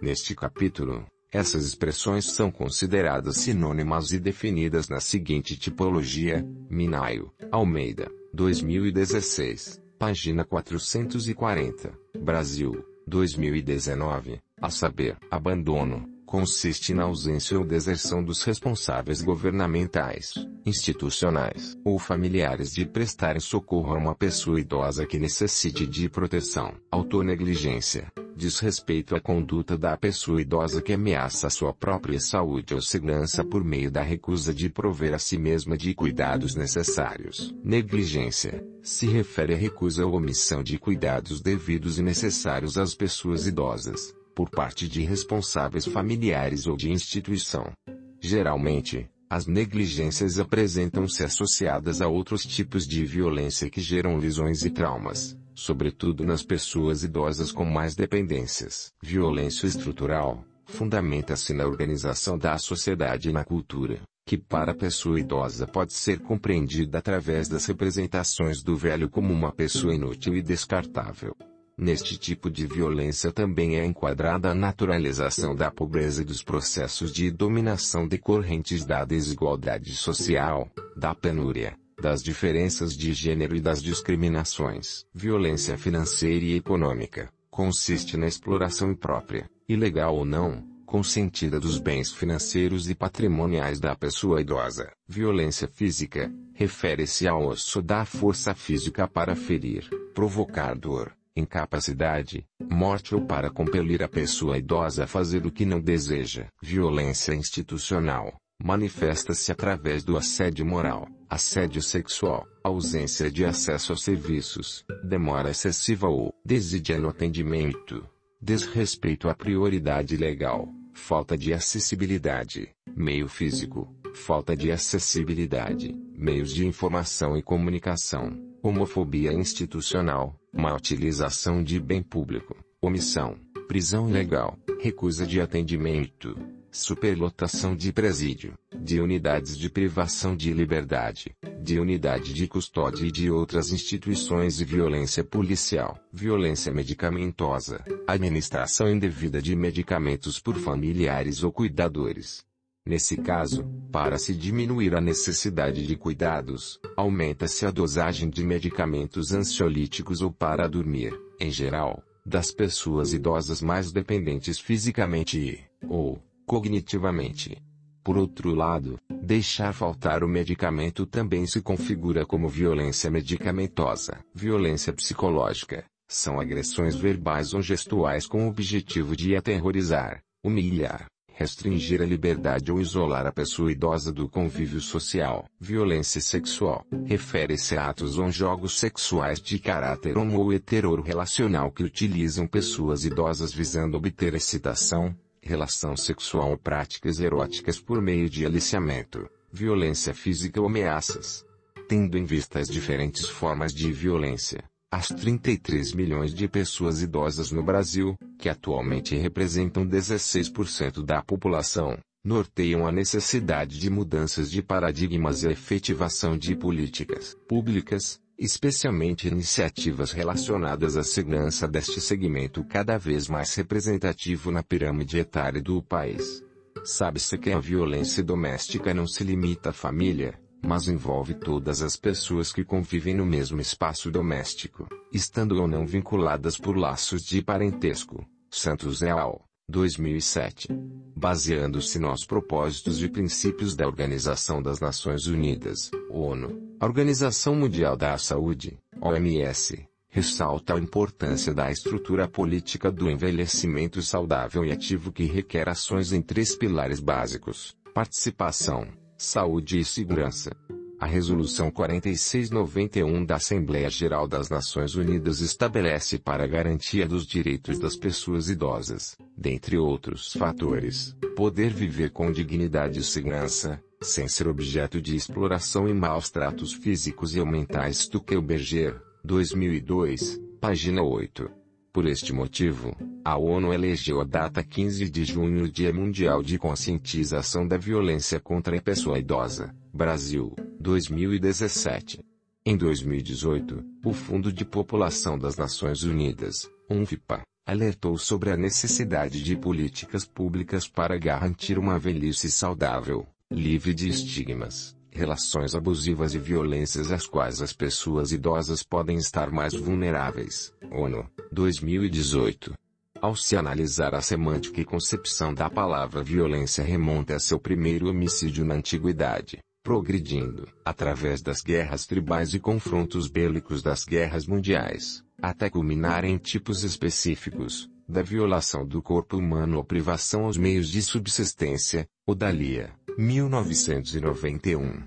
Neste capítulo, essas expressões são consideradas sinônimas e definidas na seguinte tipologia: Minaio, Almeida, 2016, página 440, Brasil, 2019, a saber, abandono, consiste na ausência ou deserção dos responsáveis governamentais, institucionais ou familiares de prestarem socorro a uma pessoa idosa que necessite de proteção. Autonegligência, desrespeito à conduta da pessoa idosa que ameaça a sua própria saúde ou segurança por meio da recusa de prover a si mesma de cuidados necessários. Negligência, se refere à recusa ou omissão de cuidados devidos e necessários às pessoas idosas por parte de responsáveis familiares ou de instituição. Geralmente, as negligências apresentam-se associadas a outros tipos de violência que geram lesões e traumas, sobretudo nas pessoas idosas com mais dependências. Violência estrutural fundamenta-se na organização da sociedade e na cultura, que para a pessoa idosa pode ser compreendida através das representações do velho como uma pessoa inútil e descartável. Neste tipo de violência também é enquadrada a naturalização da pobreza e dos processos de dominação decorrentes da desigualdade social, da penúria, das diferenças de gênero e das discriminações. Violência financeira e econômica consiste na exploração imprópria, ilegal ou não, consentida dos bens financeiros e patrimoniais da pessoa idosa. Violência física refere-se ao osso da força física para ferir, provocar dor, incapacidade, morte ou para compelir a pessoa idosa a fazer o que não deseja. Violência institucional. Manifesta-se através do assédio moral, assédio sexual, ausência de acesso aos serviços, demora excessiva ou desídia no atendimento, desrespeito à prioridade legal, falta de acessibilidade, meio físico, falta de acessibilidade, meios de informação e comunicação, homofobia institucional, má utilização de bem público, omissão, prisão ilegal, recusa de atendimento, superlotação de presídio, de unidades de privação de liberdade, de unidade de custódia e de outras instituições e violência policial, violência medicamentosa, administração indevida de medicamentos por familiares ou cuidadores, Nesse caso, para se diminuir a necessidade de cuidados, aumenta-se a dosagem de medicamentos ansiolíticos ou para dormir, em geral, das pessoas idosas mais dependentes fisicamente e, ou, cognitivamente. Por outro lado, deixar faltar o medicamento também se configura como violência medicamentosa. Violência psicológica são agressões verbais ou gestuais com o objetivo de aterrorizar, humilhar, restringir a liberdade ou isolar a pessoa idosa do convívio social. Violência sexual refere-se a atos ou jogos sexuais de caráter homo ou heterorrelacional que utilizam pessoas idosas visando obter excitação, relação sexual ou práticas eróticas por meio de aliciamento, violência física ou ameaças. Tendo em vista as diferentes formas de violência, As 33 milhões de pessoas idosas no Brasil, que atualmente representam 16% da população, norteiam a necessidade de mudanças de paradigmas e a efetivação de políticas públicas, especialmente iniciativas relacionadas à segurança deste segmento cada vez mais representativo na pirâmide etária do país. Sabe-se que a violência doméstica não se limita à família, mas envolve todas as pessoas que convivem no mesmo espaço doméstico, estando ou não vinculadas por laços de parentesco. Santos Real, 2007. Baseando-se nos propósitos e princípios da Organização das Nações Unidas, ONU, a Organização Mundial da Saúde, OMS, ressalta a importância da estrutura política do envelhecimento saudável e ativo que requer ações em três pilares básicos: participação, Saúde e Segurança. A Resolução 4691 da Assembleia Geral das Nações Unidas estabelece para a garantia dos direitos das pessoas idosas, dentre outros fatores, poder viver com dignidade e segurança, sem ser objeto de exploração e maus tratos físicos e mentais. Tuchel Berger, 2002, página 8. Por este motivo, a ONU elegeu a data 15 de junho Dia Mundial de Conscientização da Violência contra a Pessoa Idosa, Brasil, 2017. Em 2018, o Fundo de População das Nações Unidas, UNFPA, alertou sobre a necessidade de políticas públicas para garantir uma velhice saudável, livre de estigmas relações abusivas e violências às quais as pessoas idosas podem estar mais vulneráveis. ONU, 2018. Ao se analisar a semântica e concepção da palavra violência remonta a seu primeiro homicídio na antiguidade, progredindo, através das guerras tribais e confrontos bélicos das guerras mundiais, até culminar em tipos específicos, da violação do corpo humano ou privação aos meios de subsistência, Odalia, 1991.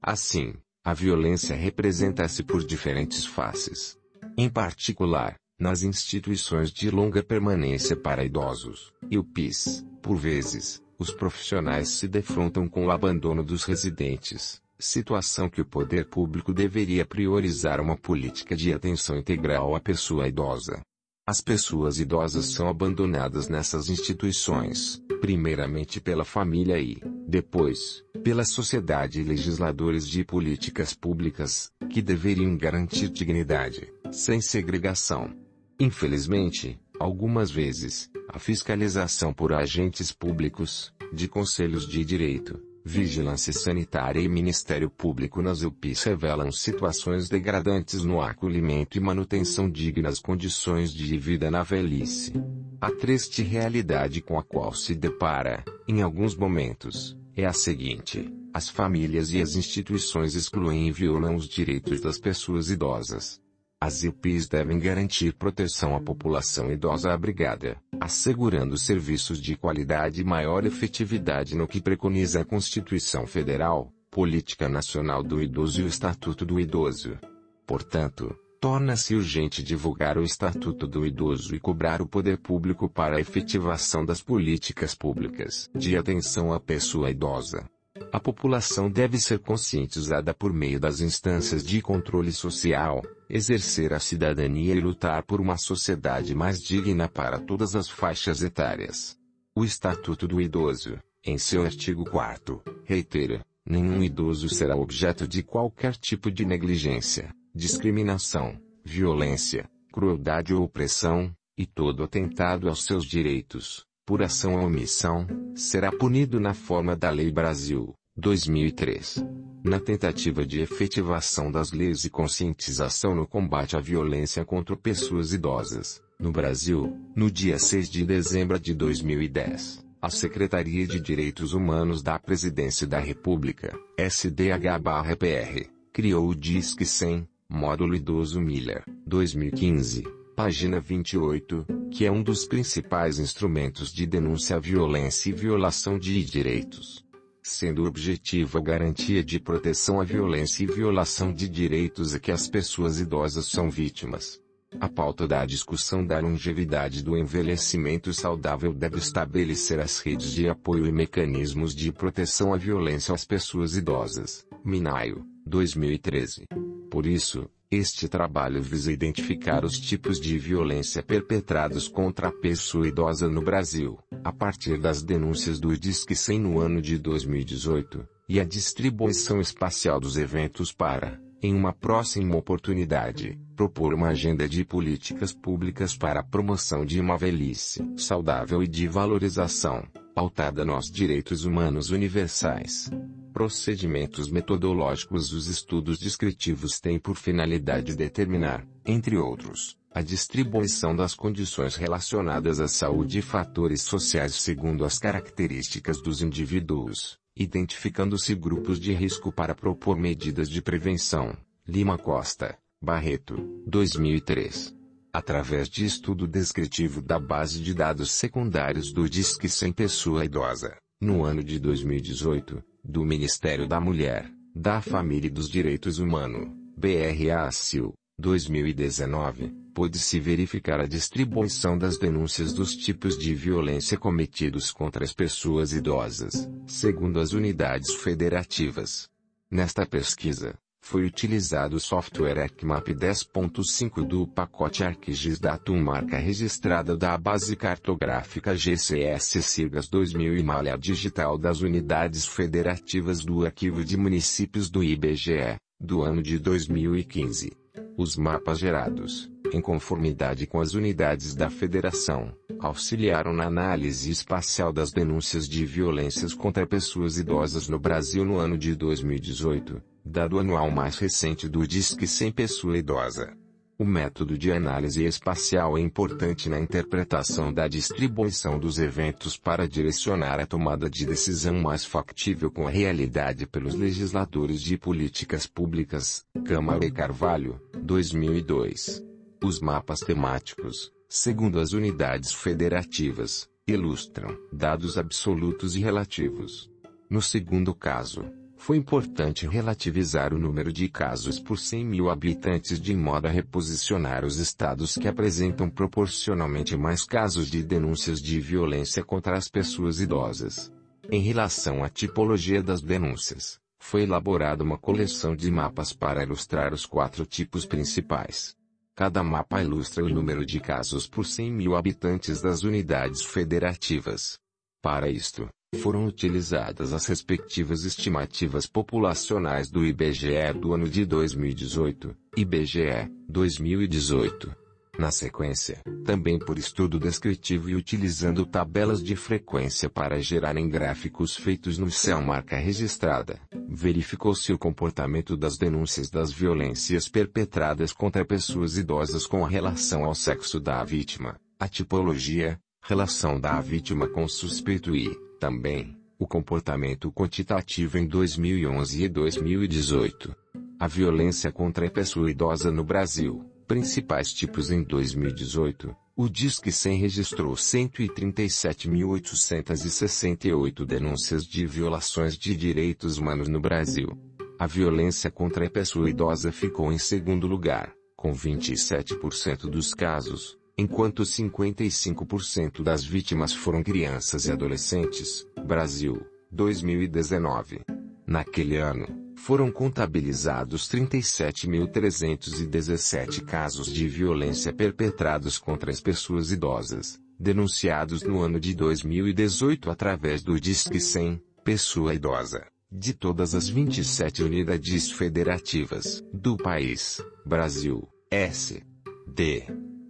Assim, a violência representa-se por diferentes faces. Em particular, nas instituições de longa permanência para idosos, e o PIS, por vezes, os profissionais se defrontam com o abandono dos residentes, situação que o poder público deveria priorizar uma política de atenção integral à pessoa idosa. As pessoas idosas são abandonadas nessas instituições, primeiramente pela família e, depois, pela sociedade e legisladores de políticas públicas, que deveriam garantir dignidade, sem segregação. Infelizmente, algumas vezes, a fiscalização por agentes públicos, de conselhos de direito, Vigilância Sanitária e Ministério Público nas UPIs revelam situações degradantes no acolhimento e manutenção dignas condições de vida na velhice. A triste realidade com a qual se depara, em alguns momentos, é a seguinte: as famílias e as instituições excluem e violam os direitos das pessoas idosas. As IPs devem garantir proteção à população idosa abrigada, assegurando serviços de qualidade e maior efetividade no que preconiza a Constituição Federal, Política Nacional do Idoso e o Estatuto do Idoso. Portanto, torna-se urgente divulgar o Estatuto do Idoso e cobrar o poder público para a efetivação das políticas públicas de atenção à pessoa idosa. A população deve ser conscientizada por meio das instâncias de controle social, exercer a cidadania e lutar por uma sociedade mais digna para todas as faixas etárias. O Estatuto do Idoso, em seu artigo 4, reitera: nenhum idoso será objeto de qualquer tipo de negligência, discriminação, violência, crueldade ou opressão, e todo atentado aos seus direitos, por ação ou omissão, será punido na forma da Lei Brasil, 2003. Na tentativa de efetivação das leis e conscientização no combate à violência contra pessoas idosas, no Brasil, no dia 6 de dezembro de 2010, a Secretaria de Direitos Humanos da Presidência da República, SDH-PR, criou o Disque 100, Módulo Idoso Miller, 2015 página 28, que é um dos principais instrumentos de denúncia à violência e violação de direitos. Sendo o objetivo a garantia de proteção à violência e violação de direitos a que as pessoas idosas são vítimas. A pauta da discussão da longevidade do envelhecimento saudável deve estabelecer as redes de apoio e mecanismos de proteção à violência às pessoas idosas. Minaio, 2013. Por isso, Este trabalho visa identificar os tipos de violência perpetrados contra a pessoa idosa no Brasil, a partir das denúncias do Disque 100 no ano de 2018, e a distribuição espacial dos eventos para, em uma próxima oportunidade, propor uma agenda de políticas públicas para a promoção de uma velhice saudável e de valorização, pautada nos direitos humanos universais procedimentos metodológicos Os estudos descritivos têm por finalidade determinar, entre outros, a distribuição das condições relacionadas à saúde e fatores sociais segundo as características dos indivíduos, identificando-se grupos de risco para propor medidas de prevenção. Lima Costa, Barreto, 2003. Através de estudo descritivo da base de dados secundários do Disque Sem Pessoa Idosa, no ano de 2018, do Ministério da Mulher, da Família e dos Direitos Humanos, BRA-CIL, 2019, pôde-se verificar a distribuição das denúncias dos tipos de violência cometidos contra as pessoas idosas, segundo as unidades federativas. Nesta pesquisa, foi utilizado o software ECMAP 10.5 do pacote ArcGIS Datum marca registrada da base cartográfica GCS Sirgas 2000 e malha digital das unidades federativas do Arquivo de Municípios do IBGE, do ano de 2015. Os mapas gerados, em conformidade com as unidades da Federação, auxiliaram na análise espacial das denúncias de violências contra pessoas idosas no Brasil no ano de 2018 dado anual mais recente do Disque Sem Pessoa Idosa. O método de análise espacial é importante na interpretação da distribuição dos eventos para direcionar a tomada de decisão mais factível com a realidade pelos legisladores de políticas públicas, Câmara e Carvalho, 2002. Os mapas temáticos, segundo as unidades federativas, ilustram dados absolutos e relativos. No segundo caso, foi importante relativizar o número de casos por 100 mil habitantes de modo a reposicionar os estados que apresentam proporcionalmente mais casos de denúncias de violência contra as pessoas idosas. Em relação à tipologia das denúncias, foi elaborada uma coleção de mapas para ilustrar os quatro tipos principais. Cada mapa ilustra o número de casos por 100 mil habitantes das unidades federativas. Para isto, foram utilizadas as respectivas estimativas populacionais do IBGE do ano de 2018, IBGE 2018. Na sequência, também por estudo descritivo e utilizando tabelas de frequência para gerarem gráficos feitos no céu marca registrada, verificou-se o comportamento das denúncias das violências perpetradas contra pessoas idosas com relação ao sexo da vítima, a tipologia, relação da vítima com suspeito e, também, o comportamento quantitativo em 2011 e 2018. A violência contra a pessoa idosa no Brasil, principais tipos em 2018, o Disque 100 registrou 137.868 denúncias de violações de direitos humanos no Brasil. A violência contra a pessoa idosa ficou em segundo lugar, com 27% dos casos, enquanto 55% das vítimas foram crianças e adolescentes, Brasil, 2019. Naquele ano, foram contabilizados 37.317 casos de violência perpetrados contra as pessoas idosas, denunciados no ano de 2018 através do Disque 100, Pessoa Idosa, de todas as 27 unidades federativas do país, Brasil, S. D.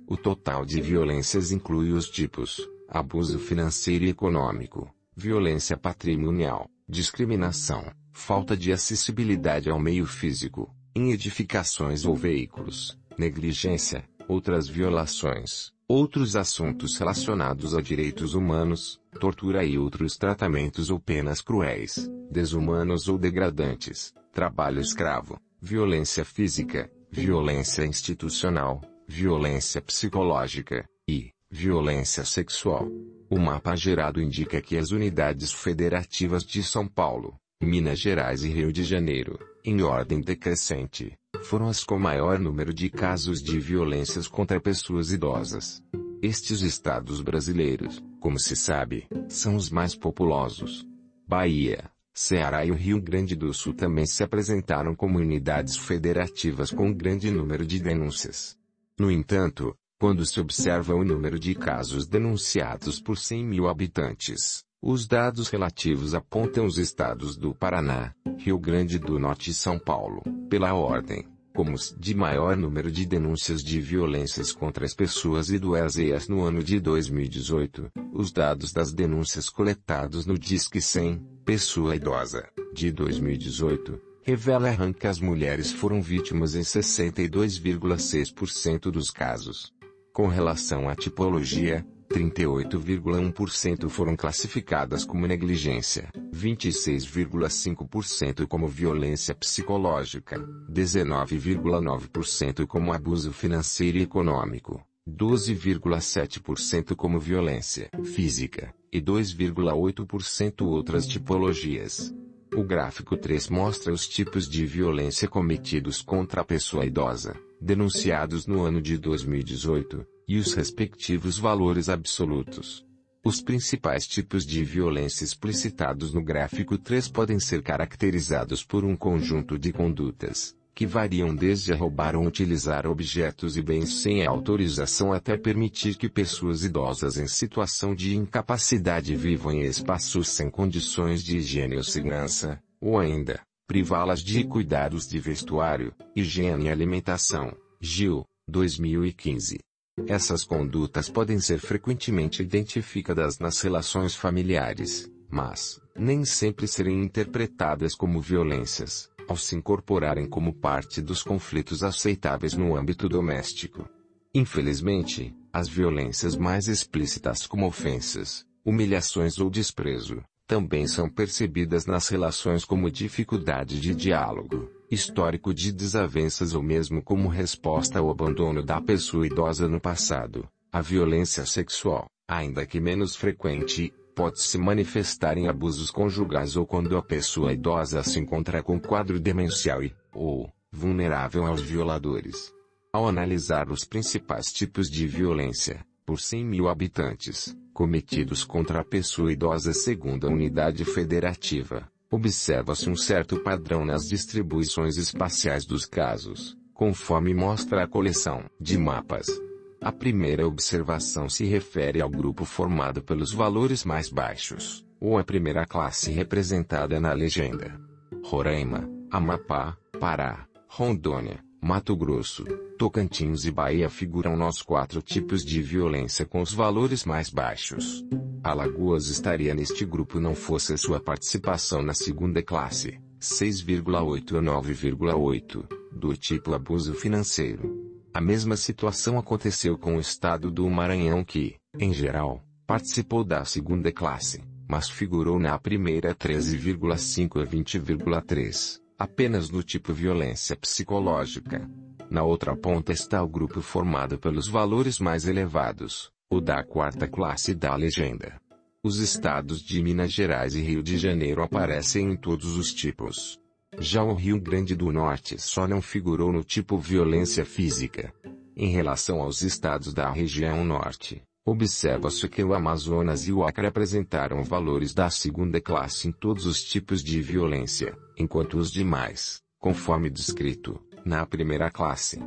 O total de violências inclui os tipos: abuso financeiro e econômico, violência patrimonial, discriminação, falta de acessibilidade ao meio físico, em edificações ou veículos, negligência, outras violações, outros assuntos relacionados a direitos humanos, tortura e outros tratamentos ou penas cruéis, desumanos ou degradantes, trabalho escravo, violência física, violência institucional, violência psicológica e violência sexual. O mapa gerado indica que as unidades federativas de São Paulo, Minas Gerais e Rio de Janeiro, em ordem decrescente, foram as com maior número de casos de violências contra pessoas idosas. Estes estados brasileiros, como se sabe, são os mais populosos. Bahia, Ceará e o Rio Grande do Sul também se apresentaram como unidades federativas com grande número de denúncias. No entanto, quando se observa o número de casos denunciados por 100 mil habitantes, os dados relativos apontam os estados do Paraná, Rio Grande do Norte e São Paulo, pela ordem, como os de maior número de denúncias de violências contra as pessoas idosas no ano de 2018. Os dados das denúncias coletados no Disque 100, Pessoa Idosa, de 2018, revela que as mulheres foram vítimas em 62,6% dos casos. Com relação à tipologia, 38,1% foram classificadas como negligência, 26,5% como violência psicológica, 19,9% como abuso financeiro e econômico, 12,7% como violência física, e 2,8% outras tipologias. O gráfico 3 mostra os tipos de violência cometidos contra a pessoa idosa, denunciados no ano de 2018, e os respectivos valores absolutos. Os principais tipos de violência explicitados no gráfico 3 podem ser caracterizados por um conjunto de condutas, que variam desde roubar ou utilizar objetos e bens sem autorização até permitir que pessoas idosas em situação de incapacidade vivam em espaços sem condições de higiene ou segurança, ou ainda, privá-las de cuidados de vestuário, higiene e alimentação. Gil, 2015. Essas condutas podem ser frequentemente identificadas nas relações familiares, mas, nem sempre serem interpretadas como violências ao se incorporarem como parte dos conflitos aceitáveis no âmbito doméstico. Infelizmente, as violências mais explícitas como ofensas, humilhações ou desprezo, também são percebidas nas relações como dificuldade de diálogo, histórico de desavenças ou mesmo como resposta ao abandono da pessoa idosa no passado. A violência sexual, ainda que menos frequente, pode se manifestar em abusos conjugais ou quando a pessoa idosa se encontra com quadro demencial e, ou, vulnerável aos violadores. Ao analisar os principais tipos de violência, por 100 mil habitantes, cometidos contra a pessoa idosa segundo a unidade federativa, observa-se um certo padrão nas distribuições espaciais dos casos, conforme mostra a coleção de mapas a primeira observação se refere ao grupo formado pelos valores mais baixos, ou a primeira classe representada na legenda. Roraima, Amapá, Pará, Rondônia, Mato Grosso, Tocantins e Bahia figuram nos quatro tipos de violência com os valores mais baixos. Alagoas estaria neste grupo não fosse sua participação na segunda classe, 6,8 a 9,8, do tipo abuso financeiro. A mesma situação aconteceu com o estado do Maranhão que, em geral, participou da segunda classe, mas figurou na primeira 13,5 a 20,3, apenas no tipo violência psicológica. Na outra ponta está o grupo formado pelos valores mais elevados, o da quarta classe da legenda. Os estados de Minas Gerais e Rio de Janeiro aparecem em todos os tipos. Já o Rio Grande do Norte só não figurou no tipo violência física. Em relação aos estados da região norte, observa-se que o Amazonas e o Acre apresentaram valores da segunda classe em todos os tipos de violência, enquanto os demais, conforme descrito, na primeira classe.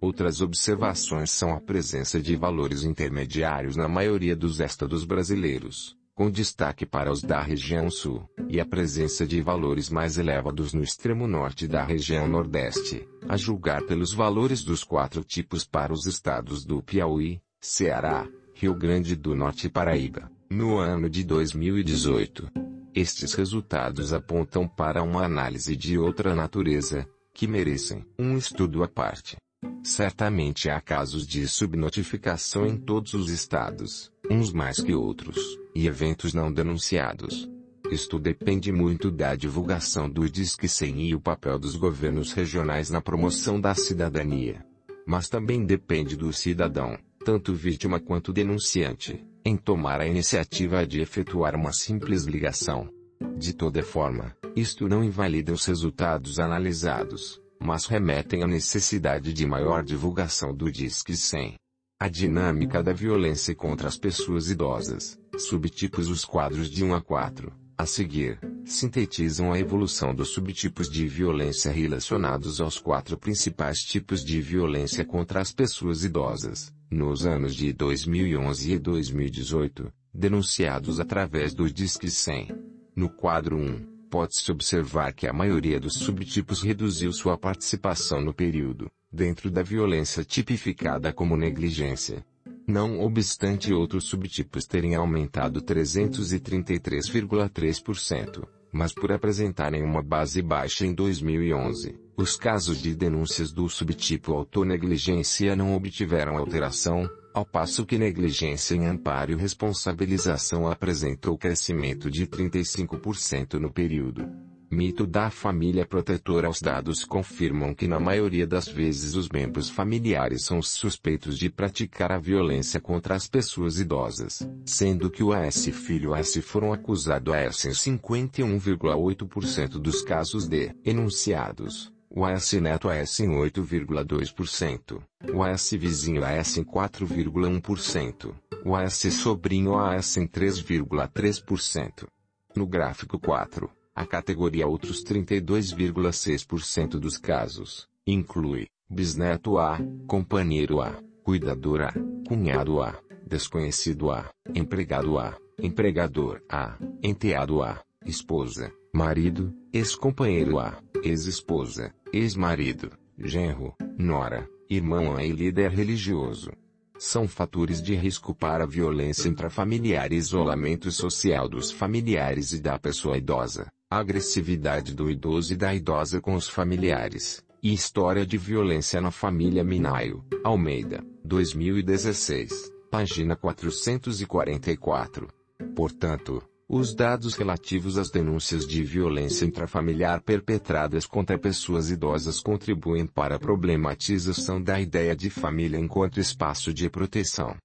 Outras observações são a presença de valores intermediários na maioria dos estados brasileiros, com destaque para os da região sul, e a presença de valores mais elevados no extremo norte da região nordeste, a julgar pelos valores dos quatro tipos para os estados do Piauí, Ceará, Rio Grande do Norte e Paraíba, no ano de 2018. Estes resultados apontam para uma análise de outra natureza, que merecem um estudo à parte. Certamente há casos de subnotificação em todos os estados, uns mais que outros, e eventos não denunciados. Isto depende muito da divulgação do Disque 100 e o papel dos governos regionais na promoção da cidadania. Mas também depende do cidadão, tanto vítima quanto denunciante, em tomar a iniciativa de efetuar uma simples ligação. De toda forma, isto não invalida os resultados analisados mas remetem à necessidade de maior divulgação do Disque 100. A dinâmica da violência contra as pessoas idosas, subtipos os quadros de 1 a 4, A seguir, sintetizam a evolução dos subtipos de violência relacionados aos quatro principais tipos de violência contra as pessoas idosas, nos anos de 2011 e 2018, denunciados através do Disque 100. No quadro 1, pode-se observar que a maioria dos subtipos reduziu sua participação no período, dentro da violência tipificada como negligência, não obstante outros subtipos terem aumentado 333,3%, mas por apresentarem uma base baixa em 2011, os casos de denúncias do subtipo autonegligência não obtiveram alteração, ao passo que negligência em amparo e responsabilização apresentou crescimento de 35% no período. Mito da família protetora Os dados confirmam que na maioria das vezes os membros familiares são os suspeitos de praticar a violência contra as pessoas idosas, sendo que o AS filho AS foram acusados AS em 51,8% dos casos de enunciados, o AS neto AS em 8,2%, o AS vizinho AS em 4,1%, o AS sobrinho AS em 3,3%. No gráfico 4, a categoria Outros 32,6% dos casos, inclui, bisneto A, companheiro A, cuidador A, cunhado A, desconhecido A, empregado A, empregador A, enteado A, esposa, marido, ex-companheiro A, ex-esposa, ex-marido, genro, nora, irmão A e líder religioso. São fatores de risco para violência intrafamiliar e isolamento social dos familiares e da pessoa idosa agressividade do idoso e da idosa com os familiares, e história de violência na família Minaio, Almeida, 2016, página 444. Portanto, os dados relativos às denúncias de violência intrafamiliar perpetradas contra pessoas idosas contribuem para a problematização da ideia de família enquanto espaço de proteção.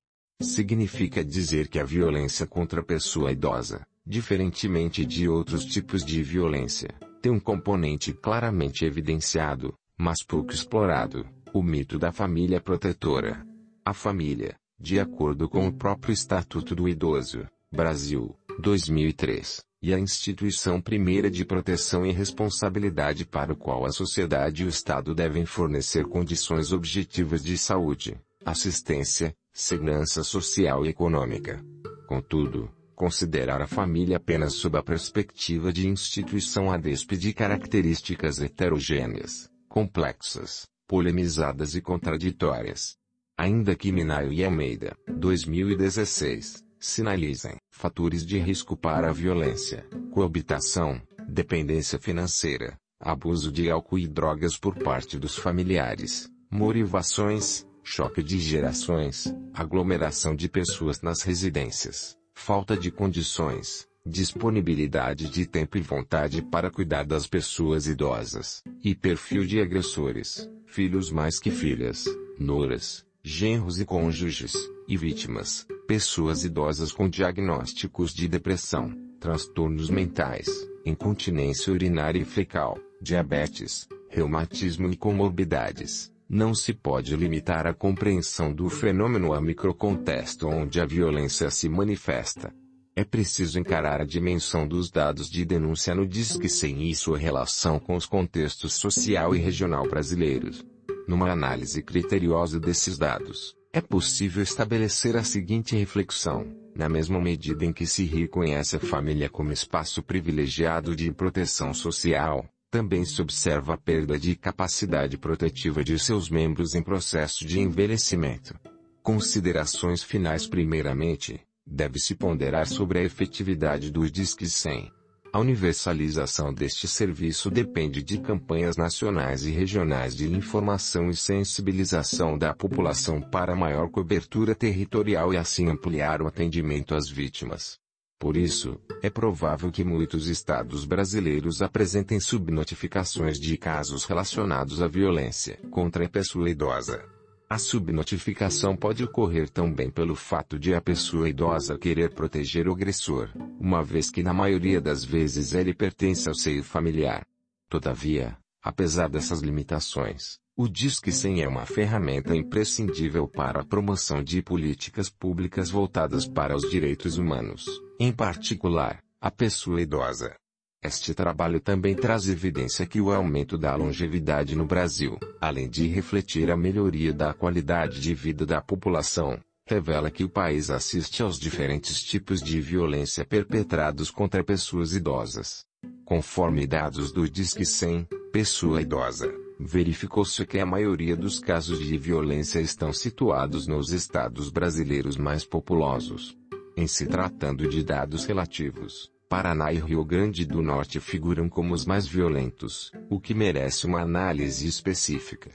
Significa dizer que a violência contra a pessoa idosa, diferentemente de outros tipos de violência, tem um componente claramente evidenciado, mas pouco explorado, o mito da família protetora. A família, de acordo com o próprio Estatuto do Idoso, Brasil, 2003, e a instituição primeira de proteção e responsabilidade para o qual a sociedade e o Estado devem fornecer condições objetivas de saúde, assistência, segurança social e econômica. Contudo, Considerar a família apenas sob a perspectiva de instituição a despe de características heterogêneas, complexas, polemizadas e contraditórias. Ainda que Minayo e Almeida, 2016, sinalizem fatores de risco para a violência, coabitação, dependência financeira, abuso de álcool e drogas por parte dos familiares, motivações, choque de gerações, aglomeração de pessoas nas residências, falta de condições, disponibilidade de tempo e vontade para cuidar das pessoas idosas, e perfil de agressores, filhos mais que filhas, noras, genros e cônjuges, e vítimas, pessoas idosas com diagnósticos de depressão, transtornos mentais, incontinência urinária e fecal, diabetes, reumatismo e comorbidades. Não se pode limitar a compreensão do fenômeno a microcontexto onde a violência se manifesta. É preciso encarar a dimensão dos dados de denúncia no Disque 100 e sua relação com os contextos social e regional brasileiros. Numa análise criteriosa desses dados, é possível estabelecer a seguinte reflexão: na mesma medida em que se reconhece a família como espaço privilegiado de proteção social, também se observa a perda de capacidade protetiva de seus membros em processo de envelhecimento. Considerações finais Primeiramente, deve-se ponderar sobre a efetividade dos disques 100. A universalização deste serviço depende de campanhas nacionais e regionais de informação e sensibilização da população para maior cobertura territorial e assim ampliar o atendimento às vítimas. Por isso, é provável que muitos estados brasileiros apresentem subnotificações de casos relacionados à violência contra a pessoa idosa. A subnotificação pode ocorrer também pelo fato de a pessoa idosa querer proteger o agressor, uma vez que na maioria das vezes ele pertence ao seio familiar. Todavia, apesar dessas limitações, o Disque 100 é uma ferramenta imprescindível para a promoção de políticas públicas voltadas para os direitos humanos, em particular, A pessoa idosa. Este trabalho também traz evidência que o aumento da longevidade no Brasil, além de refletir a melhoria da qualidade de vida da população, revela que o país assiste aos diferentes tipos de violência perpetrados contra pessoas idosas. Conforme dados do Disque 100, pessoa idosa, verificou-se que a maioria dos casos de violência estão situados nos estados brasileiros mais populosos. Em se tratando de dados relativos, Paraná e Rio Grande do Norte figuram como os mais violentos, o que merece uma análise específica.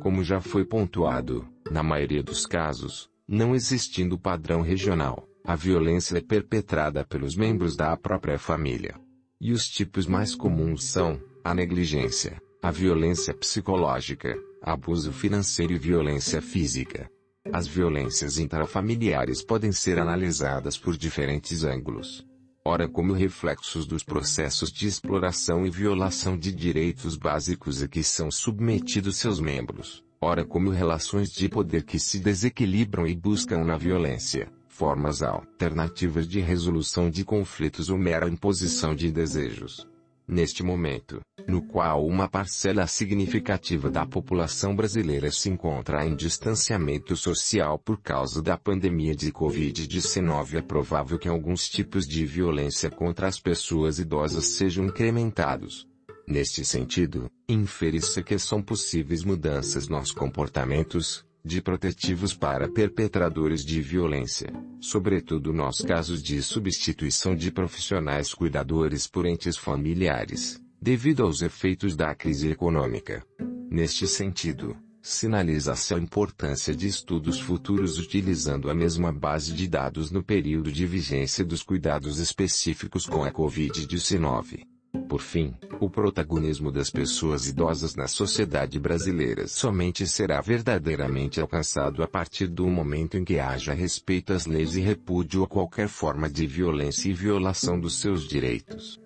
Como já foi pontuado, na maioria dos casos, não existindo padrão regional, a violência é perpetrada pelos membros da própria família. E os tipos mais comuns são a negligência, a violência psicológica, abuso financeiro e violência física. As violências intrafamiliares podem ser analisadas por diferentes ângulos ora como reflexos dos processos de exploração e violação de direitos básicos a que são submetidos seus membros, ora como relações de poder que se desequilibram e buscam na violência, formas alternativas de resolução de conflitos ou mera imposição de desejos. Neste momento, no qual uma parcela significativa da população brasileira se encontra em distanciamento social por causa da pandemia de Covid-19, é provável que alguns tipos de violência contra as pessoas idosas sejam incrementados. Neste sentido, infere-se que são possíveis mudanças nos comportamentos, de protetivos para perpetradores de violência, sobretudo nos casos de substituição de profissionais cuidadores por entes familiares, devido aos efeitos da crise econômica. Neste sentido, sinaliza-se a importância de estudos futuros utilizando a mesma base de dados no período de vigência dos cuidados específicos com a Covid-19. Por fim, o protagonismo das pessoas idosas na sociedade brasileira somente será verdadeiramente alcançado a partir do momento em que haja respeito às leis e repúdio a qualquer forma de violência e violação dos seus direitos.